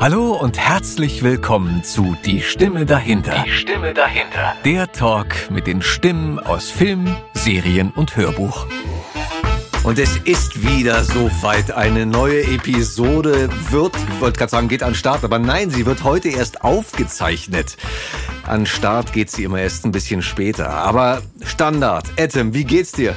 Hallo und herzlich willkommen zu Die Stimme dahinter. Die Stimme dahinter. Der Talk mit den Stimmen aus Film, Serien und Hörbuch. Und es ist wieder soweit. Eine neue Episode wird, ich wollte gerade sagen, geht an Start, aber nein, sie wird heute erst aufgezeichnet. An Start geht sie immer erst ein bisschen später. Aber Standard. Adam, wie geht's dir?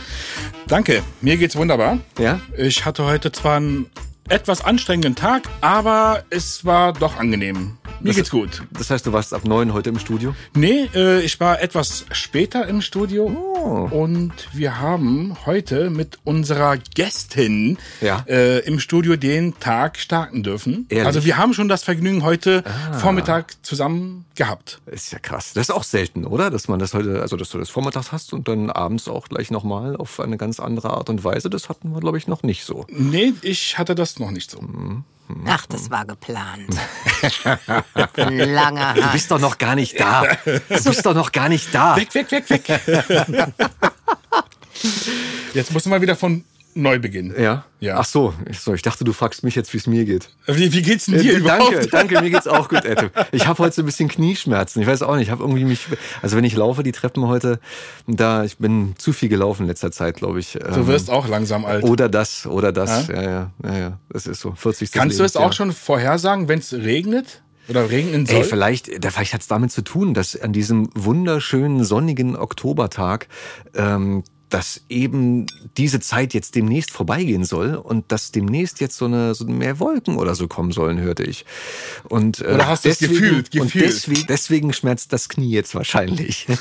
Danke, mir geht's wunderbar. Ja? Ich hatte heute zwar einen etwas anstrengenden Tag, aber es war doch angenehm. Mir Das- geht's gut. Das heißt, du warst ab neun heute im Studio? Nee, äh, ich war etwas später im Studio Oh. und wir haben heute mit unserer Gästin Ja. äh, im Studio den Tag starten dürfen. Ehrlich? Also wir haben schon das Vergnügen heute Ah. Vormittag zusammen gehabt. Ist ja krass. Das ist auch selten, oder? Dass man das heute, also dass du das vormittags hast und dann abends auch gleich nochmal auf eine ganz andere Art und Weise. Das hatten wir, glaube ich, noch nicht so. Nee, ich hatte das noch nicht so. Ach, das war geplant. Von langer Du bist doch noch gar nicht da. Du bist doch noch gar nicht da. Weg, weg, weg, weg. Jetzt musst du mal wieder von neu beginnen. Ja? Ja. Ach so. Ich, so, ich dachte, du fragst mich jetzt, wie es mir geht. Wie, wie geht's denn dir Äh, überhaupt? danke, danke, mir geht's auch gut, Ette. Ich habe heute so ein bisschen Knieschmerzen. Ich weiß auch nicht, ich habe irgendwie mich, also wenn ich laufe, die Treppen heute, da, ich bin zu viel gelaufen in letzter Zeit, glaube ich. Du Ähm, wirst auch langsam alt. Oder das, oder das. Ja? Ja, ja, ja, ja. Das ist so. 40. Kannst du es auch schon vorhersagen, wenn es regnet? Oder regnen soll? Ey, vielleicht, vielleicht hat es damit zu tun, dass an diesem wunderschönen sonnigen Oktobertag, ähm, dass eben diese Zeit jetzt demnächst vorbeigehen soll und dass demnächst jetzt so eine so mehr Wolken oder so kommen sollen, hörte ich. Und, äh, Oder hast du es deswegen- gefühlt, Und gefühlt? deswegen, deswegen schmerzt das Knie jetzt wahrscheinlich.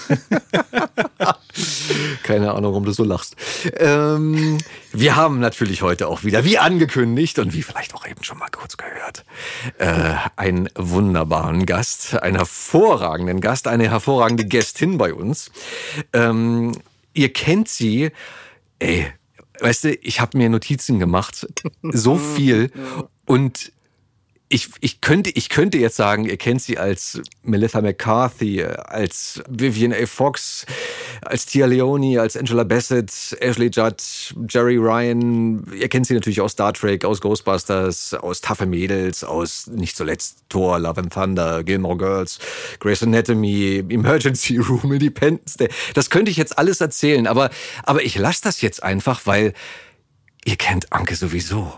Keine Ahnung, warum du so lachst. Ähm, wir haben natürlich heute auch wieder, wie angekündigt und wie vielleicht auch eben schon mal kurz gehört, äh, einen wunderbaren Gast, einen hervorragenden Gast, eine hervorragende Gästin bei uns. Ähm, ihr kennt sie, ey, weißt du, ich habe mir Notizen gemacht, so viel. Und ich, ich, könnte, ich könnte jetzt sagen, ihr kennt sie als Melissa McCarthy, als Vivian A. Fox, als Tia Leone, als Angela Bassett, Ashley Judd, Jerry Ryan. Ihr kennt sie natürlich aus Star Trek, aus Ghostbusters, aus Taffe Mädels, aus nicht zuletzt Thor, Love and Thunder, Gilmore Girls, Grey's Anatomy, Emergency Room, Independence Day. Das könnte ich jetzt alles erzählen, aber, aber ich lasse das jetzt einfach, weil ihr kennt Anke sowieso.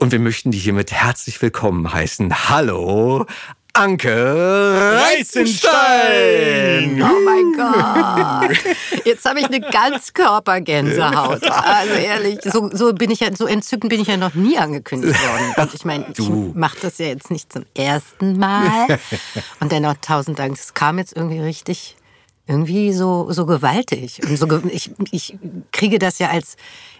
Und wir möchten die hiermit herzlich willkommen heißen. Hallo, Anke Reizenstein! Oh mein Gott. Jetzt habe ich eine Ganzkörpergänsehaut. Also ehrlich, so, so bin ich ja, so entzückend bin ich ja noch nie angekündigt worden. Und ich meine, Du. ich mache das ja jetzt nicht zum ersten Mal. Und dennoch tausend Dank. Das kam jetzt irgendwie richtig, irgendwie so, so gewaltig. Und so, ich, ich kriege das ja als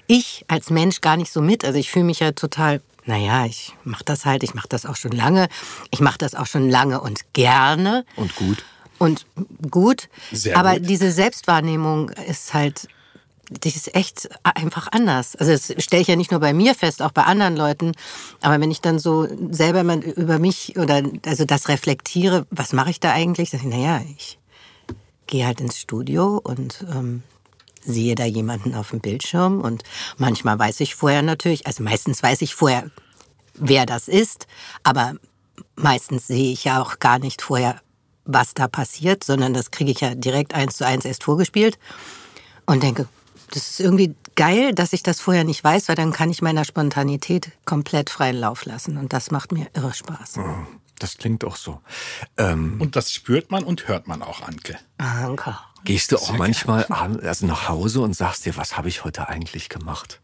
ich, als Mensch gar nicht so mit. Also ich fühle mich ja total, naja, ich mache das halt, ich mache das auch schon lange. Ich mache das auch schon lange und gerne Und gut. und gut. Sehr aber gut. diese Selbstwahrnehmung ist halt, die ist echt einfach anders. Also das stelle ich ja nicht nur bei mir fest, auch bei anderen Leuten. Aber wenn ich dann so selber mal über mich oder also das reflektiere, was mache ich da eigentlich? Ich, naja, ich gehe halt ins Studio und ähm, sehe da jemanden auf dem Bildschirm und manchmal weiß ich vorher natürlich, also meistens weiß ich vorher, wer das ist, aber meistens sehe ich ja auch gar nicht vorher, was da passiert, sondern das kriege ich ja direkt eins zu eins erst vorgespielt und denke, das ist irgendwie geil, dass ich das vorher nicht weiß, weil dann kann ich meiner Spontanität komplett freien Lauf lassen und das macht mir irre Spaß. Das klingt auch so. Ähm, Und das spürt man und hört man auch, Anke. Danke. gehst du auch manchmal also nach Hause und sagst dir, was habe ich heute eigentlich gemacht?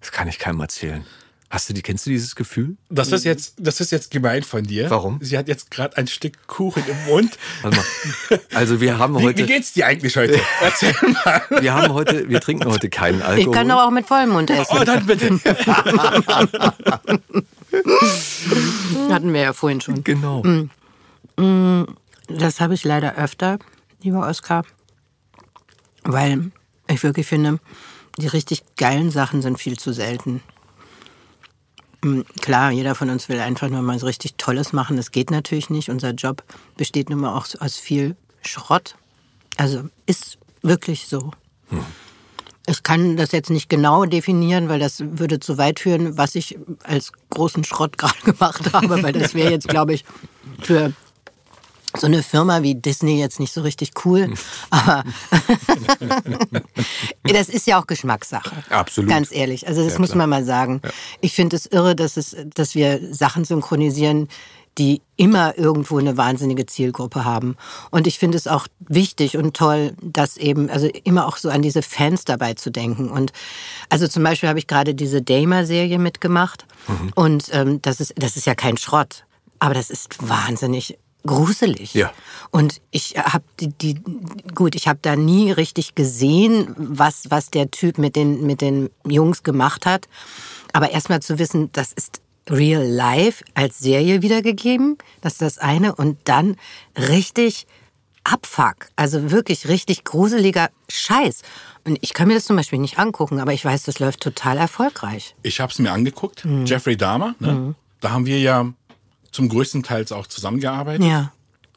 Das kann ich keinem erzählen. Hast du die, kennst du dieses Gefühl? Das ist jetzt, das ist jetzt gemein von dir. Warum? Sie hat jetzt gerade ein Stück Kuchen im Mund. Warte mal. Also wir haben Wie, wie heute, geht's dir eigentlich heute? Erzähl mal. wir haben heute, wir trinken heute keinen Ich Alkohol. kann doch auch mit vollem Mund essen. Oh, dann bitte. Hatten wir ja vorhin schon. Genau. Das habe ich leider öfter, lieber Oskar, weil ich wirklich finde, die richtig geilen Sachen sind viel zu selten. Mm, Klar, jeder von uns will einfach nur mal so richtig Tolles machen. Das geht natürlich nicht. Unser Job besteht nun mal auch aus viel Schrott. Also ist wirklich so. Ich kann das jetzt nicht genau definieren, weil das würde zu weit führen, was ich als großen Schrott gerade gemacht habe, weil das wäre jetzt, glaube ich, für so eine Firma wie Disney jetzt nicht so richtig cool. Aber das ist ja auch Geschmackssache. Absolut. Ganz ehrlich. Also das Ja, muss klar. man mal sagen. Ich finde es irre, dass, es, dass wir Sachen synchronisieren, die immer irgendwo eine wahnsinnige Zielgruppe haben. Und ich finde es auch wichtig und toll, dass eben, also immer auch so an diese Fans dabei zu denken. Und also zum Beispiel habe ich gerade diese Damer-Serie mitgemacht. Mhm. Und ähm, das, ist, das ist ja kein Schrott. Aber das ist wahnsinnig gruselig. Ja. Und ich habe die, die, gut, ich habe da nie richtig gesehen, was, was der Typ mit den, mit den Jungs gemacht hat. Aber erstmal zu wissen, das ist real life als Serie wiedergegeben, das ist das eine. Und dann richtig Abfuck, also wirklich richtig gruseliger Scheiß. Und ich kann mir das zum Beispiel nicht angucken, aber ich weiß, das läuft total erfolgreich. Ich habe es mir angeguckt. Mhm. Jeffrey Dahmer. Ne? Da haben wir ja zum größten Teil auch zusammengearbeitet. Ja,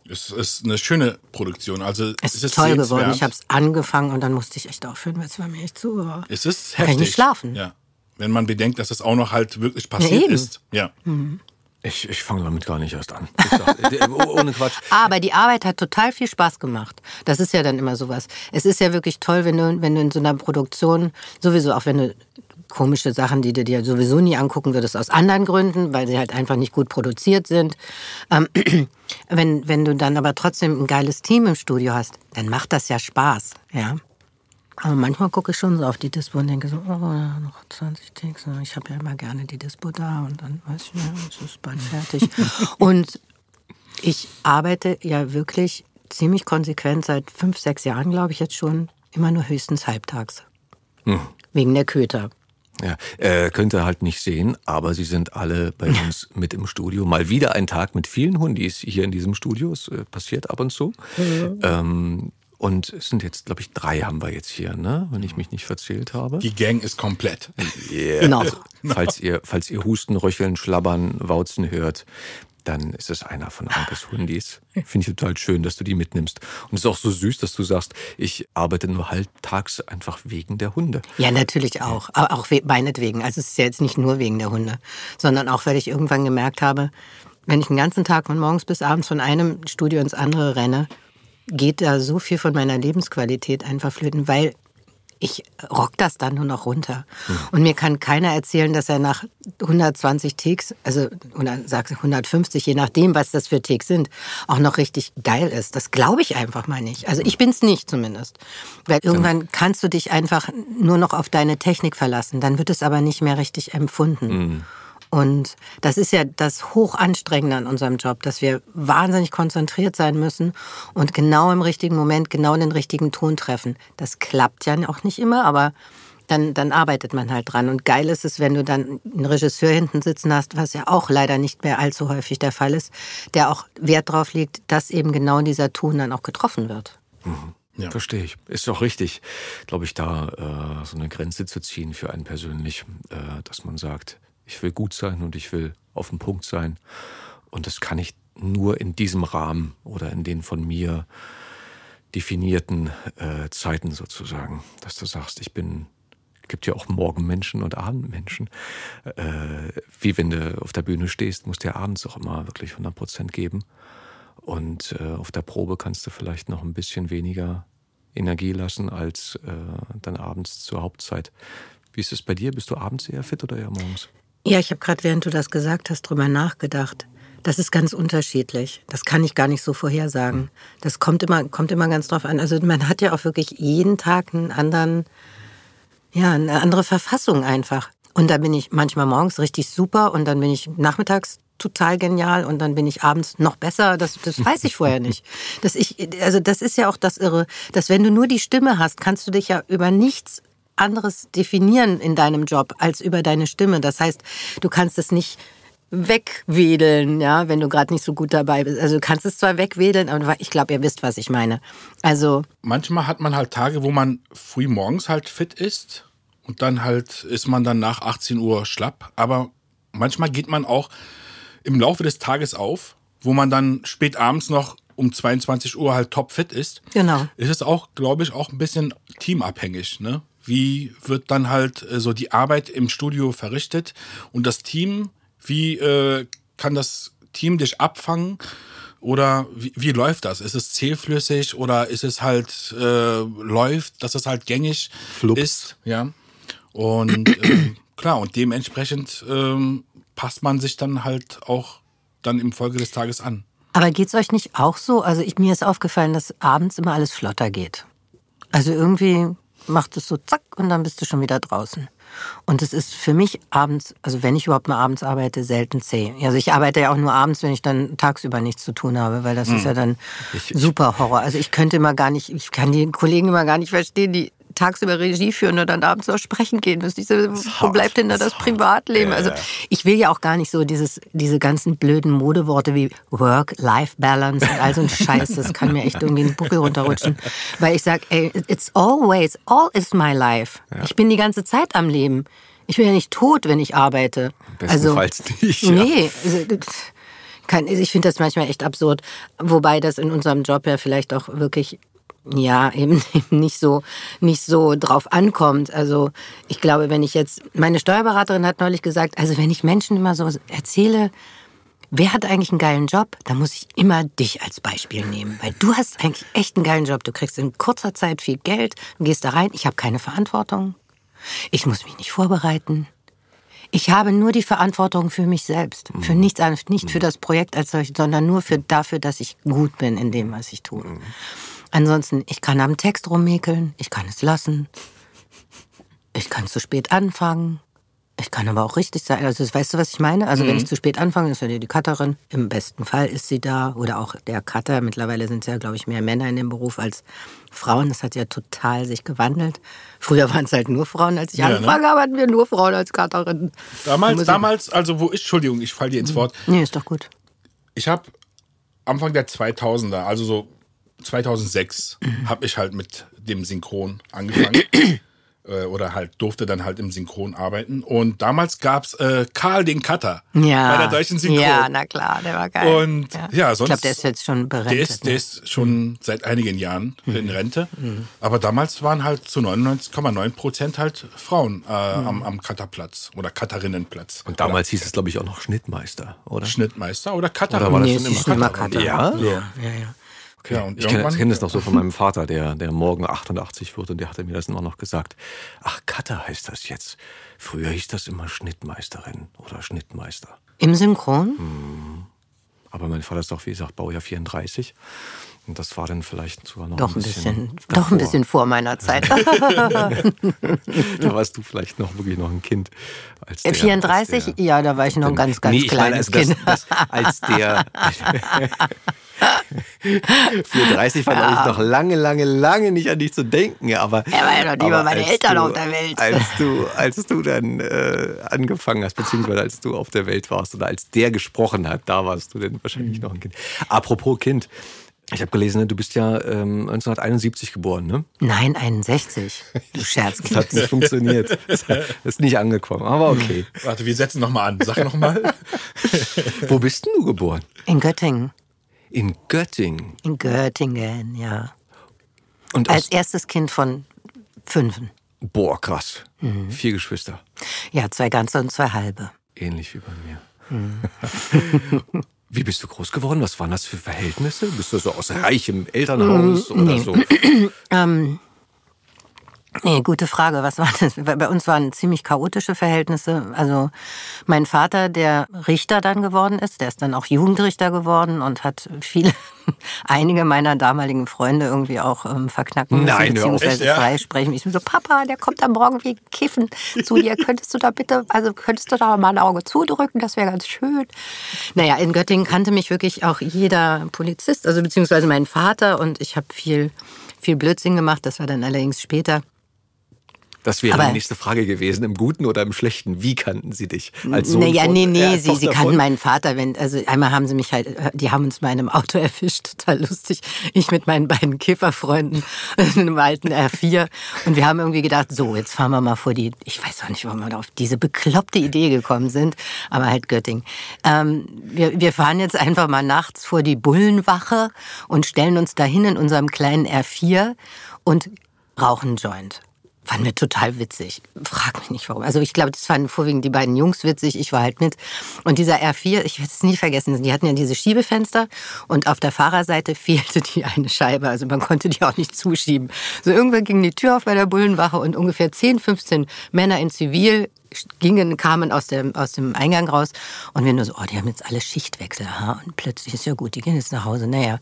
Es ist eine schöne Produktion. Also es es ist toll geworden. Ich habe es angefangen und dann musste ich echt aufhören, weil es war mir echt zu. Es ist Kann ich heftig. nicht schlafen. Ja. Wenn man bedenkt, dass es auch noch halt wirklich passiert eben. ist. Ja. Ich, ich fange damit gar nicht erst an. Sag, äh, ohne Quatsch. Aber die Arbeit hat total viel Spaß gemacht. Das ist ja dann immer sowas. Es ist ja wirklich toll, wenn du, wenn du in so einer Produktion, sowieso auch wenn du komische Sachen, die du dir sowieso nie angucken würdest, aus anderen Gründen, weil sie halt einfach nicht gut produziert sind. Ähm, wenn, wenn du dann aber trotzdem ein geiles Team im Studio hast, dann macht das ja Spaß, ja. Aber manchmal gucke ich schon so auf die Dispo und denke so, oh, ja, noch 20 Takes. Ich habe ja immer gerne die Dispo da und dann weiß ich, ja, es ist bald fertig. und ich arbeite ja wirklich ziemlich konsequent seit fünf, sechs Jahren, glaube ich jetzt schon, immer nur höchstens halbtags. Wegen der Köter. Ja, äh, könnt ihr halt nicht sehen, aber sie sind alle bei uns mit im Studio. Mal wieder ein Tag mit vielen Hundis hier in diesem Studio. Es äh, passiert ab und zu. Ähm, und es sind jetzt, glaube ich, drei haben wir jetzt hier, ne? wenn ich mich nicht verzählt habe. Die Gang ist komplett. Yeah. Noch. Falls ihr, falls ihr Husten, Röcheln, Schlabbern, Wauzen hört, dann ist es einer von Ankes Hundis. Finde ich total schön, dass du die mitnimmst. Und es ist auch so süß, dass du sagst, ich arbeite nur halbtags einfach wegen der Hunde. Ja, natürlich auch. Aber auch we- meinetwegen. Also es ist ja jetzt nicht nur wegen der Hunde, sondern auch, weil ich irgendwann gemerkt habe, wenn ich den ganzen Tag von morgens bis abends von einem Studio ins andere renne, geht da so viel von meiner Lebensqualität einfach flöten, weil ich rock das dann nur noch runter. Und mir kann keiner erzählen, dass er nach 120 Ticks, also oder sag 150, je nachdem, was das für Ticks sind, auch noch richtig geil ist. Das glaube ich einfach mal nicht. Also ich bin's nicht zumindest. Weil irgendwann kannst du dich einfach nur noch auf deine Technik verlassen. Dann wird es aber nicht mehr richtig empfunden. Und das ist ja das Hochanstrengende an unserem Job, dass wir wahnsinnig konzentriert sein müssen und genau im richtigen Moment genau den richtigen Ton treffen. Das klappt ja auch nicht immer, aber dann, dann arbeitet man halt dran. Und geil ist es, wenn du dann einen Regisseur hinten sitzen hast, was ja auch leider nicht mehr allzu häufig der Fall ist, der auch Wert drauf legt, dass eben genau dieser Ton dann auch getroffen wird. Ja. Verstehe ich. Ist doch richtig, glaube ich, da äh, so eine Grenze zu ziehen für einen persönlich, äh, dass man sagt, ich will gut sein und ich will auf den Punkt sein. Und das kann ich nur in diesem Rahmen oder in den von mir definierten äh, Zeiten sozusagen, dass du sagst, ich bin, gibt ja auch Morgenmenschen und Abendmenschen. Äh, wie wenn du auf der Bühne stehst, musst du ja abends auch immer wirklich 100 Prozent geben. Und äh, auf der Probe kannst du vielleicht noch ein bisschen weniger Energie lassen als äh, dann abends zur Hauptzeit. Wie ist es bei dir? Bist du abends eher fit oder eher morgens? Ja, ich habe gerade, während du das gesagt hast, drüber nachgedacht. Das ist ganz unterschiedlich. Das kann ich gar nicht so vorhersagen. Das kommt immer, kommt immer ganz drauf an. Also man hat ja auch wirklich jeden Tag einen anderen, ja, eine andere Verfassung einfach. Und da bin ich manchmal morgens richtig super und dann bin ich nachmittags total genial und dann bin ich abends noch besser. Das, das weiß ich vorher nicht. Das ich, also das ist ja auch das Irre, dass wenn du nur die Stimme hast, kannst du dich ja über nichts anderes definieren in deinem Job als über deine Stimme. Das heißt, du kannst es nicht wegwedeln, ja, wenn du gerade nicht so gut dabei bist. Also du kannst es zwar wegwedeln, aber ich glaube, ihr wisst, was ich meine. Also Manchmal hat man halt Tage, wo man früh morgens halt fit ist und dann halt ist man dann nach 18 Uhr schlapp. Aber manchmal geht man auch im Laufe des Tages auf, wo man dann spät abends noch um 22 Uhr halt topfit ist. Genau. Ist es auch, glaube ich, auch ein bisschen teamabhängig, ne? Wie wird dann halt äh, so die Arbeit im Studio verrichtet und das Team, wie äh, kann das Team dich abfangen? Oder wie, wie läuft das? Ist es zählflüssig oder ist es halt äh, läuft, dass es halt gängig Flups. ist? Ja. Und äh, klar, und dementsprechend ähm, passt man sich dann halt auch dann im Folge des Tages an. Aber geht's euch nicht auch so? Also ich, mir ist aufgefallen, dass abends immer alles flotter geht. Also irgendwie macht es so zack und dann bist du schon wieder draußen. Und es ist für mich abends, also wenn ich überhaupt mal abends arbeite, selten zäh. Also ich arbeite ja auch nur abends, wenn ich dann tagsüber nichts zu tun habe, weil das ist ja dann super Horror. Also ich könnte immer gar nicht, ich kann die Kollegen immer gar nicht verstehen, die tagsüber Regie führen und dann abends auch sprechen gehen. Ist diese, wo bleibt denn da das Privatleben? Also ich will ja auch gar nicht so dieses, diese ganzen blöden Modeworte wie Work-Life-Balance und all so ein Scheiß. Das kann mir echt irgendwie den Buckel runterrutschen. Weil ich sag, ey, it's always, all is my life. Ich bin die ganze Zeit am Leben. Ich bin ja nicht tot, wenn ich arbeite. Bestenfalls nicht, ja. Nee, also, kann, ich finde das manchmal echt absurd. Wobei das in unserem Job ja vielleicht auch wirklich ja, eben nicht so, nicht so drauf ankommt. Also ich glaube, wenn ich jetzt, meine Steuerberaterin hat neulich gesagt, also wenn ich Menschen immer so erzähle, wer hat eigentlich einen geilen Job, dann muss ich immer dich als Beispiel nehmen. Weil du hast eigentlich echt einen geilen Job. Du kriegst in kurzer Zeit viel Geld, du gehst da rein, ich habe keine Verantwortung. Ich muss mich nicht vorbereiten. Ich habe nur die Verantwortung für mich selbst, für nichts anderes, nicht für das Projekt als solches, sondern nur für dafür, dass ich gut bin in dem, was ich tue. Ansonsten, ich kann am Text rummäkeln, ich kann es lassen, ich kann zu spät anfangen, ich kann aber auch richtig sein. Also weißt du, was ich meine? Also wenn ich zu spät anfange, ist ja die Cutterin. Im besten Fall ist sie da oder auch der Cutter. Mittlerweile sind es ja, glaube ich, mehr Männer in dem Beruf als Frauen. Das hat ja total sich gewandelt. Früher waren es halt nur Frauen. Als ich Ja, ne? angefangen habe, hatten wir nur Frauen als Cutterin. Damals, damals, also wo ich, Entschuldigung, ich falle dir ins Wort. Nee, ist doch gut. Ich habe Anfang der 2000er, also so 2006, habe ich halt mit dem Synchron angefangen. Äh, Oder halt durfte dann halt im Synchron arbeiten. Und damals gab's äh, Karl den Cutter Ja. bei der deutschen Synchron. Ja, na klar, der war geil. Und ja, sonst- Ich glaube, der ist jetzt schon berentet. Der ist, der ne? ist schon seit einigen Jahren in Rente. Aber damals waren halt zu 99,9 Prozent halt Frauen äh, am, am Cutterplatz oder Cutterinnenplatz. Und damals hieß es, glaube ich, auch noch Schnittmeister, oder? Schnittmeister oder Cutterin. Oder war das Nee, schon es immer Cutter? Cutter. Ja? Ja, ja, ja. Ja, und Ich kenne kenn das noch so von meinem Vater, der, der morgen 88 wird und der hatte mir das immer noch gesagt. Ach, Cutter heißt das jetzt. Früher hieß das immer Schnittmeisterin oder Schnittmeister. Im Synchron? Aber mein Vater ist doch, wie gesagt, Baujahr 34. Und das war dann vielleicht sogar noch Doch ein ein bisschen. bisschen, doch ein bisschen vor meiner Zeit. Da warst du vielleicht noch wirklich noch ein Kind. Als der, 34? als der, ja, da war ich noch ein ganz, ganz nee, ich meine, kleines also Kind. das, das, als der 34 war ich noch lange, lange, lange nicht an dich zu denken. Aber Er war ja noch nie mal meine als Eltern du, auf der Welt. Als du, als du dann äh, angefangen hast, beziehungsweise als du auf der Welt warst oder als der gesprochen hat, da warst du dann Mhm. wahrscheinlich noch ein Kind. Apropos Kind. Ich habe gelesen, ne, du bist ja ähm, 1971 geboren, ne? Nein, 61. Du Das Scherzkind. hat nicht funktioniert. Das ist nicht angekommen, aber okay. Warte, wir setzen nochmal an. Sag nochmal. Wo bist denn du geboren? In Göttingen. In Göttingen. In Göttingen, ja. Und Als erstes Kind von fünfen. boah, krass. Mhm. Vier Geschwister. Ja, zwei ganze und zwei halbe. Ähnlich wie bei mir. Mhm. Wie bist du groß geworden? Was waren das für Verhältnisse? Bist du so aus reichem Elternhaus Mhm. oder so? Nee, gute Frage. Was war das? Bei uns waren ziemlich chaotische Verhältnisse. Also mein Vater, der Richter dann geworden ist, der ist dann auch Jugendrichter geworden und hat viele, einige meiner damaligen Freunde irgendwie auch ähm, verknacken müssen, Nein, beziehungsweise Echt, freisprechen. Ich bin so, Papa, der kommt am Morgen wie kiffen zu dir. Könntest du da bitte, also könntest du da mal ein Auge zudrücken? Das wäre ganz schön. Naja, in Göttingen kannte mich wirklich auch jeder Polizist, also beziehungsweise mein Vater und ich habe viel, viel Blödsinn gemacht. Das war dann allerdings später. Das wäre Aber- die nächste Frage gewesen. Im Guten oder im Schlechten? Wie kannten sie dich? Als Sohn naja, nee, äh, nee, sie, sie kannten meinen Vater. Wenn, also einmal haben sie mich halt, die haben uns mal in einem Auto erwischt, total lustig. Ich mit meinen beiden Kifferfreunden in einem alten R4. Und wir haben irgendwie gedacht, so, jetzt fahren wir mal vor die, ich weiß auch nicht, warum wir da auf diese bekloppte Idee gekommen sind, aber halt Göttingen. Ähm, wir, wir fahren jetzt einfach mal nachts vor die Bullenwache und stellen uns dahin in unserem kleinen R4 und rauchen Joint. Fanden wir total witzig. Frag mich nicht warum. Also ich glaube, das fanden vorwiegend die beiden Jungs witzig. Ich war halt mit. Und dieser R4, ich werde es nie vergessen, die hatten ja diese Schiebefenster und auf der Fahrerseite fehlte die eine Scheibe. Also man konnte die auch nicht zuschieben. So irgendwann ging die Tür auf bei der Bullenwache und ungefähr 10, 15 Männer in Zivil gingen, kamen aus dem, aus dem Eingang raus und wir nur so, oh, die haben jetzt alle Schichtwechsel. Aha. Und plötzlich ist ja gut, die gehen jetzt nach Hause. Naja,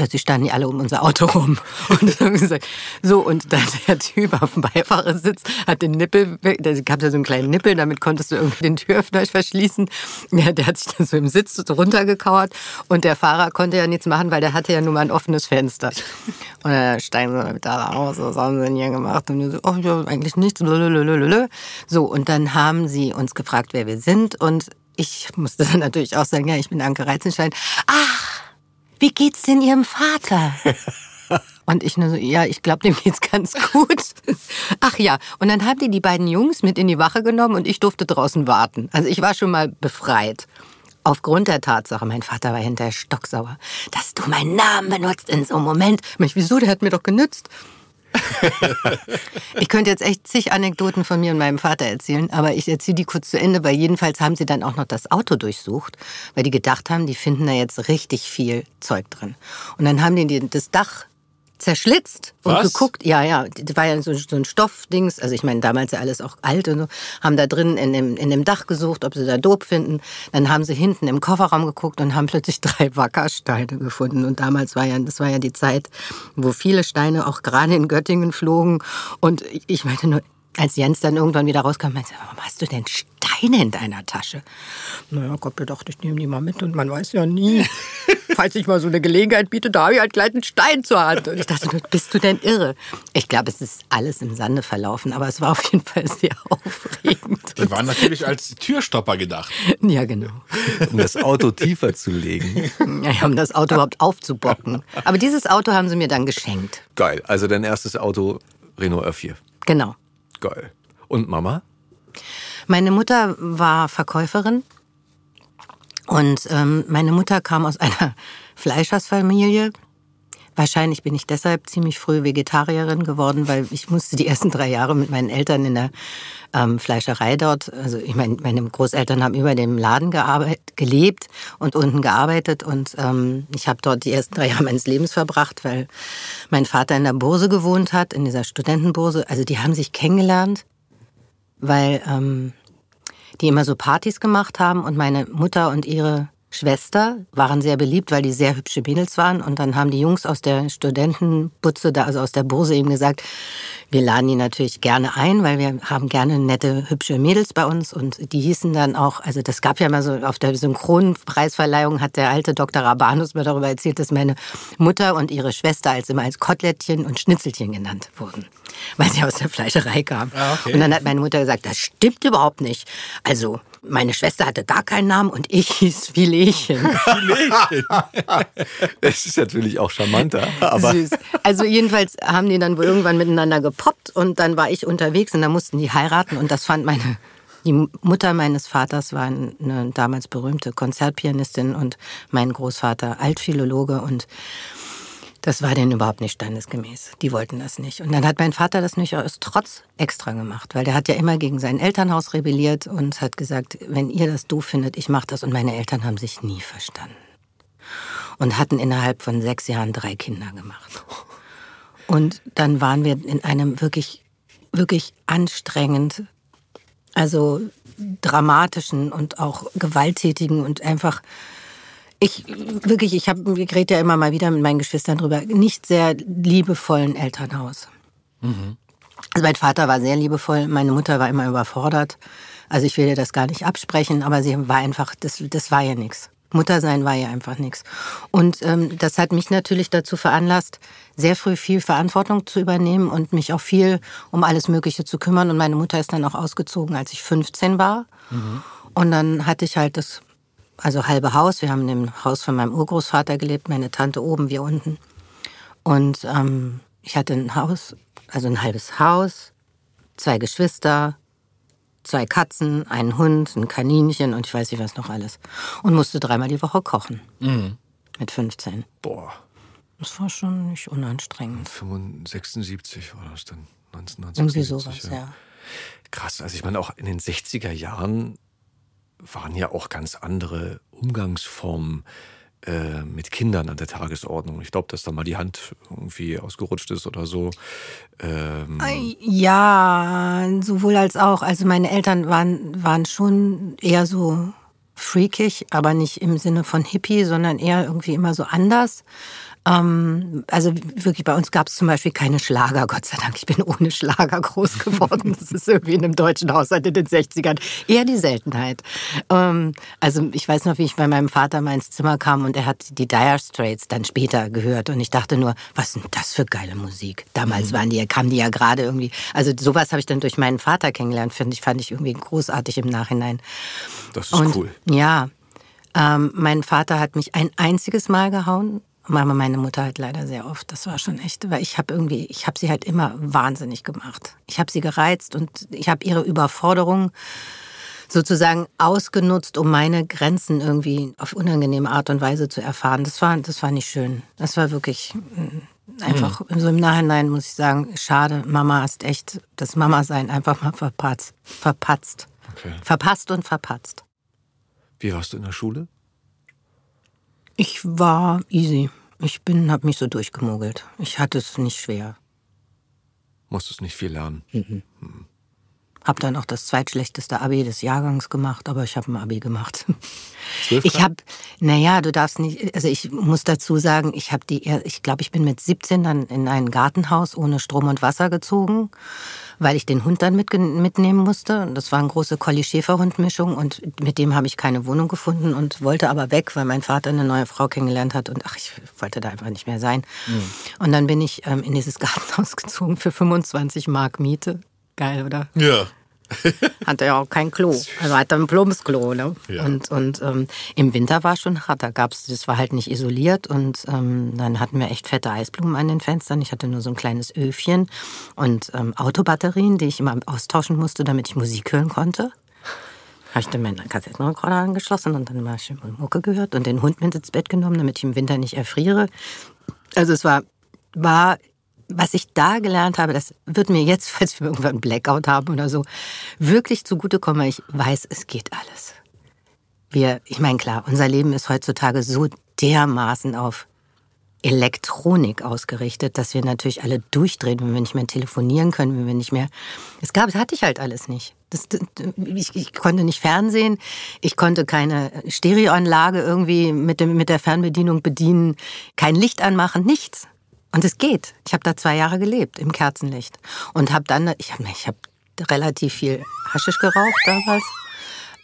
plötzlich standen die alle um unser Auto rum. Und haben gesagt, so, und dann der Typ auf dem Beifahrersitz hat den Nippel, da gab ja so einen kleinen Nippel, damit konntest du irgendwie den Türöffner verschließen. Ja, der hat sich dann so im Sitz runtergekauert und der Fahrer konnte ja nichts machen, weil der hatte ja nur mal ein offenes Fenster. Und dann steigen sie damit da raus, was haben sie denn hier gemacht? Und wir so, oh, ja, eigentlich nichts. So, und dann haben sie uns gefragt, wer wir sind und ich musste dann natürlich auch sagen, ja, ich bin Anke Reizenstein. Ach, wie geht's denn Ihrem Vater? Und ich nur so, ja, ich glaube, dem geht's ganz gut. Ach ja, und dann haben die die beiden Jungs mit in die Wache genommen und ich durfte draußen warten. Also ich war schon mal befreit. Aufgrund der Tatsache, mein Vater war hinterher stocksauer, dass du meinen Namen benutzt in so einem Moment. Ich, wieso, der hat mir doch genützt ich könnte jetzt echt zig Anekdoten von mir und meinem Vater erzählen, aber ich erzähle die kurz zu Ende, weil jedenfalls haben sie dann auch noch das Auto durchsucht, weil die gedacht haben, die finden da jetzt richtig viel Zeug drin. Und dann haben die das Dach zerschlitzt und Was? geguckt. Ja, ja, das war ja so, so ein Stoffdings. Also ich meine, damals ja alles auch alt und so. Haben da drin in dem, in dem Dach gesucht, ob sie da Dope finden. Dann haben sie hinten im Kofferraum geguckt und haben plötzlich drei Wackersteine gefunden. Und damals war ja, das war ja die Zeit, wo viele Steine auch gerade in Göttingen flogen. Und ich meinte nur, als Jens dann irgendwann wieder rauskam, meinte, warum hast du denn Steine in deiner Tasche? Naja, Gott, gedacht, ich nehme die mal mit und man weiß ja nie. Falls sich mal so eine Gelegenheit bietet, da habe ich halt gleich einen Stein zur Hand. Und ich dachte, bist du denn irre? Ich glaube, es ist alles im Sande verlaufen, aber es war auf jeden Fall sehr aufregend. Die waren natürlich als Türstopper gedacht. Ja, genau. Um das Auto tiefer zu legen. Ja, um das Auto überhaupt aufzubocken. Aber dieses Auto haben sie mir dann geschenkt. Geil. Also dein erstes Auto Renault R4. Genau. Geil. Und Mama? Meine Mutter war Verkäuferin und ähm, meine Mutter kam aus einer Fleischersfamilie. Wahrscheinlich bin ich deshalb ziemlich früh Vegetarierin geworden, weil ich musste die ersten drei Jahre mit meinen Eltern in der ähm, Fleischerei dort. Also ich meine, meine Großeltern haben über dem Laden gelebt und unten gearbeitet und ähm, ich habe dort die ersten drei Jahre meines Lebens verbracht, weil mein Vater in der Burse gewohnt hat, in dieser Studentenburse. Also die haben sich kennengelernt, weil ähm, die immer so Partys gemacht haben und meine Mutter und ihre Schwester waren sehr beliebt, weil die sehr hübsche Mädels waren. Und dann haben die Jungs aus der Studentenbutze, also aus der Burse eben gesagt, wir laden die natürlich gerne ein, weil wir haben gerne nette, hübsche Mädels bei uns. Und die hießen dann auch, also das gab ja mal so, auf der Synchronpreisverleihung hat der alte Dr. Rabanus mir darüber erzählt, dass meine Mutter und ihre Schwester als immer als Kotelettchen und Schnitzelchen genannt wurden, weil sie aus der Fleischerei kamen. Ah, okay. Und dann hat meine Mutter gesagt, das stimmt überhaupt nicht. Also meine Schwester hatte gar keinen Namen und ich hieß Filetchen. Filetchen. das ist natürlich auch charmanter. Aber Süß. Also jedenfalls haben die dann wohl irgendwann miteinander gepoppt und dann war ich unterwegs und dann mussten die heiraten und das fand meine die Mutter meines Vaters war eine damals berühmte Konzertpianistin und mein Großvater Altphilologe und das war denen überhaupt nicht standesgemäß. Die wollten das nicht. Und dann hat mein Vater das nicht aus Trotz extra gemacht, weil der hat ja immer gegen sein Elternhaus rebelliert und hat gesagt, wenn ihr das doof findet, ich mach das. Und meine Eltern haben sich nie verstanden. Und hatten innerhalb von sechs Jahren drei Kinder gemacht. Und dann waren wir in einem wirklich, wirklich anstrengend, also dramatischen und auch gewalttätigen und einfach ich wirklich, ich habe, ich rede ja immer mal wieder mit meinen Geschwistern drüber, nicht sehr liebevollen Elternhaus. Mhm. Also mein Vater war sehr liebevoll, meine Mutter war immer überfordert. Also ich will dir das gar nicht absprechen, aber sie war einfach, das, das war ja nichts. Muttersein war ja einfach nichts. Und ähm, das hat mich natürlich dazu veranlasst, sehr früh viel Verantwortung zu übernehmen und mich auch viel um alles Mögliche zu kümmern. Und meine Mutter ist dann auch ausgezogen, als ich 15 war. Mhm. Und dann hatte ich halt das also halbe Haus. Wir haben im Haus von meinem Urgroßvater gelebt, meine Tante oben, wir unten. Und ähm, ich hatte ein Haus, also ein halbes Haus, zwei Geschwister, zwei Katzen, einen Hund, ein Kaninchen und ich weiß nicht was noch alles. Und musste dreimal die Woche kochen. Mhm. Mit 15. Boah. Das war schon nicht unanstrengend. 76 war das dann. Irgendwie sowas, ja. ja. Krass, also ich meine, auch in den 60er Jahren waren ja auch ganz andere Umgangsformen äh, mit Kindern an der Tagesordnung. Ich glaube, dass da mal die Hand irgendwie ausgerutscht ist oder so. Ähm ja, sowohl als auch. Also meine Eltern waren, waren schon eher so freakig, aber nicht im Sinne von Hippie, sondern eher irgendwie immer so anders. Ähm, also wirklich, bei uns gab es zum Beispiel keine Schlager, Gott sei Dank. Ich bin ohne Schlager groß geworden. Das ist irgendwie in einem deutschen Haushalt in den 60ern eher die Seltenheit. Ähm, also ich weiß noch, wie ich bei meinem Vater mal ins Zimmer kam und er hat die Dire Straits dann später gehört und ich dachte nur, was ist denn das für geile Musik? Damals mhm. waren die, kamen die ja gerade irgendwie, also sowas habe ich dann durch meinen Vater kennengelernt, finde ich, fand ich irgendwie großartig im Nachhinein. Das ist und, cool. Ja, ähm, mein Vater hat mich ein einziges Mal gehauen. Mama, meine Mutter halt leider sehr oft. Das war schon echt, weil ich habe irgendwie, ich habe sie halt immer wahnsinnig gemacht. Ich habe sie gereizt und ich habe ihre Überforderung sozusagen ausgenutzt, um meine Grenzen irgendwie auf unangenehme Art und Weise zu erfahren. Das war, das war nicht schön. Das war wirklich mm, einfach, mhm. so im Nachhinein muss ich sagen, schade, Mama hast echt das Mama-Sein einfach mal verpatzt. Verpatzt. Okay. Verpasst und verpatzt. Wie warst du in der Schule? Ich war easy. Ich bin, habe mich so durchgemogelt. Ich hatte es nicht schwer. Musstest nicht viel lernen. Mhm. Mhm. Hab dann auch das zweitschlechteste Abi des Jahrgangs gemacht, aber ich habe ein Abi gemacht. ich habe, naja, du darfst nicht, also ich muss dazu sagen, ich habe die, ich glaube, ich bin mit 17 dann in ein Gartenhaus ohne Strom und Wasser gezogen weil ich den Hund dann mit, mitnehmen musste. Das war eine große Collie-Schäfer-Hund-Mischung und mit dem habe ich keine Wohnung gefunden und wollte aber weg, weil mein Vater eine neue Frau kennengelernt hat und ach, ich wollte da einfach nicht mehr sein. Mhm. Und dann bin ich ähm, in dieses Gartenhaus gezogen für 25 Mark Miete. Geil, oder? Ja. hatte ja auch kein Klo. Also hatte ein Plumpsklo. Ne? Ja. Und, und ähm, im Winter war schon hart. Da gab's, das war halt nicht isoliert und ähm, dann hatten wir echt fette Eisblumen an den Fenstern. Ich hatte nur so ein kleines Öfchen und ähm, Autobatterien, die ich immer austauschen musste, damit ich Musik hören konnte. Habe ich dann meinen Kassettenrekorder angeschlossen und dann mal schön Mucke gehört und den Hund mit ins Bett genommen, damit ich im Winter nicht erfriere. Also es war, war was ich da gelernt habe, das wird mir jetzt, falls wir irgendwann einen Blackout haben oder so, wirklich zugutekommen. Ich weiß, es geht alles. Wir, ich meine, klar, unser Leben ist heutzutage so dermaßen auf Elektronik ausgerichtet, dass wir natürlich alle durchdrehen, wenn wir nicht mehr telefonieren können, wenn wir nicht mehr. Es gab, das hatte ich halt alles nicht. Das, ich, ich, konnte nicht Fernsehen, ich konnte keine Stereoanlage irgendwie mit, dem, mit der Fernbedienung bedienen, kein Licht anmachen, nichts. Und es geht. Ich habe da zwei Jahre gelebt im Kerzenlicht und habe dann, ich habe ich hab relativ viel Haschisch geraucht damals.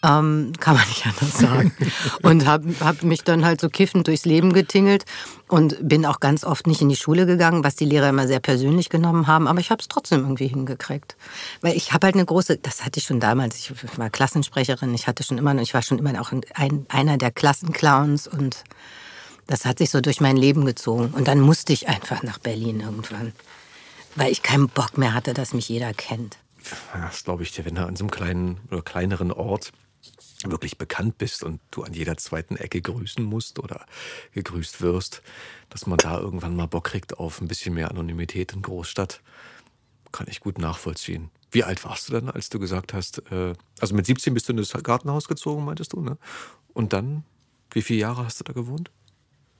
Ähm, kann man nicht anders sagen. und habe hab mich dann halt so kiffend durchs Leben getingelt und bin auch ganz oft nicht in die Schule gegangen, was die Lehrer immer sehr persönlich genommen haben. Aber ich habe es trotzdem irgendwie hingekriegt. Weil ich habe halt eine große, das hatte ich schon damals, ich war Klassensprecherin, ich hatte schon immer, ich war schon immer auch ein, einer der Klassenclowns und das hat sich so durch mein Leben gezogen. Und dann musste ich einfach nach Berlin irgendwann, weil ich keinen Bock mehr hatte, dass mich jeder kennt. Das glaube ich dir, wenn du an so einem kleinen oder kleineren Ort wirklich bekannt bist und du an jeder zweiten Ecke grüßen musst oder gegrüßt wirst, dass man da irgendwann mal Bock kriegt auf ein bisschen mehr Anonymität in Großstadt, kann ich gut nachvollziehen. Wie alt warst du dann, als du gesagt hast, äh, also mit 17 bist du in das Gartenhaus gezogen, meintest du, ne? Und dann, wie viele Jahre hast du da gewohnt?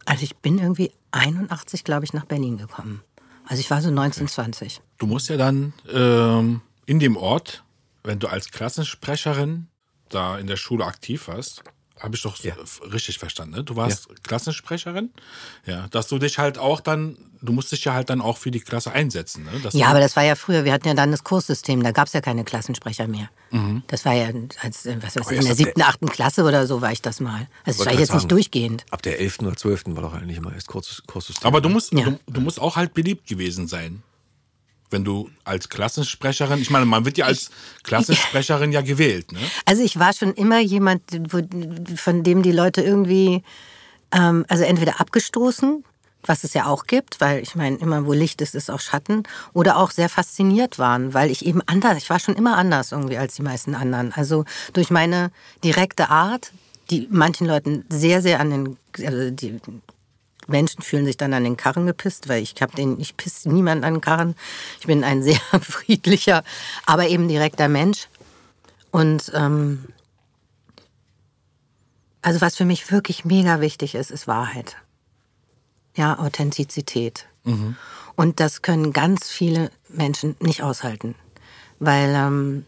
Also ich bin irgendwie 81, glaube ich, nach Berlin gekommen. Also ich war so 1920. Du musst ja dann ähm, in dem Ort, wenn du als Klassensprecherin da in der Schule aktiv warst, habe ich doch ja. richtig verstanden. Ne? Du warst ja. Klassensprecherin, ja, dass du dich halt auch dann, du musst dich ja halt dann auch für die Klasse einsetzen. Ne? ja, aber das war ja früher, wir hatten ja dann das Kurssystem, da gab es ja keine Klassensprecher mehr. Mhm. Das war ja, als, was weiß ich, in der siebten, achten Klasse oder so war ich das mal. Also das war jetzt sagen, nicht durchgehend. Ab der elften oder zwölften war doch eigentlich immer erst Kurssystem. Aber du musst, ja. du, du musst auch halt beliebt gewesen sein wenn du als Klassensprecherin, ich meine, man wird ja als Klassensprecherin ja gewählt, ne? Also ich war schon immer jemand, von dem die Leute irgendwie, ähm, also entweder abgestoßen, was es ja auch gibt, weil ich meine, immer wo Licht ist, ist auch Schatten, oder auch sehr fasziniert waren, weil ich eben anders, ich war schon immer anders irgendwie als die meisten anderen. Also durch meine direkte Art, die manchen Leuten sehr, sehr an den, also die Menschen fühlen sich dann an den Karren gepisst, weil ich habe den, ich pisse niemand an den Karren. Ich bin ein sehr friedlicher, aber eben direkter Mensch. Und ähm, also was für mich wirklich mega wichtig ist, ist Wahrheit. Ja, Authentizität. Und das können ganz viele Menschen nicht aushalten. Weil ähm,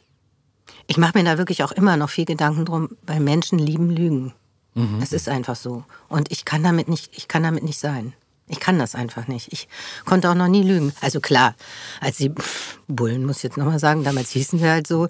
ich mache mir da wirklich auch immer noch viel Gedanken drum, weil Menschen lieben Lügen. Es ist einfach so. Und ich kann damit nicht, ich kann damit nicht sein. Ich kann das einfach nicht. Ich konnte auch noch nie lügen. Also klar, als die Bullen, muss ich jetzt nochmal sagen, damals hießen wir halt so.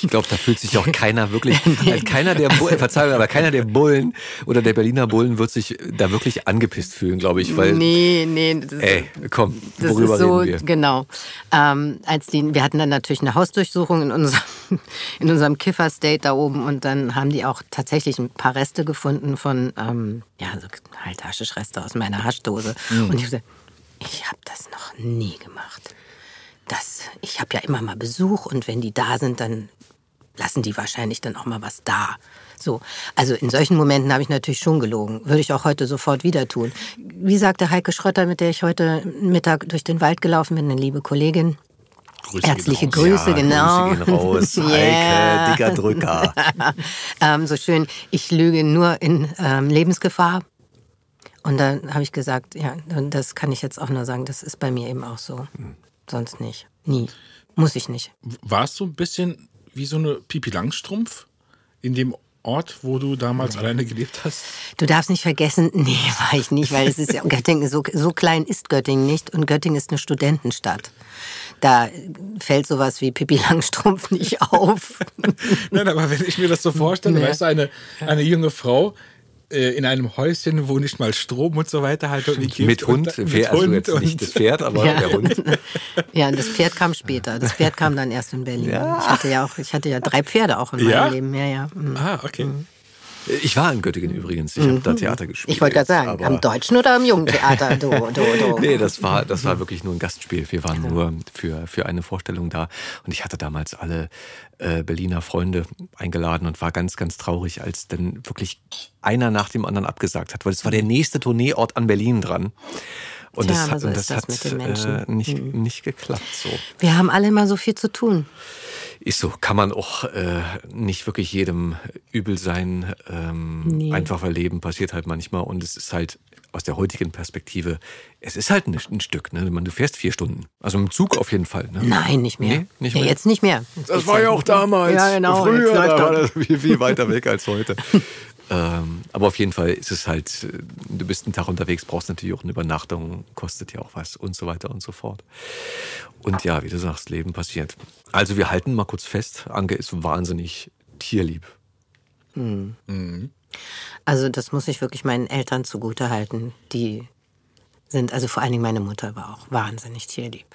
Ich glaube, da fühlt sich auch keiner wirklich, äh, keiner der Bullen, Verzeihung, aber keiner der Bullen oder der Berliner Bullen wird sich da wirklich angepisst fühlen, glaube ich, weil, nee, nee, das, ey, komm, das worüber ist so, reden wir? genau. Ähm, als die, wir hatten dann natürlich eine Hausdurchsuchung in unserem, in unserem Kiffer-State da oben und dann haben die auch tatsächlich ein paar Reste gefunden von, ähm, ja, so halt Haschischreste aus meiner Haschdose. Und ich habe gesagt, ich habe das noch nie gemacht. Das, ich habe ja immer mal Besuch und wenn die da sind, dann lassen die wahrscheinlich dann auch mal was da. So, also in solchen Momenten habe ich natürlich schon gelogen. Würde ich auch heute sofort wieder tun. Wie sagte Heike Schrötter, mit der ich heute Mittag durch den Wald gelaufen bin, eine liebe Kollegin. Grüße Herzliche. Grüße, Ja, genau. Grüße gehen raus. Yeah. Heike, dicker Drücker. ähm, so schön, ich lüge nur in ähm, Lebensgefahr. Und dann habe ich gesagt, ja, das kann ich jetzt auch nur sagen, das ist bei mir eben auch so. Sonst nicht. Nie. Muss ich nicht. Warst du ein bisschen wie so eine Pipi Langstrumpf in dem Ort, wo du damals alleine gelebt hast? Du darfst nicht vergessen, nee, war ich nicht, weil es ist ja, Göttingen, so, so klein ist Göttingen nicht und Göttingen ist eine Studentenstadt. Da fällt sowas wie Pippi Langstrumpf nicht auf. Nein, aber wenn ich mir das so vorstelle, Nee. weißt du, eine, eine junge Frau äh, in einem Häuschen, wo nicht mal Strom und so weiter halt und nicht Mit Hund, und, Pferd, also jetzt nicht das Pferd, aber Ja. der Hund. Ja, das Pferd kam später. Das Pferd kam dann erst in Berlin. Ich hatte ja auch, ich hatte ja drei Pferde auch in meinem Ja? Leben. Ja, ja. Mhm. Ah, okay. Ich war in Göttingen übrigens. Ich habe da Theater gespielt. Ich wollte gerade sagen, am Deutschen oder am Jugendtheater? Du, du, du. Nee, das war, das war wirklich nur ein Gastspiel. Wir waren nur für, für eine Vorstellung da. Und ich hatte damals alle äh, Berliner Freunde eingeladen und war ganz, ganz traurig, als dann wirklich einer nach dem anderen abgesagt hat, weil es war der nächste Tourneeort an Berlin dran. Und Tja, das, so und ist das das hat mit den Menschen. äh, nicht, nicht geklappt so. Wir haben alle immer so viel zu tun. Ist so, kann man auch äh, nicht wirklich jedem übel sein. Ähm, Nee. Einfach weil Leben passiert halt manchmal und es ist halt aus der heutigen Perspektive, es ist halt ein, ein Stück. Ne? Man, du fährst vier Stunden. Also im Zug auf jeden Fall. Ne? Nein, nicht mehr. Nee, nicht ja, mehr? jetzt nicht mehr. Jetzt Das war ja auch damals. Ja, genau. Früher da war das viel, viel weiter weg als heute. Ähm, aber auf jeden Fall ist es halt, äh, du bist einen Tag unterwegs, brauchst natürlich auch eine Übernachtung, kostet ja auch was und so weiter und so fort. Und ja, wie du sagst, Leben passiert. Also wir halten mal kurz fest, Anke ist wahnsinnig tierlieb. Also das muss ich wirklich meinen Eltern zugute halten. Die sind, also vor allen Dingen meine Mutter war auch wahnsinnig tierlieb.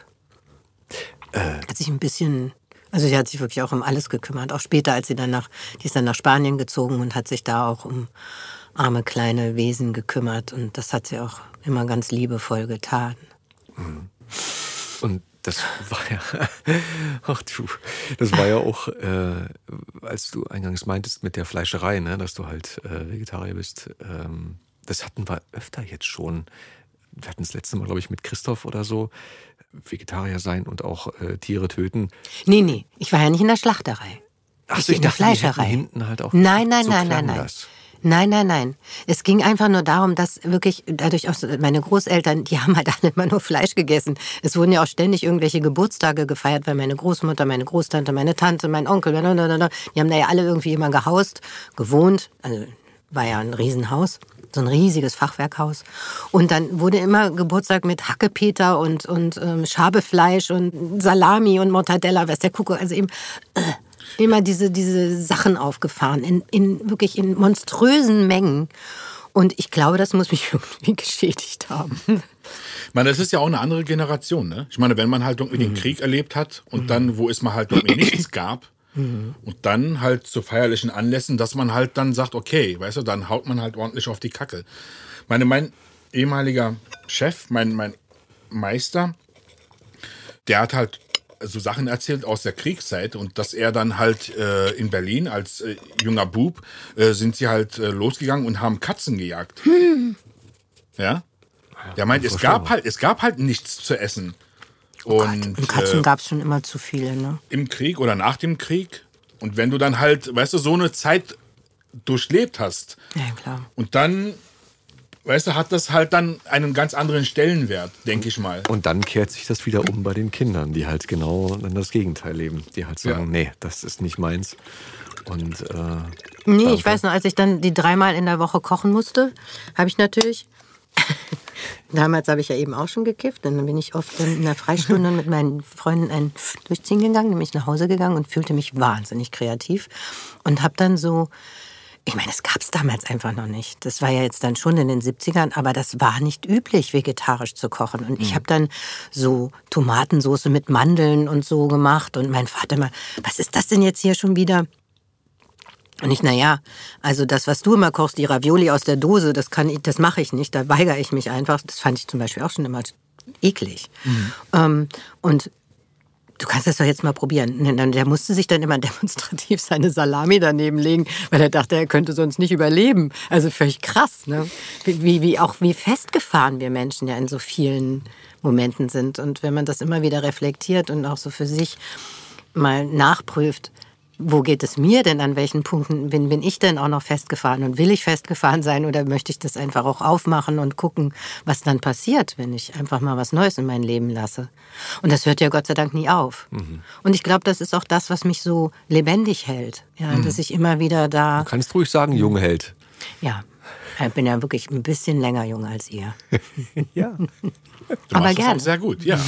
Äh. Hat sich ein bisschen, also sie hat sich wirklich auch um alles gekümmert. Auch später, als sie dann nach, die ist dann nach Spanien gezogen und hat sich da auch um arme kleine Wesen gekümmert. Und das hat sie auch immer ganz liebevoll getan. Und das war ja, ach du, das war ja auch, äh, als du eingangs meintest mit der Fleischerei, ne, dass du halt äh, Vegetarier bist. Ähm, das hatten wir öfter jetzt schon. Wir hatten das letzte Mal, glaube ich, mit Christoph oder so. Vegetarier sein und auch äh, Tiere töten. Nee, nee, ich war ja nicht in der Schlachterei. Ach ich ich in der dachte, Fleischerei. hinten halt auch- Nein, nein, so nein, nein, nein. das. Nein, nein, nein. Es ging einfach nur darum, dass wirklich dadurch auch meine Großeltern, die haben halt alle immer nur Fleisch gegessen. Es wurden ja auch ständig irgendwelche Geburtstage gefeiert, weil meine Großmutter, meine Großtante, meine Tante, mein Onkel, die haben da ja alle irgendwie immer gehaust, gewohnt. Also war ja ein Riesenhaus, so ein riesiges Fachwerkhaus. Und dann wurde immer Geburtstag mit Hackepeter und, und ähm, Schabefleisch und Salami und Mortadella, weiß der Kuckuck, also eben äh, immer diese, diese Sachen aufgefahren, in, in wirklich in monströsen Mengen. Und ich glaube, das muss mich irgendwie geschädigt haben. Ich meine, das ist ja auch eine andere Generation, ne? Ich meine, wenn man halt irgendwie den Krieg erlebt hat und dann, wo es mal halt irgendwie nichts gab und dann halt zu feierlichen Anlässen, dass man halt dann sagt, okay, weißt du, dann haut man halt ordentlich auf die Kacke. Meine, mein ehemaliger Chef, mein, mein Meister, der hat halt so Sachen erzählt aus der Kriegszeit und dass er dann halt äh, in Berlin als äh, junger Bub äh, sind sie halt äh, losgegangen und haben Katzen gejagt. Ja? Der meint, es gab halt, es gab halt nichts zu essen. Oh Und Und Katzen äh, gab es schon immer zu viele, ne? im Krieg oder nach dem Krieg. Und wenn du dann halt, weißt du, so eine Zeit durchlebt hast Ja, klar. und dann, weißt du, hat das halt dann einen ganz anderen Stellenwert, denke ich mal. Und dann kehrt sich das wieder um bei den Kindern, die halt genau dann das Gegenteil leben. Die halt sagen, Ja. nee, das ist nicht meins. Und äh, Nee, ich weiß noch, als ich dann die dreimal in der Woche kochen musste, habe ich natürlich. Damals habe ich ja eben auch schon gekifft. Und dann bin ich oft in der Freistunde mit meinen Freunden ein durchziehen gegangen, nämlich nach Hause gegangen und fühlte mich wahnsinnig kreativ. Und habe dann so. Ich meine, das gab es damals einfach noch nicht. Das war ja jetzt dann schon in den 70ern, aber das war nicht üblich, vegetarisch zu kochen. Und ich habe dann so Tomatensoße mit Mandeln und so gemacht. Und mein Vater immer, was ist das denn jetzt hier schon wieder? Und ich, naja, also das, was du immer kochst, die Ravioli aus der Dose, das kann ich, das mache ich nicht, da weigere ich mich einfach. Das fand ich zum Beispiel auch schon immer eklig. Ähm, und du kannst das doch jetzt mal probieren. Der musste sich dann immer demonstrativ seine Salami daneben legen, weil er dachte, er könnte sonst nicht überleben. Also völlig krass, ne? Wie, wie, wie auch wie festgefahren wir Menschen ja in so vielen Momenten sind. Und wenn man das immer wieder reflektiert und auch so für sich mal nachprüft, wo geht es mir denn, an welchen Punkten bin, bin ich denn auch noch festgefahren und will ich festgefahren sein oder möchte ich das einfach auch aufmachen und gucken, was dann passiert, wenn ich einfach mal was Neues in mein Leben lasse. Und das hört ja Gott sei Dank nie auf. Und ich glaube, das ist auch das, was mich so lebendig hält, ja, dass ich immer wieder da, du kannst ruhig sagen, Jungheld. ja, ich bin ja wirklich ein bisschen länger jung als ihr. Ja. Aber machst das gern. auch sehr gut, ja.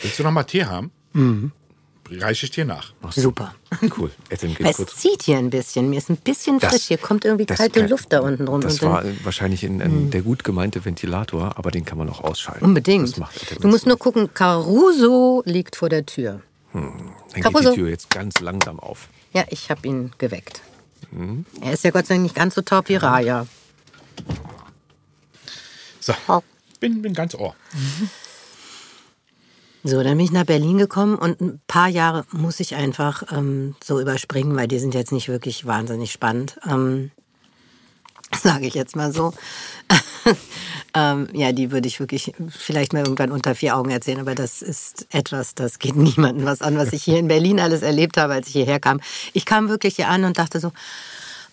Willst du noch mal Tee haben? Reiche ich dir nach. Super. Cool. Geht Es zieht hier ein bisschen. Mir ist ein bisschen Das- frisch. Hier kommt irgendwie kalte kann- Luft da unten rum. Das Und dann- war wahrscheinlich in, in der gut gemeinte Ventilator, aber den kann man auch ausschalten. Unbedingt. Das macht Du musst nur gucken, Caruso liegt vor der Tür. Dann geht Caruso. die Tür jetzt ganz langsam auf. Ja, ich habe ihn geweckt. Mhm. Er ist ja Gott sei Dank nicht ganz so taub wie Raya. So, bin, bin ganz ohr. So, dann bin ich nach Berlin gekommen und ein paar Jahre muss ich einfach ähm, so überspringen, weil die sind jetzt nicht wirklich wahnsinnig spannend. Ähm, Sage ich jetzt mal so. ähm, ja, die würde ich wirklich vielleicht mal irgendwann unter vier Augen erzählen, aber das ist etwas, das geht niemandem was an, was ich hier in Berlin alles erlebt habe, als ich hierher kam. Ich kam wirklich hier an und dachte so,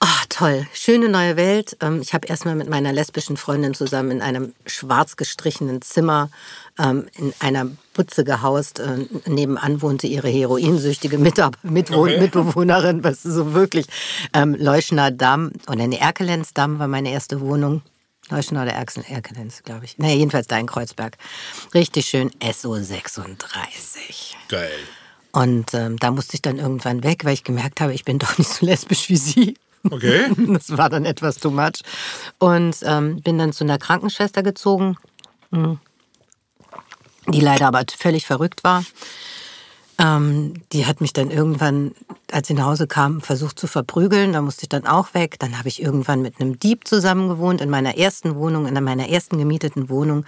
Ah, toll. Schöne neue Welt. Ähm, Ich habe erstmal mit meiner lesbischen Freundin zusammen in einem schwarz gestrichenen Zimmer ähm, in einer Butze gehaust. Äh, Nebenan wohnte ihre heroinsüchtige Mitab Mitwohn Okay. Mitbewohnerin, was so wirklich ähm, Leuschner Damm oder ne Erkelenz Damm war meine erste Wohnung. Leuschner oder Erkel- Erkelenz, glaube ich. Naja, jedenfalls da in Kreuzberg. Richtig schön SO 36. Geil. Und ähm, da musste ich dann irgendwann weg, weil ich gemerkt habe, ich bin doch nicht so lesbisch wie sie. Okay. Das war dann etwas too much. Und ähm, bin dann zu einer Krankenschwester gezogen, hm, die leider aber völlig verrückt war. Ähm, die hat mich dann irgendwann, als sie nach Hause kam, versucht zu verprügeln. Da musste ich dann auch weg. Dann habe ich irgendwann mit einem Dieb zusammen gewohnt. In meiner ersten Wohnung, in meiner ersten gemieteten Wohnung,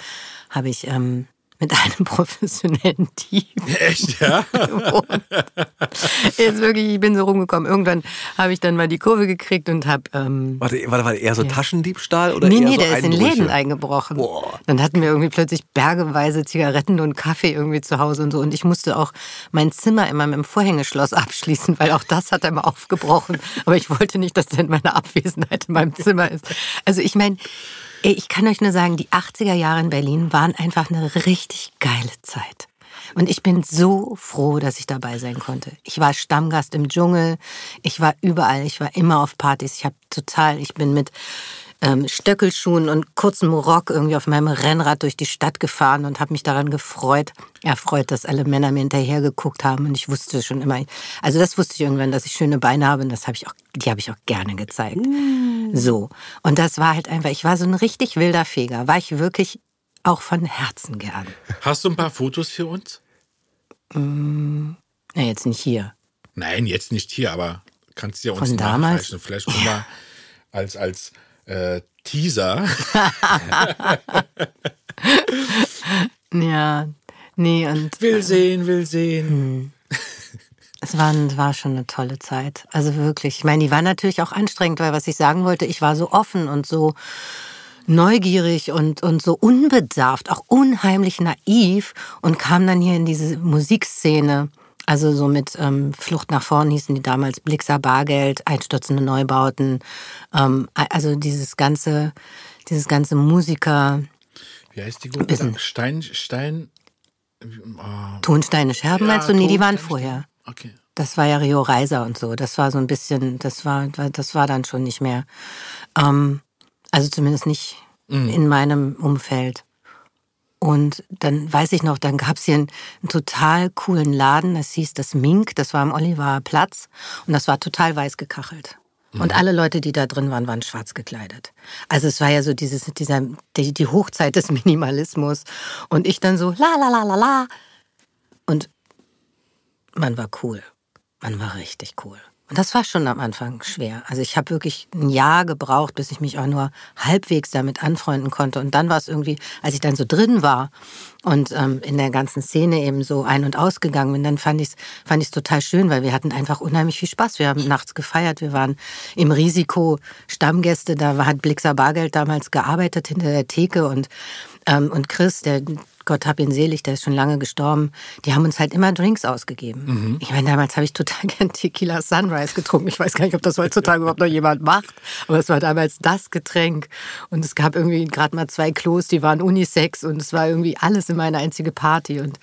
habe ich ähm, mit einem professionellen Dieb Echt, ja? Jetzt wirklich, ich bin so rumgekommen. Irgendwann habe ich dann mal die Kurve gekriegt und habe. Ähm, Warte, warte, warte, eher so Taschendiebstahl oder nee, eher nee, so der ist in? Läden eingebrochen. Boah. Dann hatten wir irgendwie plötzlich bergeweise Zigaretten und Kaffee irgendwie zu Hause und so. Und ich musste auch mein Zimmer immer mit dem Vorhängeschloss abschließen, weil auch das hat er immer aufgebrochen. Aber ich wollte nicht, dass der in meiner Abwesenheit in meinem Zimmer ist. Also ich meine, ich kann euch nur sagen, die 80er Jahre in Berlin waren einfach eine richtig geile Zeit. Und ich bin so froh, dass ich dabei sein konnte. Ich war Stammgast im Dschungel, ich war überall, ich war immer auf Partys. Ich habe total, ich bin mit ähm, Stöckelschuhen und kurzem Rock irgendwie auf meinem Rennrad durch die Stadt gefahren und habe mich daran gefreut, erfreut, dass alle Männer mir hinterher geguckt haben und ich wusste schon immer, also das wusste ich irgendwann, dass ich schöne Beine habe und das habe ich auch, die habe ich auch gerne gezeigt. So und das war halt einfach, ich war so ein richtig wilder Feger, war ich wirklich auch von Herzen gern. Hast du ein paar Fotos für uns? Na jetzt nicht hier. Nein, jetzt nicht hier, aber kannst du ja uns Von damals? Vielleicht schon mal als, als äh, Teaser. Ja, nee und Will sehen, will sehen. Es war, war schon eine tolle Zeit. Also wirklich. Ich meine, die war natürlich auch anstrengend, weil was ich sagen wollte, ich war so offen und so neugierig und, und so unbedarft, auch unheimlich naiv und kam dann hier in diese Musikszene. Also so mit ähm, Flucht nach vorn hießen die damals Blixer Bargeld, einstürzende Neubauten. Ähm, also dieses ganze, dieses ganze Musiker. Wie heißt die Gruppe? Stein, Stein. Oh. Tonsteine Scherben ja, meinst du? Nee, die waren vorher. Okay. Das war ja Rio Reiser und so. Das war so ein bisschen, das war, das war dann schon nicht mehr. Ähm, also zumindest nicht mhm. in meinem Umfeld. Und dann weiß ich noch, dann gab es hier einen, einen, total coolen Laden, das hieß das Mink, das war am Oliver Platz und das war total weiß gekachelt. Mhm. Und alle Leute, die da drin waren, waren schwarz gekleidet. Also es war ja so dieses, dieser, die, die Hochzeit des Minimalismus. Und ich dann so, la la la la la. Und man war cool. Man war richtig cool. Und das war schon am Anfang schwer. Also ich habe wirklich ein Jahr gebraucht, bis ich mich auch nur halbwegs damit anfreunden konnte. Und dann war es irgendwie, als ich dann so drin war und ähm, in der ganzen Szene eben so ein- und ausgegangen bin, dann fand ich es fand ich's total schön, weil wir hatten einfach unheimlich viel Spaß. Wir haben nachts gefeiert, wir waren im Risiko Stammgäste, da hat Blixer Bargeld damals gearbeitet hinter der Theke und ähm, und Chris, der Gott hab ihn selig, der ist schon lange gestorben, die haben uns halt immer Drinks ausgegeben. Mhm. Ich meine, damals habe ich total gern Tequila Sunrise getrunken. Ich weiß gar nicht, ob das heutzutage überhaupt noch jemand macht, aber es war damals das Getränk. Und es gab irgendwie gerade mal zwei Klos, die waren Unisex und es war irgendwie alles immer eine einzige Party. Und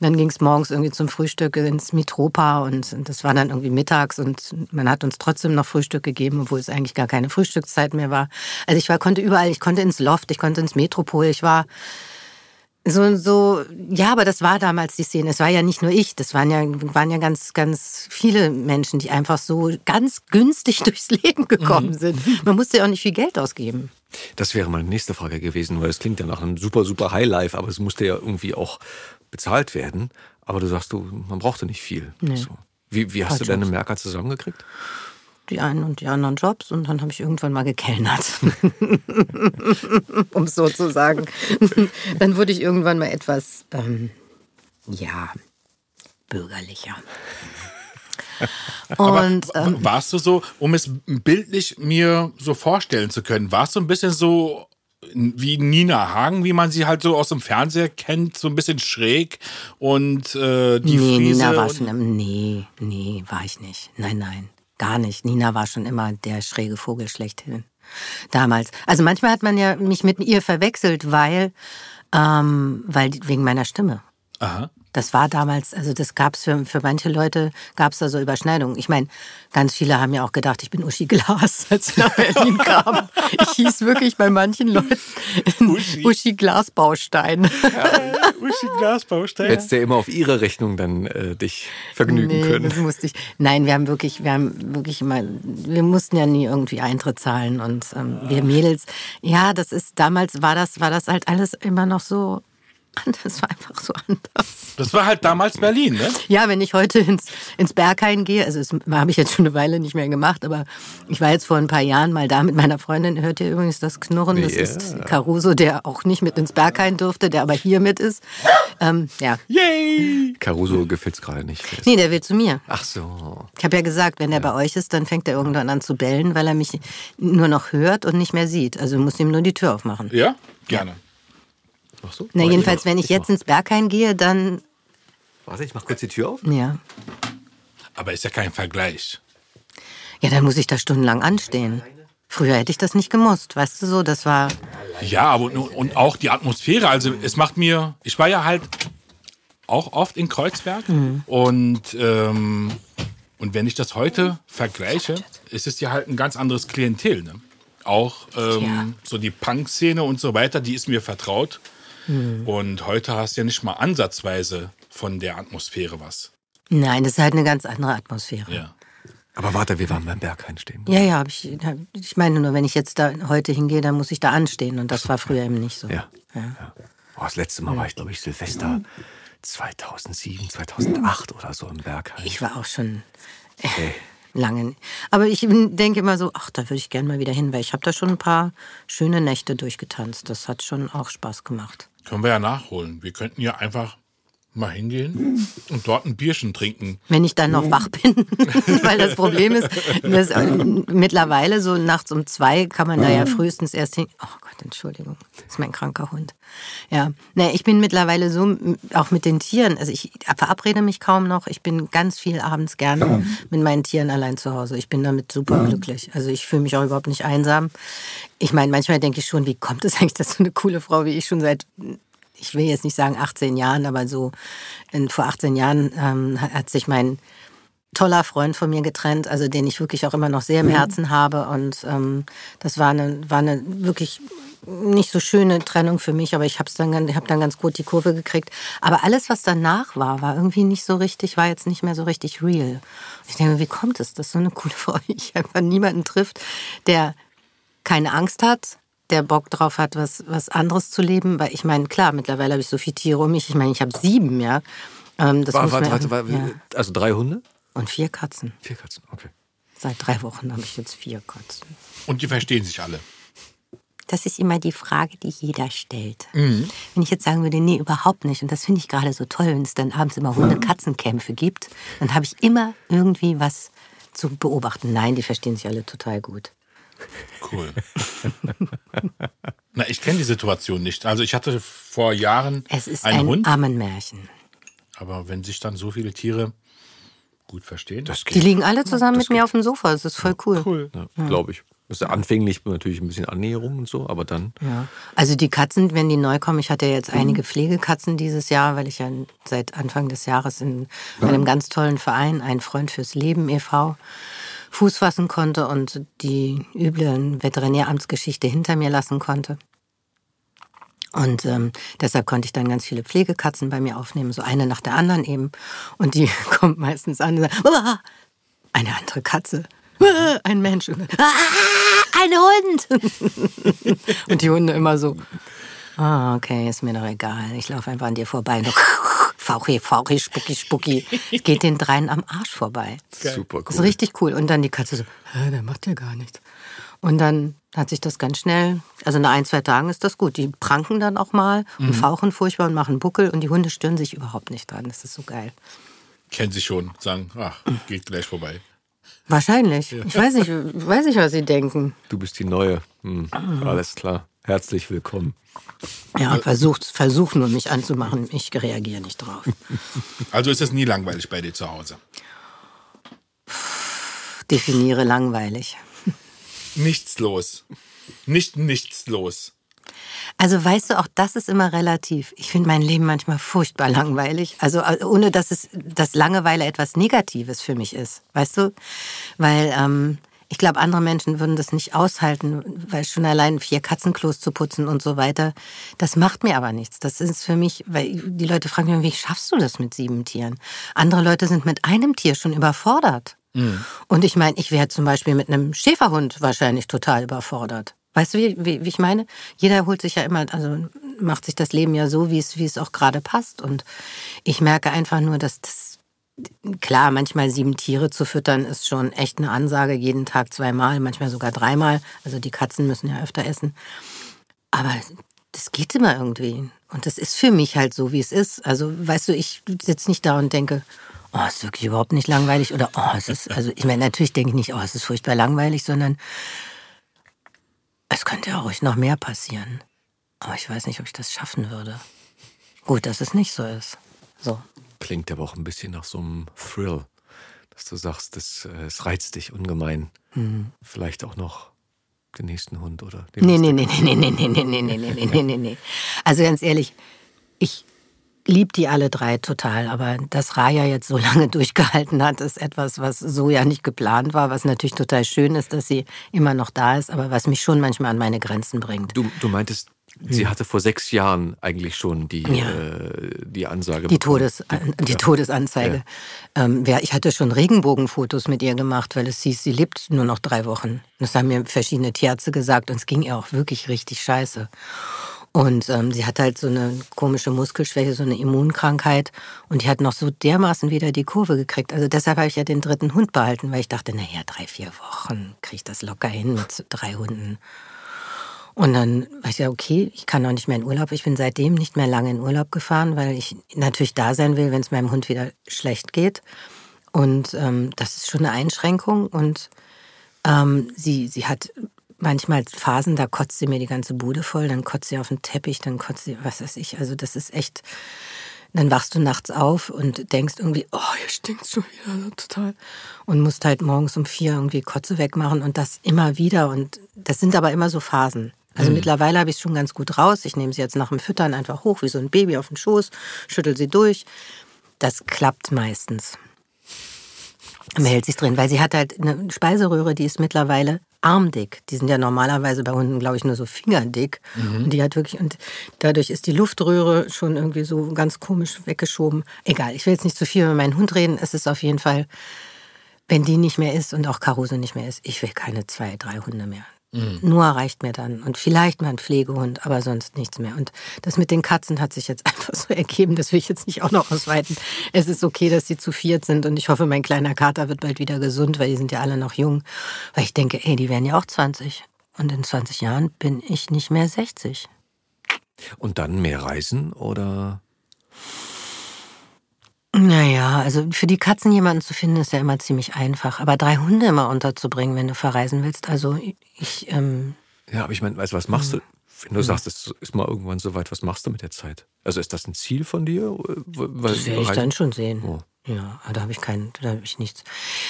dann ging es morgens irgendwie zum Frühstück ins Mitropa und das war dann irgendwie mittags und man hat uns trotzdem noch Frühstück gegeben, obwohl es eigentlich gar keine Frühstückszeit mehr war. Also ich war, konnte überall, ich konnte ins Loft, ich konnte ins Metropol, ich war so, so, ja, aber das war damals die Szene. Es war ja nicht nur ich, das waren ja, waren ja ganz, ganz viele Menschen, die einfach so ganz günstig durchs Leben gekommen mhm. sind. Man musste ja auch nicht viel Geld ausgeben. Das wäre meine nächste Frage gewesen, weil es klingt ja nach einem super, super Highlife, aber es musste ja irgendwie auch bezahlt werden. Aber du sagst, du, man brauchte nicht viel. Nee. So. Wie, wie hast du deine Merker zusammengekriegt? Die einen und die anderen Jobs und dann habe ich irgendwann mal gekellnert. um es so zu sagen. dann wurde ich irgendwann mal etwas, ähm, ja, bürgerlicher. Und, ähm, warst du so, um es bildlich mir so vorstellen zu können, warst du ein bisschen so wie Nina Hagen, wie man sie halt so aus dem Fernseher kennt, so ein bisschen schräg und äh, die nee, Friese Nina war schon, im, nee, nee, war ich nicht. Nein, nein. Gar nicht. Nina war schon immer der schräge Vogel schlechthin. Damals. Also manchmal hat man ja mich mit ihr verwechselt, weil, ähm, weil wegen meiner Stimme. Aha. Das war damals, also das gab es für, für manche Leute, gab es da so Überschneidungen. Ich meine, ganz viele haben ja auch gedacht, ich bin Uschi Glas, als ich nach Berlin kam. Ich hieß wirklich bei manchen Leuten Uschi, Uschi Glasbaustein. Ja, Uschi Glasbaustein. Hättest du ja immer auf ihre Rechnung dann äh, dich vergnügen nee, können. Das musste ich. Nein, wir haben wirklich, wir haben wirklich immer, wir mussten ja nie irgendwie Eintritt zahlen und ähm, wir Mädels, ja, das ist, damals war das, war das halt alles immer noch so Das war einfach so anders. Das war halt damals Berlin, ne? Ja, wenn ich heute ins, ins Berghain gehe, also das habe ich jetzt schon eine Weile nicht mehr gemacht, aber ich war jetzt vor ein paar Jahren mal da mit meiner Freundin. Hört ihr übrigens das Knurren? Das yeah. ist Caruso, der auch nicht mit ins Berghain durfte, der aber hier mit ist. Ähm, ja. Yay! Caruso gefällt es gerade nicht. Nee, der will zu mir. Ach so. Ich habe ja gesagt, wenn er ja. bei euch ist, dann fängt er irgendwann an zu bellen, weil er mich nur noch hört und nicht mehr sieht. Also muss ihm nur die Tür aufmachen. Ja, gerne. Ach so? Na, jedenfalls, wenn ich, ich jetzt mach. ins Berghain gehe, dann. Warte, ich mach kurz die Tür auf. Ja. Aber ist ja kein Vergleich. Ja, dann muss ich da stundenlang anstehen. Früher hätte ich das nicht gemusst, weißt du so, das war. Ja, aber und auch die Atmosphäre. Also es macht mir. Ich war ja halt auch oft in Kreuzberg mhm. und ähm, und wenn ich das heute vergleiche, ist es ja halt ein ganz anderes Klientel. Ne? Auch ähm, ja. so die Punk-Szene und so weiter, die ist mir vertraut. Mhm. Und heute hast du ja nicht mal ansatzweise von der Atmosphäre was. Nein, das ist halt eine ganz andere Atmosphäre. Ja. Aber warte, wir waren beim Berghain stehen. Ja, ja, ich, ich meine nur, wenn ich jetzt da heute hingehe, dann muss ich da anstehen. Und das war früher eben nicht so. Ja. ja. ja. Oh, das letzte Mal war ich, glaube ich, Silvester 2007, 2008 oder so im Berghain. Ich war auch schon. Okay lange. Aber ich denke immer so, ach, da würde ich gerne mal wieder hin, weil ich habe da schon ein paar schöne Nächte durchgetanzt. Das hat schon auch Spaß gemacht. Können wir ja nachholen. Wir könnten ja einfach Mal hingehen und dort ein Bierchen trinken. Wenn ich dann noch wach bin, weil das Problem ist, dass, äh, mittlerweile so nachts um zwei kann man da ja frühestens erst hin. Oh Gott, Entschuldigung, das ist mein kranker Hund. Ja, ne, ich bin mittlerweile so auch mit den Tieren. Also ich verabrede mich kaum noch. Ich bin ganz viel abends gerne mit meinen Tieren allein zu Hause. Ich bin damit super glücklich. Also ich fühle mich auch überhaupt nicht einsam. Ich meine, manchmal denke ich schon, wie kommt es eigentlich, dass so eine coole Frau wie ich schon seit ich will jetzt nicht sagen 18 Jahren, aber so in, vor 18 Jahren ähm, hat, hat sich mein toller Freund von mir getrennt, also den ich wirklich auch immer noch sehr im Herzen habe. Und ähm, das war eine, war eine wirklich nicht so schöne Trennung für mich, aber ich habe dann, hab dann ganz gut die Kurve gekriegt. Aber alles, was danach war, war irgendwie nicht so richtig, war jetzt nicht mehr so richtig real. Ich denke, wie kommt es, dass so eine coole Frau ich einfach niemanden trifft, der keine Angst hat, der Bock drauf hat, was, was anderes zu leben. Weil ich meine, klar, mittlerweile habe ich so viele Tiere um mich. Ich meine, ich habe sieben, ja. Ähm, das War, muss war, warte, war, ja. Also drei Hunde? Und vier Katzen. Vier Katzen, okay. Seit drei Wochen habe ich jetzt vier Katzen. Und die verstehen sich alle. Das ist immer die Frage, die jeder stellt. Wenn ich jetzt sagen würde, nee, überhaupt nicht. Und das finde ich gerade so toll, wenn es dann abends immer Hunde-Katzenkämpfe gibt, dann habe ich immer irgendwie was zu beobachten. Nein, die verstehen sich alle total gut. Cool. Na, ich kenne die Situation nicht. Also ich hatte vor Jahren Es ist einen ein Hund, Ammenmärchen. aber wenn sich dann so viele Tiere gut verstehen, Das Die liegen alle zusammen mit mir auf dem Sofa. Das ist voll cool. cool. Ja, glaube ich. Das ist anfänglich natürlich ein bisschen Annäherung und so, aber dann. Ja. Also die Katzen, wenn die neu kommen, ich hatte ja jetzt einige Pflegekatzen dieses Jahr, weil ich ja seit Anfang des Jahres in einem ganz tollen Verein, ein Freund fürs Leben e.V., Fuß fassen konnte und die üble Veterinäramtsgeschichte hinter mir lassen konnte. Und ähm, deshalb konnte ich dann ganz viele Pflegekatzen bei mir aufnehmen, so eine nach der anderen eben. Und die kommt meistens an und sagt, "Ah, eine andere Katze, Ah, ein Mensch, und ah, ein Hund. und die Hunde immer so, ah, okay, ist mir doch egal, ich laufe einfach an dir vorbei. Fauchi, Fauchi, Spucki, Spucki. Es geht den dreien am Arsch vorbei. Super cool. Das ist richtig cool. Und dann die Katze so, Hä, der macht ja gar nichts. Und dann hat sich das ganz schnell, also nach ein, zwei Tagen ist das gut. Die pranken dann auch mal und fauchen furchtbar und machen Buckel und die Hunde stören sich überhaupt nicht dran. Das ist so geil. Kennen sie schon, sagen, ach, geht gleich vorbei. Wahrscheinlich. Ich weiß nicht, weiß nicht, was sie denken. Du bist die Neue. Hm, alles klar. Herzlich willkommen. Ja, versucht, versuch nur mich anzumachen. Ich reagiere nicht drauf. Also ist es nie langweilig bei dir zu Hause. Definiere langweilig. Nichts los. Nicht nichts los. Also weißt du, auch das ist immer relativ. Ich finde mein Leben manchmal furchtbar langweilig. Also äh, ohne dass es, dass Langeweile etwas Negatives für mich ist. Weißt du? Weil ähm, ich glaube, andere Menschen würden das nicht aushalten, weil schon allein vier Katzenklos zu putzen und so weiter, das macht mir aber nichts. Das ist für mich, weil die Leute fragen mich, wie schaffst du das mit sieben Tieren? Andere Leute sind mit einem Tier schon überfordert. Und ich meine, ich wäre zum Beispiel mit einem Schäferhund wahrscheinlich total überfordert. Weißt du, wie, wie, wie ich meine? Jeder holt sich ja immer, also macht sich das Leben ja so, wie es, wie es auch gerade passt. Und ich merke einfach nur, dass das, klar, manchmal sieben Tiere zu füttern, ist schon echt eine Ansage, jeden Tag zweimal, manchmal sogar dreimal. Also die Katzen müssen ja öfter essen. Aber das geht immer irgendwie. Und das ist für mich halt so, wie es ist. Also, weißt du, ich sitze nicht da und denke, oh, es ist wirklich überhaupt nicht langweilig. Oder, oh, es ist, also ich meine, natürlich denke ich nicht, oh, es ist furchtbar langweilig, sondern es könnte ja ruhig noch mehr passieren. Aber ich weiß nicht, ob ich das schaffen würde. Gut, dass es nicht so ist. So. Klingt aber auch ein bisschen nach so einem Thrill, dass du sagst, das, äh, es reizt dich ungemein. Vielleicht auch noch den nächsten Hund oder den Nee, nee, nee, nee, nee, nee, nee, nee, nee, nee, nee, nee, nee, nee. Also ganz ehrlich, ich liebe die alle drei total, aber dass Raya jetzt so lange durchgehalten hat, ist etwas, was so ja nicht geplant war, was natürlich total schön ist, dass sie immer noch da ist, aber was mich schon manchmal an meine Grenzen bringt. Du, du meintest, sie hatte vor sechs Jahren eigentlich schon die, Hm. Ja. äh, die Ansage Die, bekommen. Todes, die Todesanzeige. Ähm, wer, ich hatte schon Regenbogenfotos mit ihr gemacht, weil es hieß, sie lebt nur noch drei Wochen. Das haben mir verschiedene Tierärzte gesagt und es ging ihr auch wirklich richtig scheiße. Und ähm, sie hat halt so eine komische Muskelschwäche, so eine Immunkrankheit. Und die hat noch so dermaßen wieder die Kurve gekriegt. Also deshalb habe ich ja den dritten Hund behalten, weil ich dachte, naja, drei, vier Wochen kriege ich das locker hin mit drei Hunden. Und dann war ich ja, okay, ich kann auch nicht mehr in Urlaub. Ich bin seitdem nicht mehr lange in Urlaub gefahren, weil ich natürlich da sein will, wenn es meinem Hund wieder schlecht geht. Und ähm, das ist schon eine Einschränkung. Und ähm, sie, sie hat manchmal Phasen, da kotzt sie mir die ganze Bude voll, dann kotzt sie auf den Teppich, dann kotzt sie, was weiß ich. Also das ist echt, dann wachst du nachts auf und denkst irgendwie, oh, hier stinkt's schon wieder total. Und musst halt morgens um vier irgendwie Kotze wegmachen und das immer wieder. Und das sind aber immer so Phasen. Also mhm. mittlerweile habe ich es schon ganz gut raus. Ich nehme sie jetzt nach dem Füttern einfach hoch, wie so ein Baby auf den Schoß, schüttel sie durch. Das klappt meistens. Man hält sich drin, weil sie hat halt eine Speiseröhre, die ist mittlerweile armdick. Die sind ja normalerweise bei Hunden, glaube ich, nur so fingerdick. Mhm. Und die hat wirklich, und dadurch ist die Luftröhre schon irgendwie so ganz komisch weggeschoben. Egal, ich will jetzt nicht zu viel über meinen Hund reden. Es ist auf jeden Fall, wenn die nicht mehr ist und auch Caruso nicht mehr ist, ich will keine zwei, drei Hunde mehr. Mhm. Nur reicht mir dann. Und vielleicht mal ein Pflegehund, aber sonst nichts mehr. Und das mit den Katzen hat sich jetzt einfach so ergeben. Das will ich jetzt nicht auch noch ausweiten. Es ist okay, dass sie zu viert sind. Und ich hoffe, mein kleiner Kater wird bald wieder gesund, weil die sind ja alle noch jung. Weil ich denke, ey, die werden ja auch 20. Und in 20 Jahren bin ich nicht mehr 60. Und dann mehr reisen oder? Naja, also für die Katzen jemanden zu finden, ist ja immer ziemlich einfach. Aber drei Hunde immer unterzubringen, wenn du verreisen willst, also ich. Ähm, ja, aber ich meine, du, was machst du? Hm. Wenn du hm. sagst, es ist mal irgendwann soweit, was machst du mit der Zeit? Also ist das ein Ziel von dir? Weil das werde ich dann schon sehen. Oh. Ja, da habe ich kein, da habe ich nichts.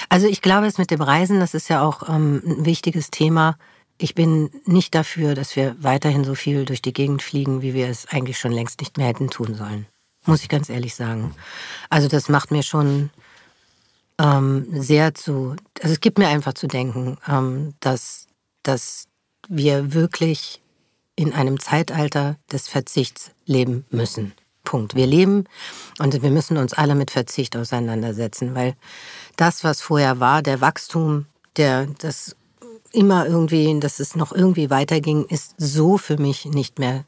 Also ich glaube, es mit dem Reisen, das ist ja auch ähm, ein wichtiges Thema. Ich bin nicht dafür, dass wir weiterhin so viel durch die Gegend fliegen, wie wir es eigentlich schon längst nicht mehr hätten tun sollen muss ich ganz ehrlich sagen. Also das macht mir schon ähm, sehr zu, also es gibt mir einfach zu denken, ähm, dass, dass wir wirklich in einem Zeitalter des Verzichts leben müssen. Punkt. Wir leben und wir müssen uns alle mit Verzicht auseinandersetzen, weil das, was vorher war, der Wachstum, der, das immer irgendwie, dass es noch irgendwie weiterging, ist so für mich nicht mehr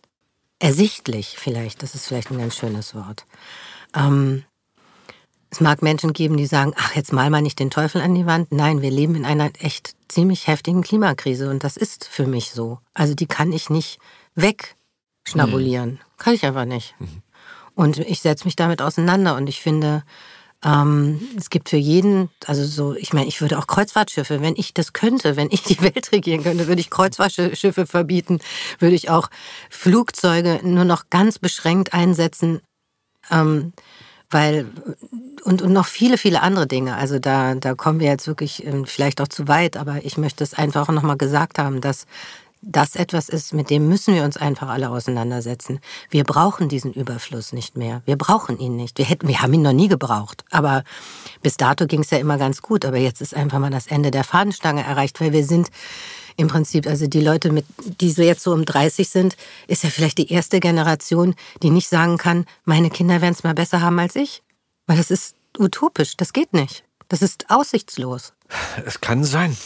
ersichtlich vielleicht, das ist vielleicht ein ganz schönes Wort. Ähm, es mag Menschen geben, die sagen, ach, jetzt mal mal nicht den Teufel an die Wand. Nein, wir leben in einer echt ziemlich heftigen Klimakrise und das ist für mich so. Also die kann ich nicht wegschnabulieren. Mhm. Kann ich einfach nicht. Mhm. Und ich setze mich damit auseinander und ich finde, ähm, es gibt für jeden, also so, ich meine, ich würde auch Kreuzfahrtschiffe, wenn ich das könnte, wenn ich die Welt regieren könnte, würde ich Kreuzfahrtschiffe verbieten, würde ich auch Flugzeuge nur noch ganz beschränkt einsetzen, ähm, weil und, und noch viele, viele andere Dinge. Also da, da kommen wir jetzt wirklich ähm, vielleicht auch zu weit, aber ich möchte es einfach auch nochmal gesagt haben, dass das etwas ist, mit dem müssen wir uns einfach alle auseinandersetzen. Wir brauchen diesen Überfluss nicht mehr. Wir brauchen ihn nicht. Wir, hätten, wir haben ihn noch nie gebraucht. Aber bis dato ging es ja immer ganz gut. Aber jetzt ist einfach mal das Ende der Fahnenstange erreicht, weil wir sind im Prinzip, also die Leute, mit, die so jetzt so um 30 sind, ist ja vielleicht die erste Generation, die nicht sagen kann, meine Kinder werden es mal besser haben als ich. Weil das ist utopisch. Das geht nicht. Das ist aussichtslos. Es kann sein.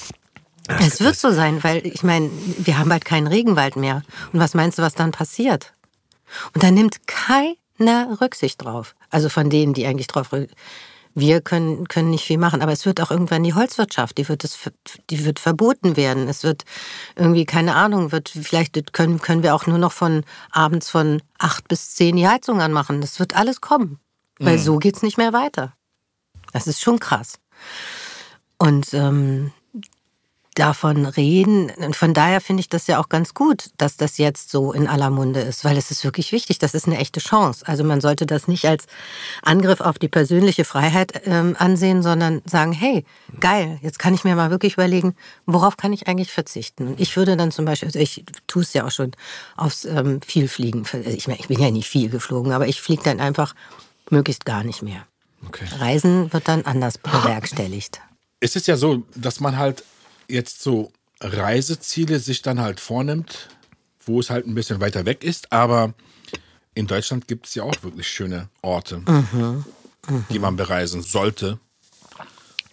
Es wird so sein, weil ich meine, wir haben bald keinen Regenwald mehr. Und was meinst du, was dann passiert? Und da nimmt keiner Rücksicht drauf. Also von denen, die eigentlich drauf. Wir können, können nicht viel machen, aber es wird auch irgendwann die Holzwirtschaft, die wird, das, die wird verboten werden. Es wird irgendwie, keine Ahnung, wird, vielleicht können, können wir auch nur noch von abends von acht bis zehn die Heizung anmachen. Das wird alles kommen. Weil mhm. so geht's nicht mehr weiter. Das ist schon krass. Und ähm, davon reden. Und von daher finde ich das ja auch ganz gut, dass das jetzt so in aller Munde ist, weil es ist wirklich wichtig. Das ist eine echte Chance. Also man sollte das nicht als Angriff auf die persönliche Freiheit ähm, ansehen, sondern sagen, hey, geil, jetzt kann ich mir mal wirklich überlegen, worauf kann ich eigentlich verzichten? Und ich würde dann zum Beispiel, also ich tue es ja auch schon aufs ähm, Vielfliegen. Also ich, ich bin ja nicht viel geflogen, aber ich fliege dann einfach möglichst gar nicht mehr. Okay. Reisen wird dann anders bewerkstelligt. Es ist ja so, dass man halt jetzt so Reiseziele sich dann halt vornimmt, wo es halt ein bisschen weiter weg ist, aber in Deutschland gibt es ja auch wirklich schöne Orte, mhm. Mhm. die man bereisen sollte.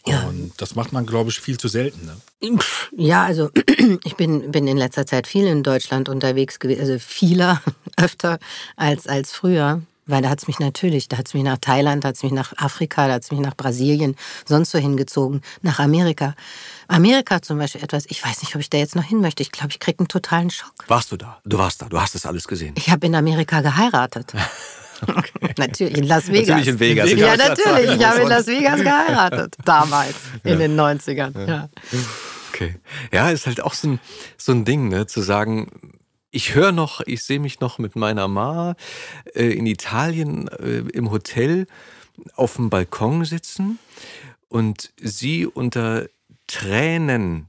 Ja. Und das macht man, glaube ich, viel zu selten. Ne? Ja, also ich bin, bin in letzter Zeit viel in Deutschland unterwegs gewesen, also vieler, öfter als, als früher. Weil da hat es mich natürlich, da hat es mich nach Thailand, da hat es mich nach Afrika, da hat es mich nach Brasilien, sonst wo hingezogen, nach Amerika. Amerika zum Beispiel etwas, ich weiß nicht, ob ich da jetzt noch hin möchte. Ich glaube, ich kriege einen totalen Schock. Warst du da? Du warst da, du hast das alles gesehen. Ich habe in Amerika geheiratet. Okay. natürlich, in Las Vegas. Natürlich in Vegas. Ja, natürlich. Ich habe in Las Vegas geheiratet. Damals, in ja. den 90ern. Ja. Okay. Ja, ist halt auch so ein, so ein Ding, ne, zu sagen, ich höre noch, ich sehe mich noch mit meiner Ma äh, in Italien äh, im Hotel auf dem Balkon sitzen und sie unter Tränen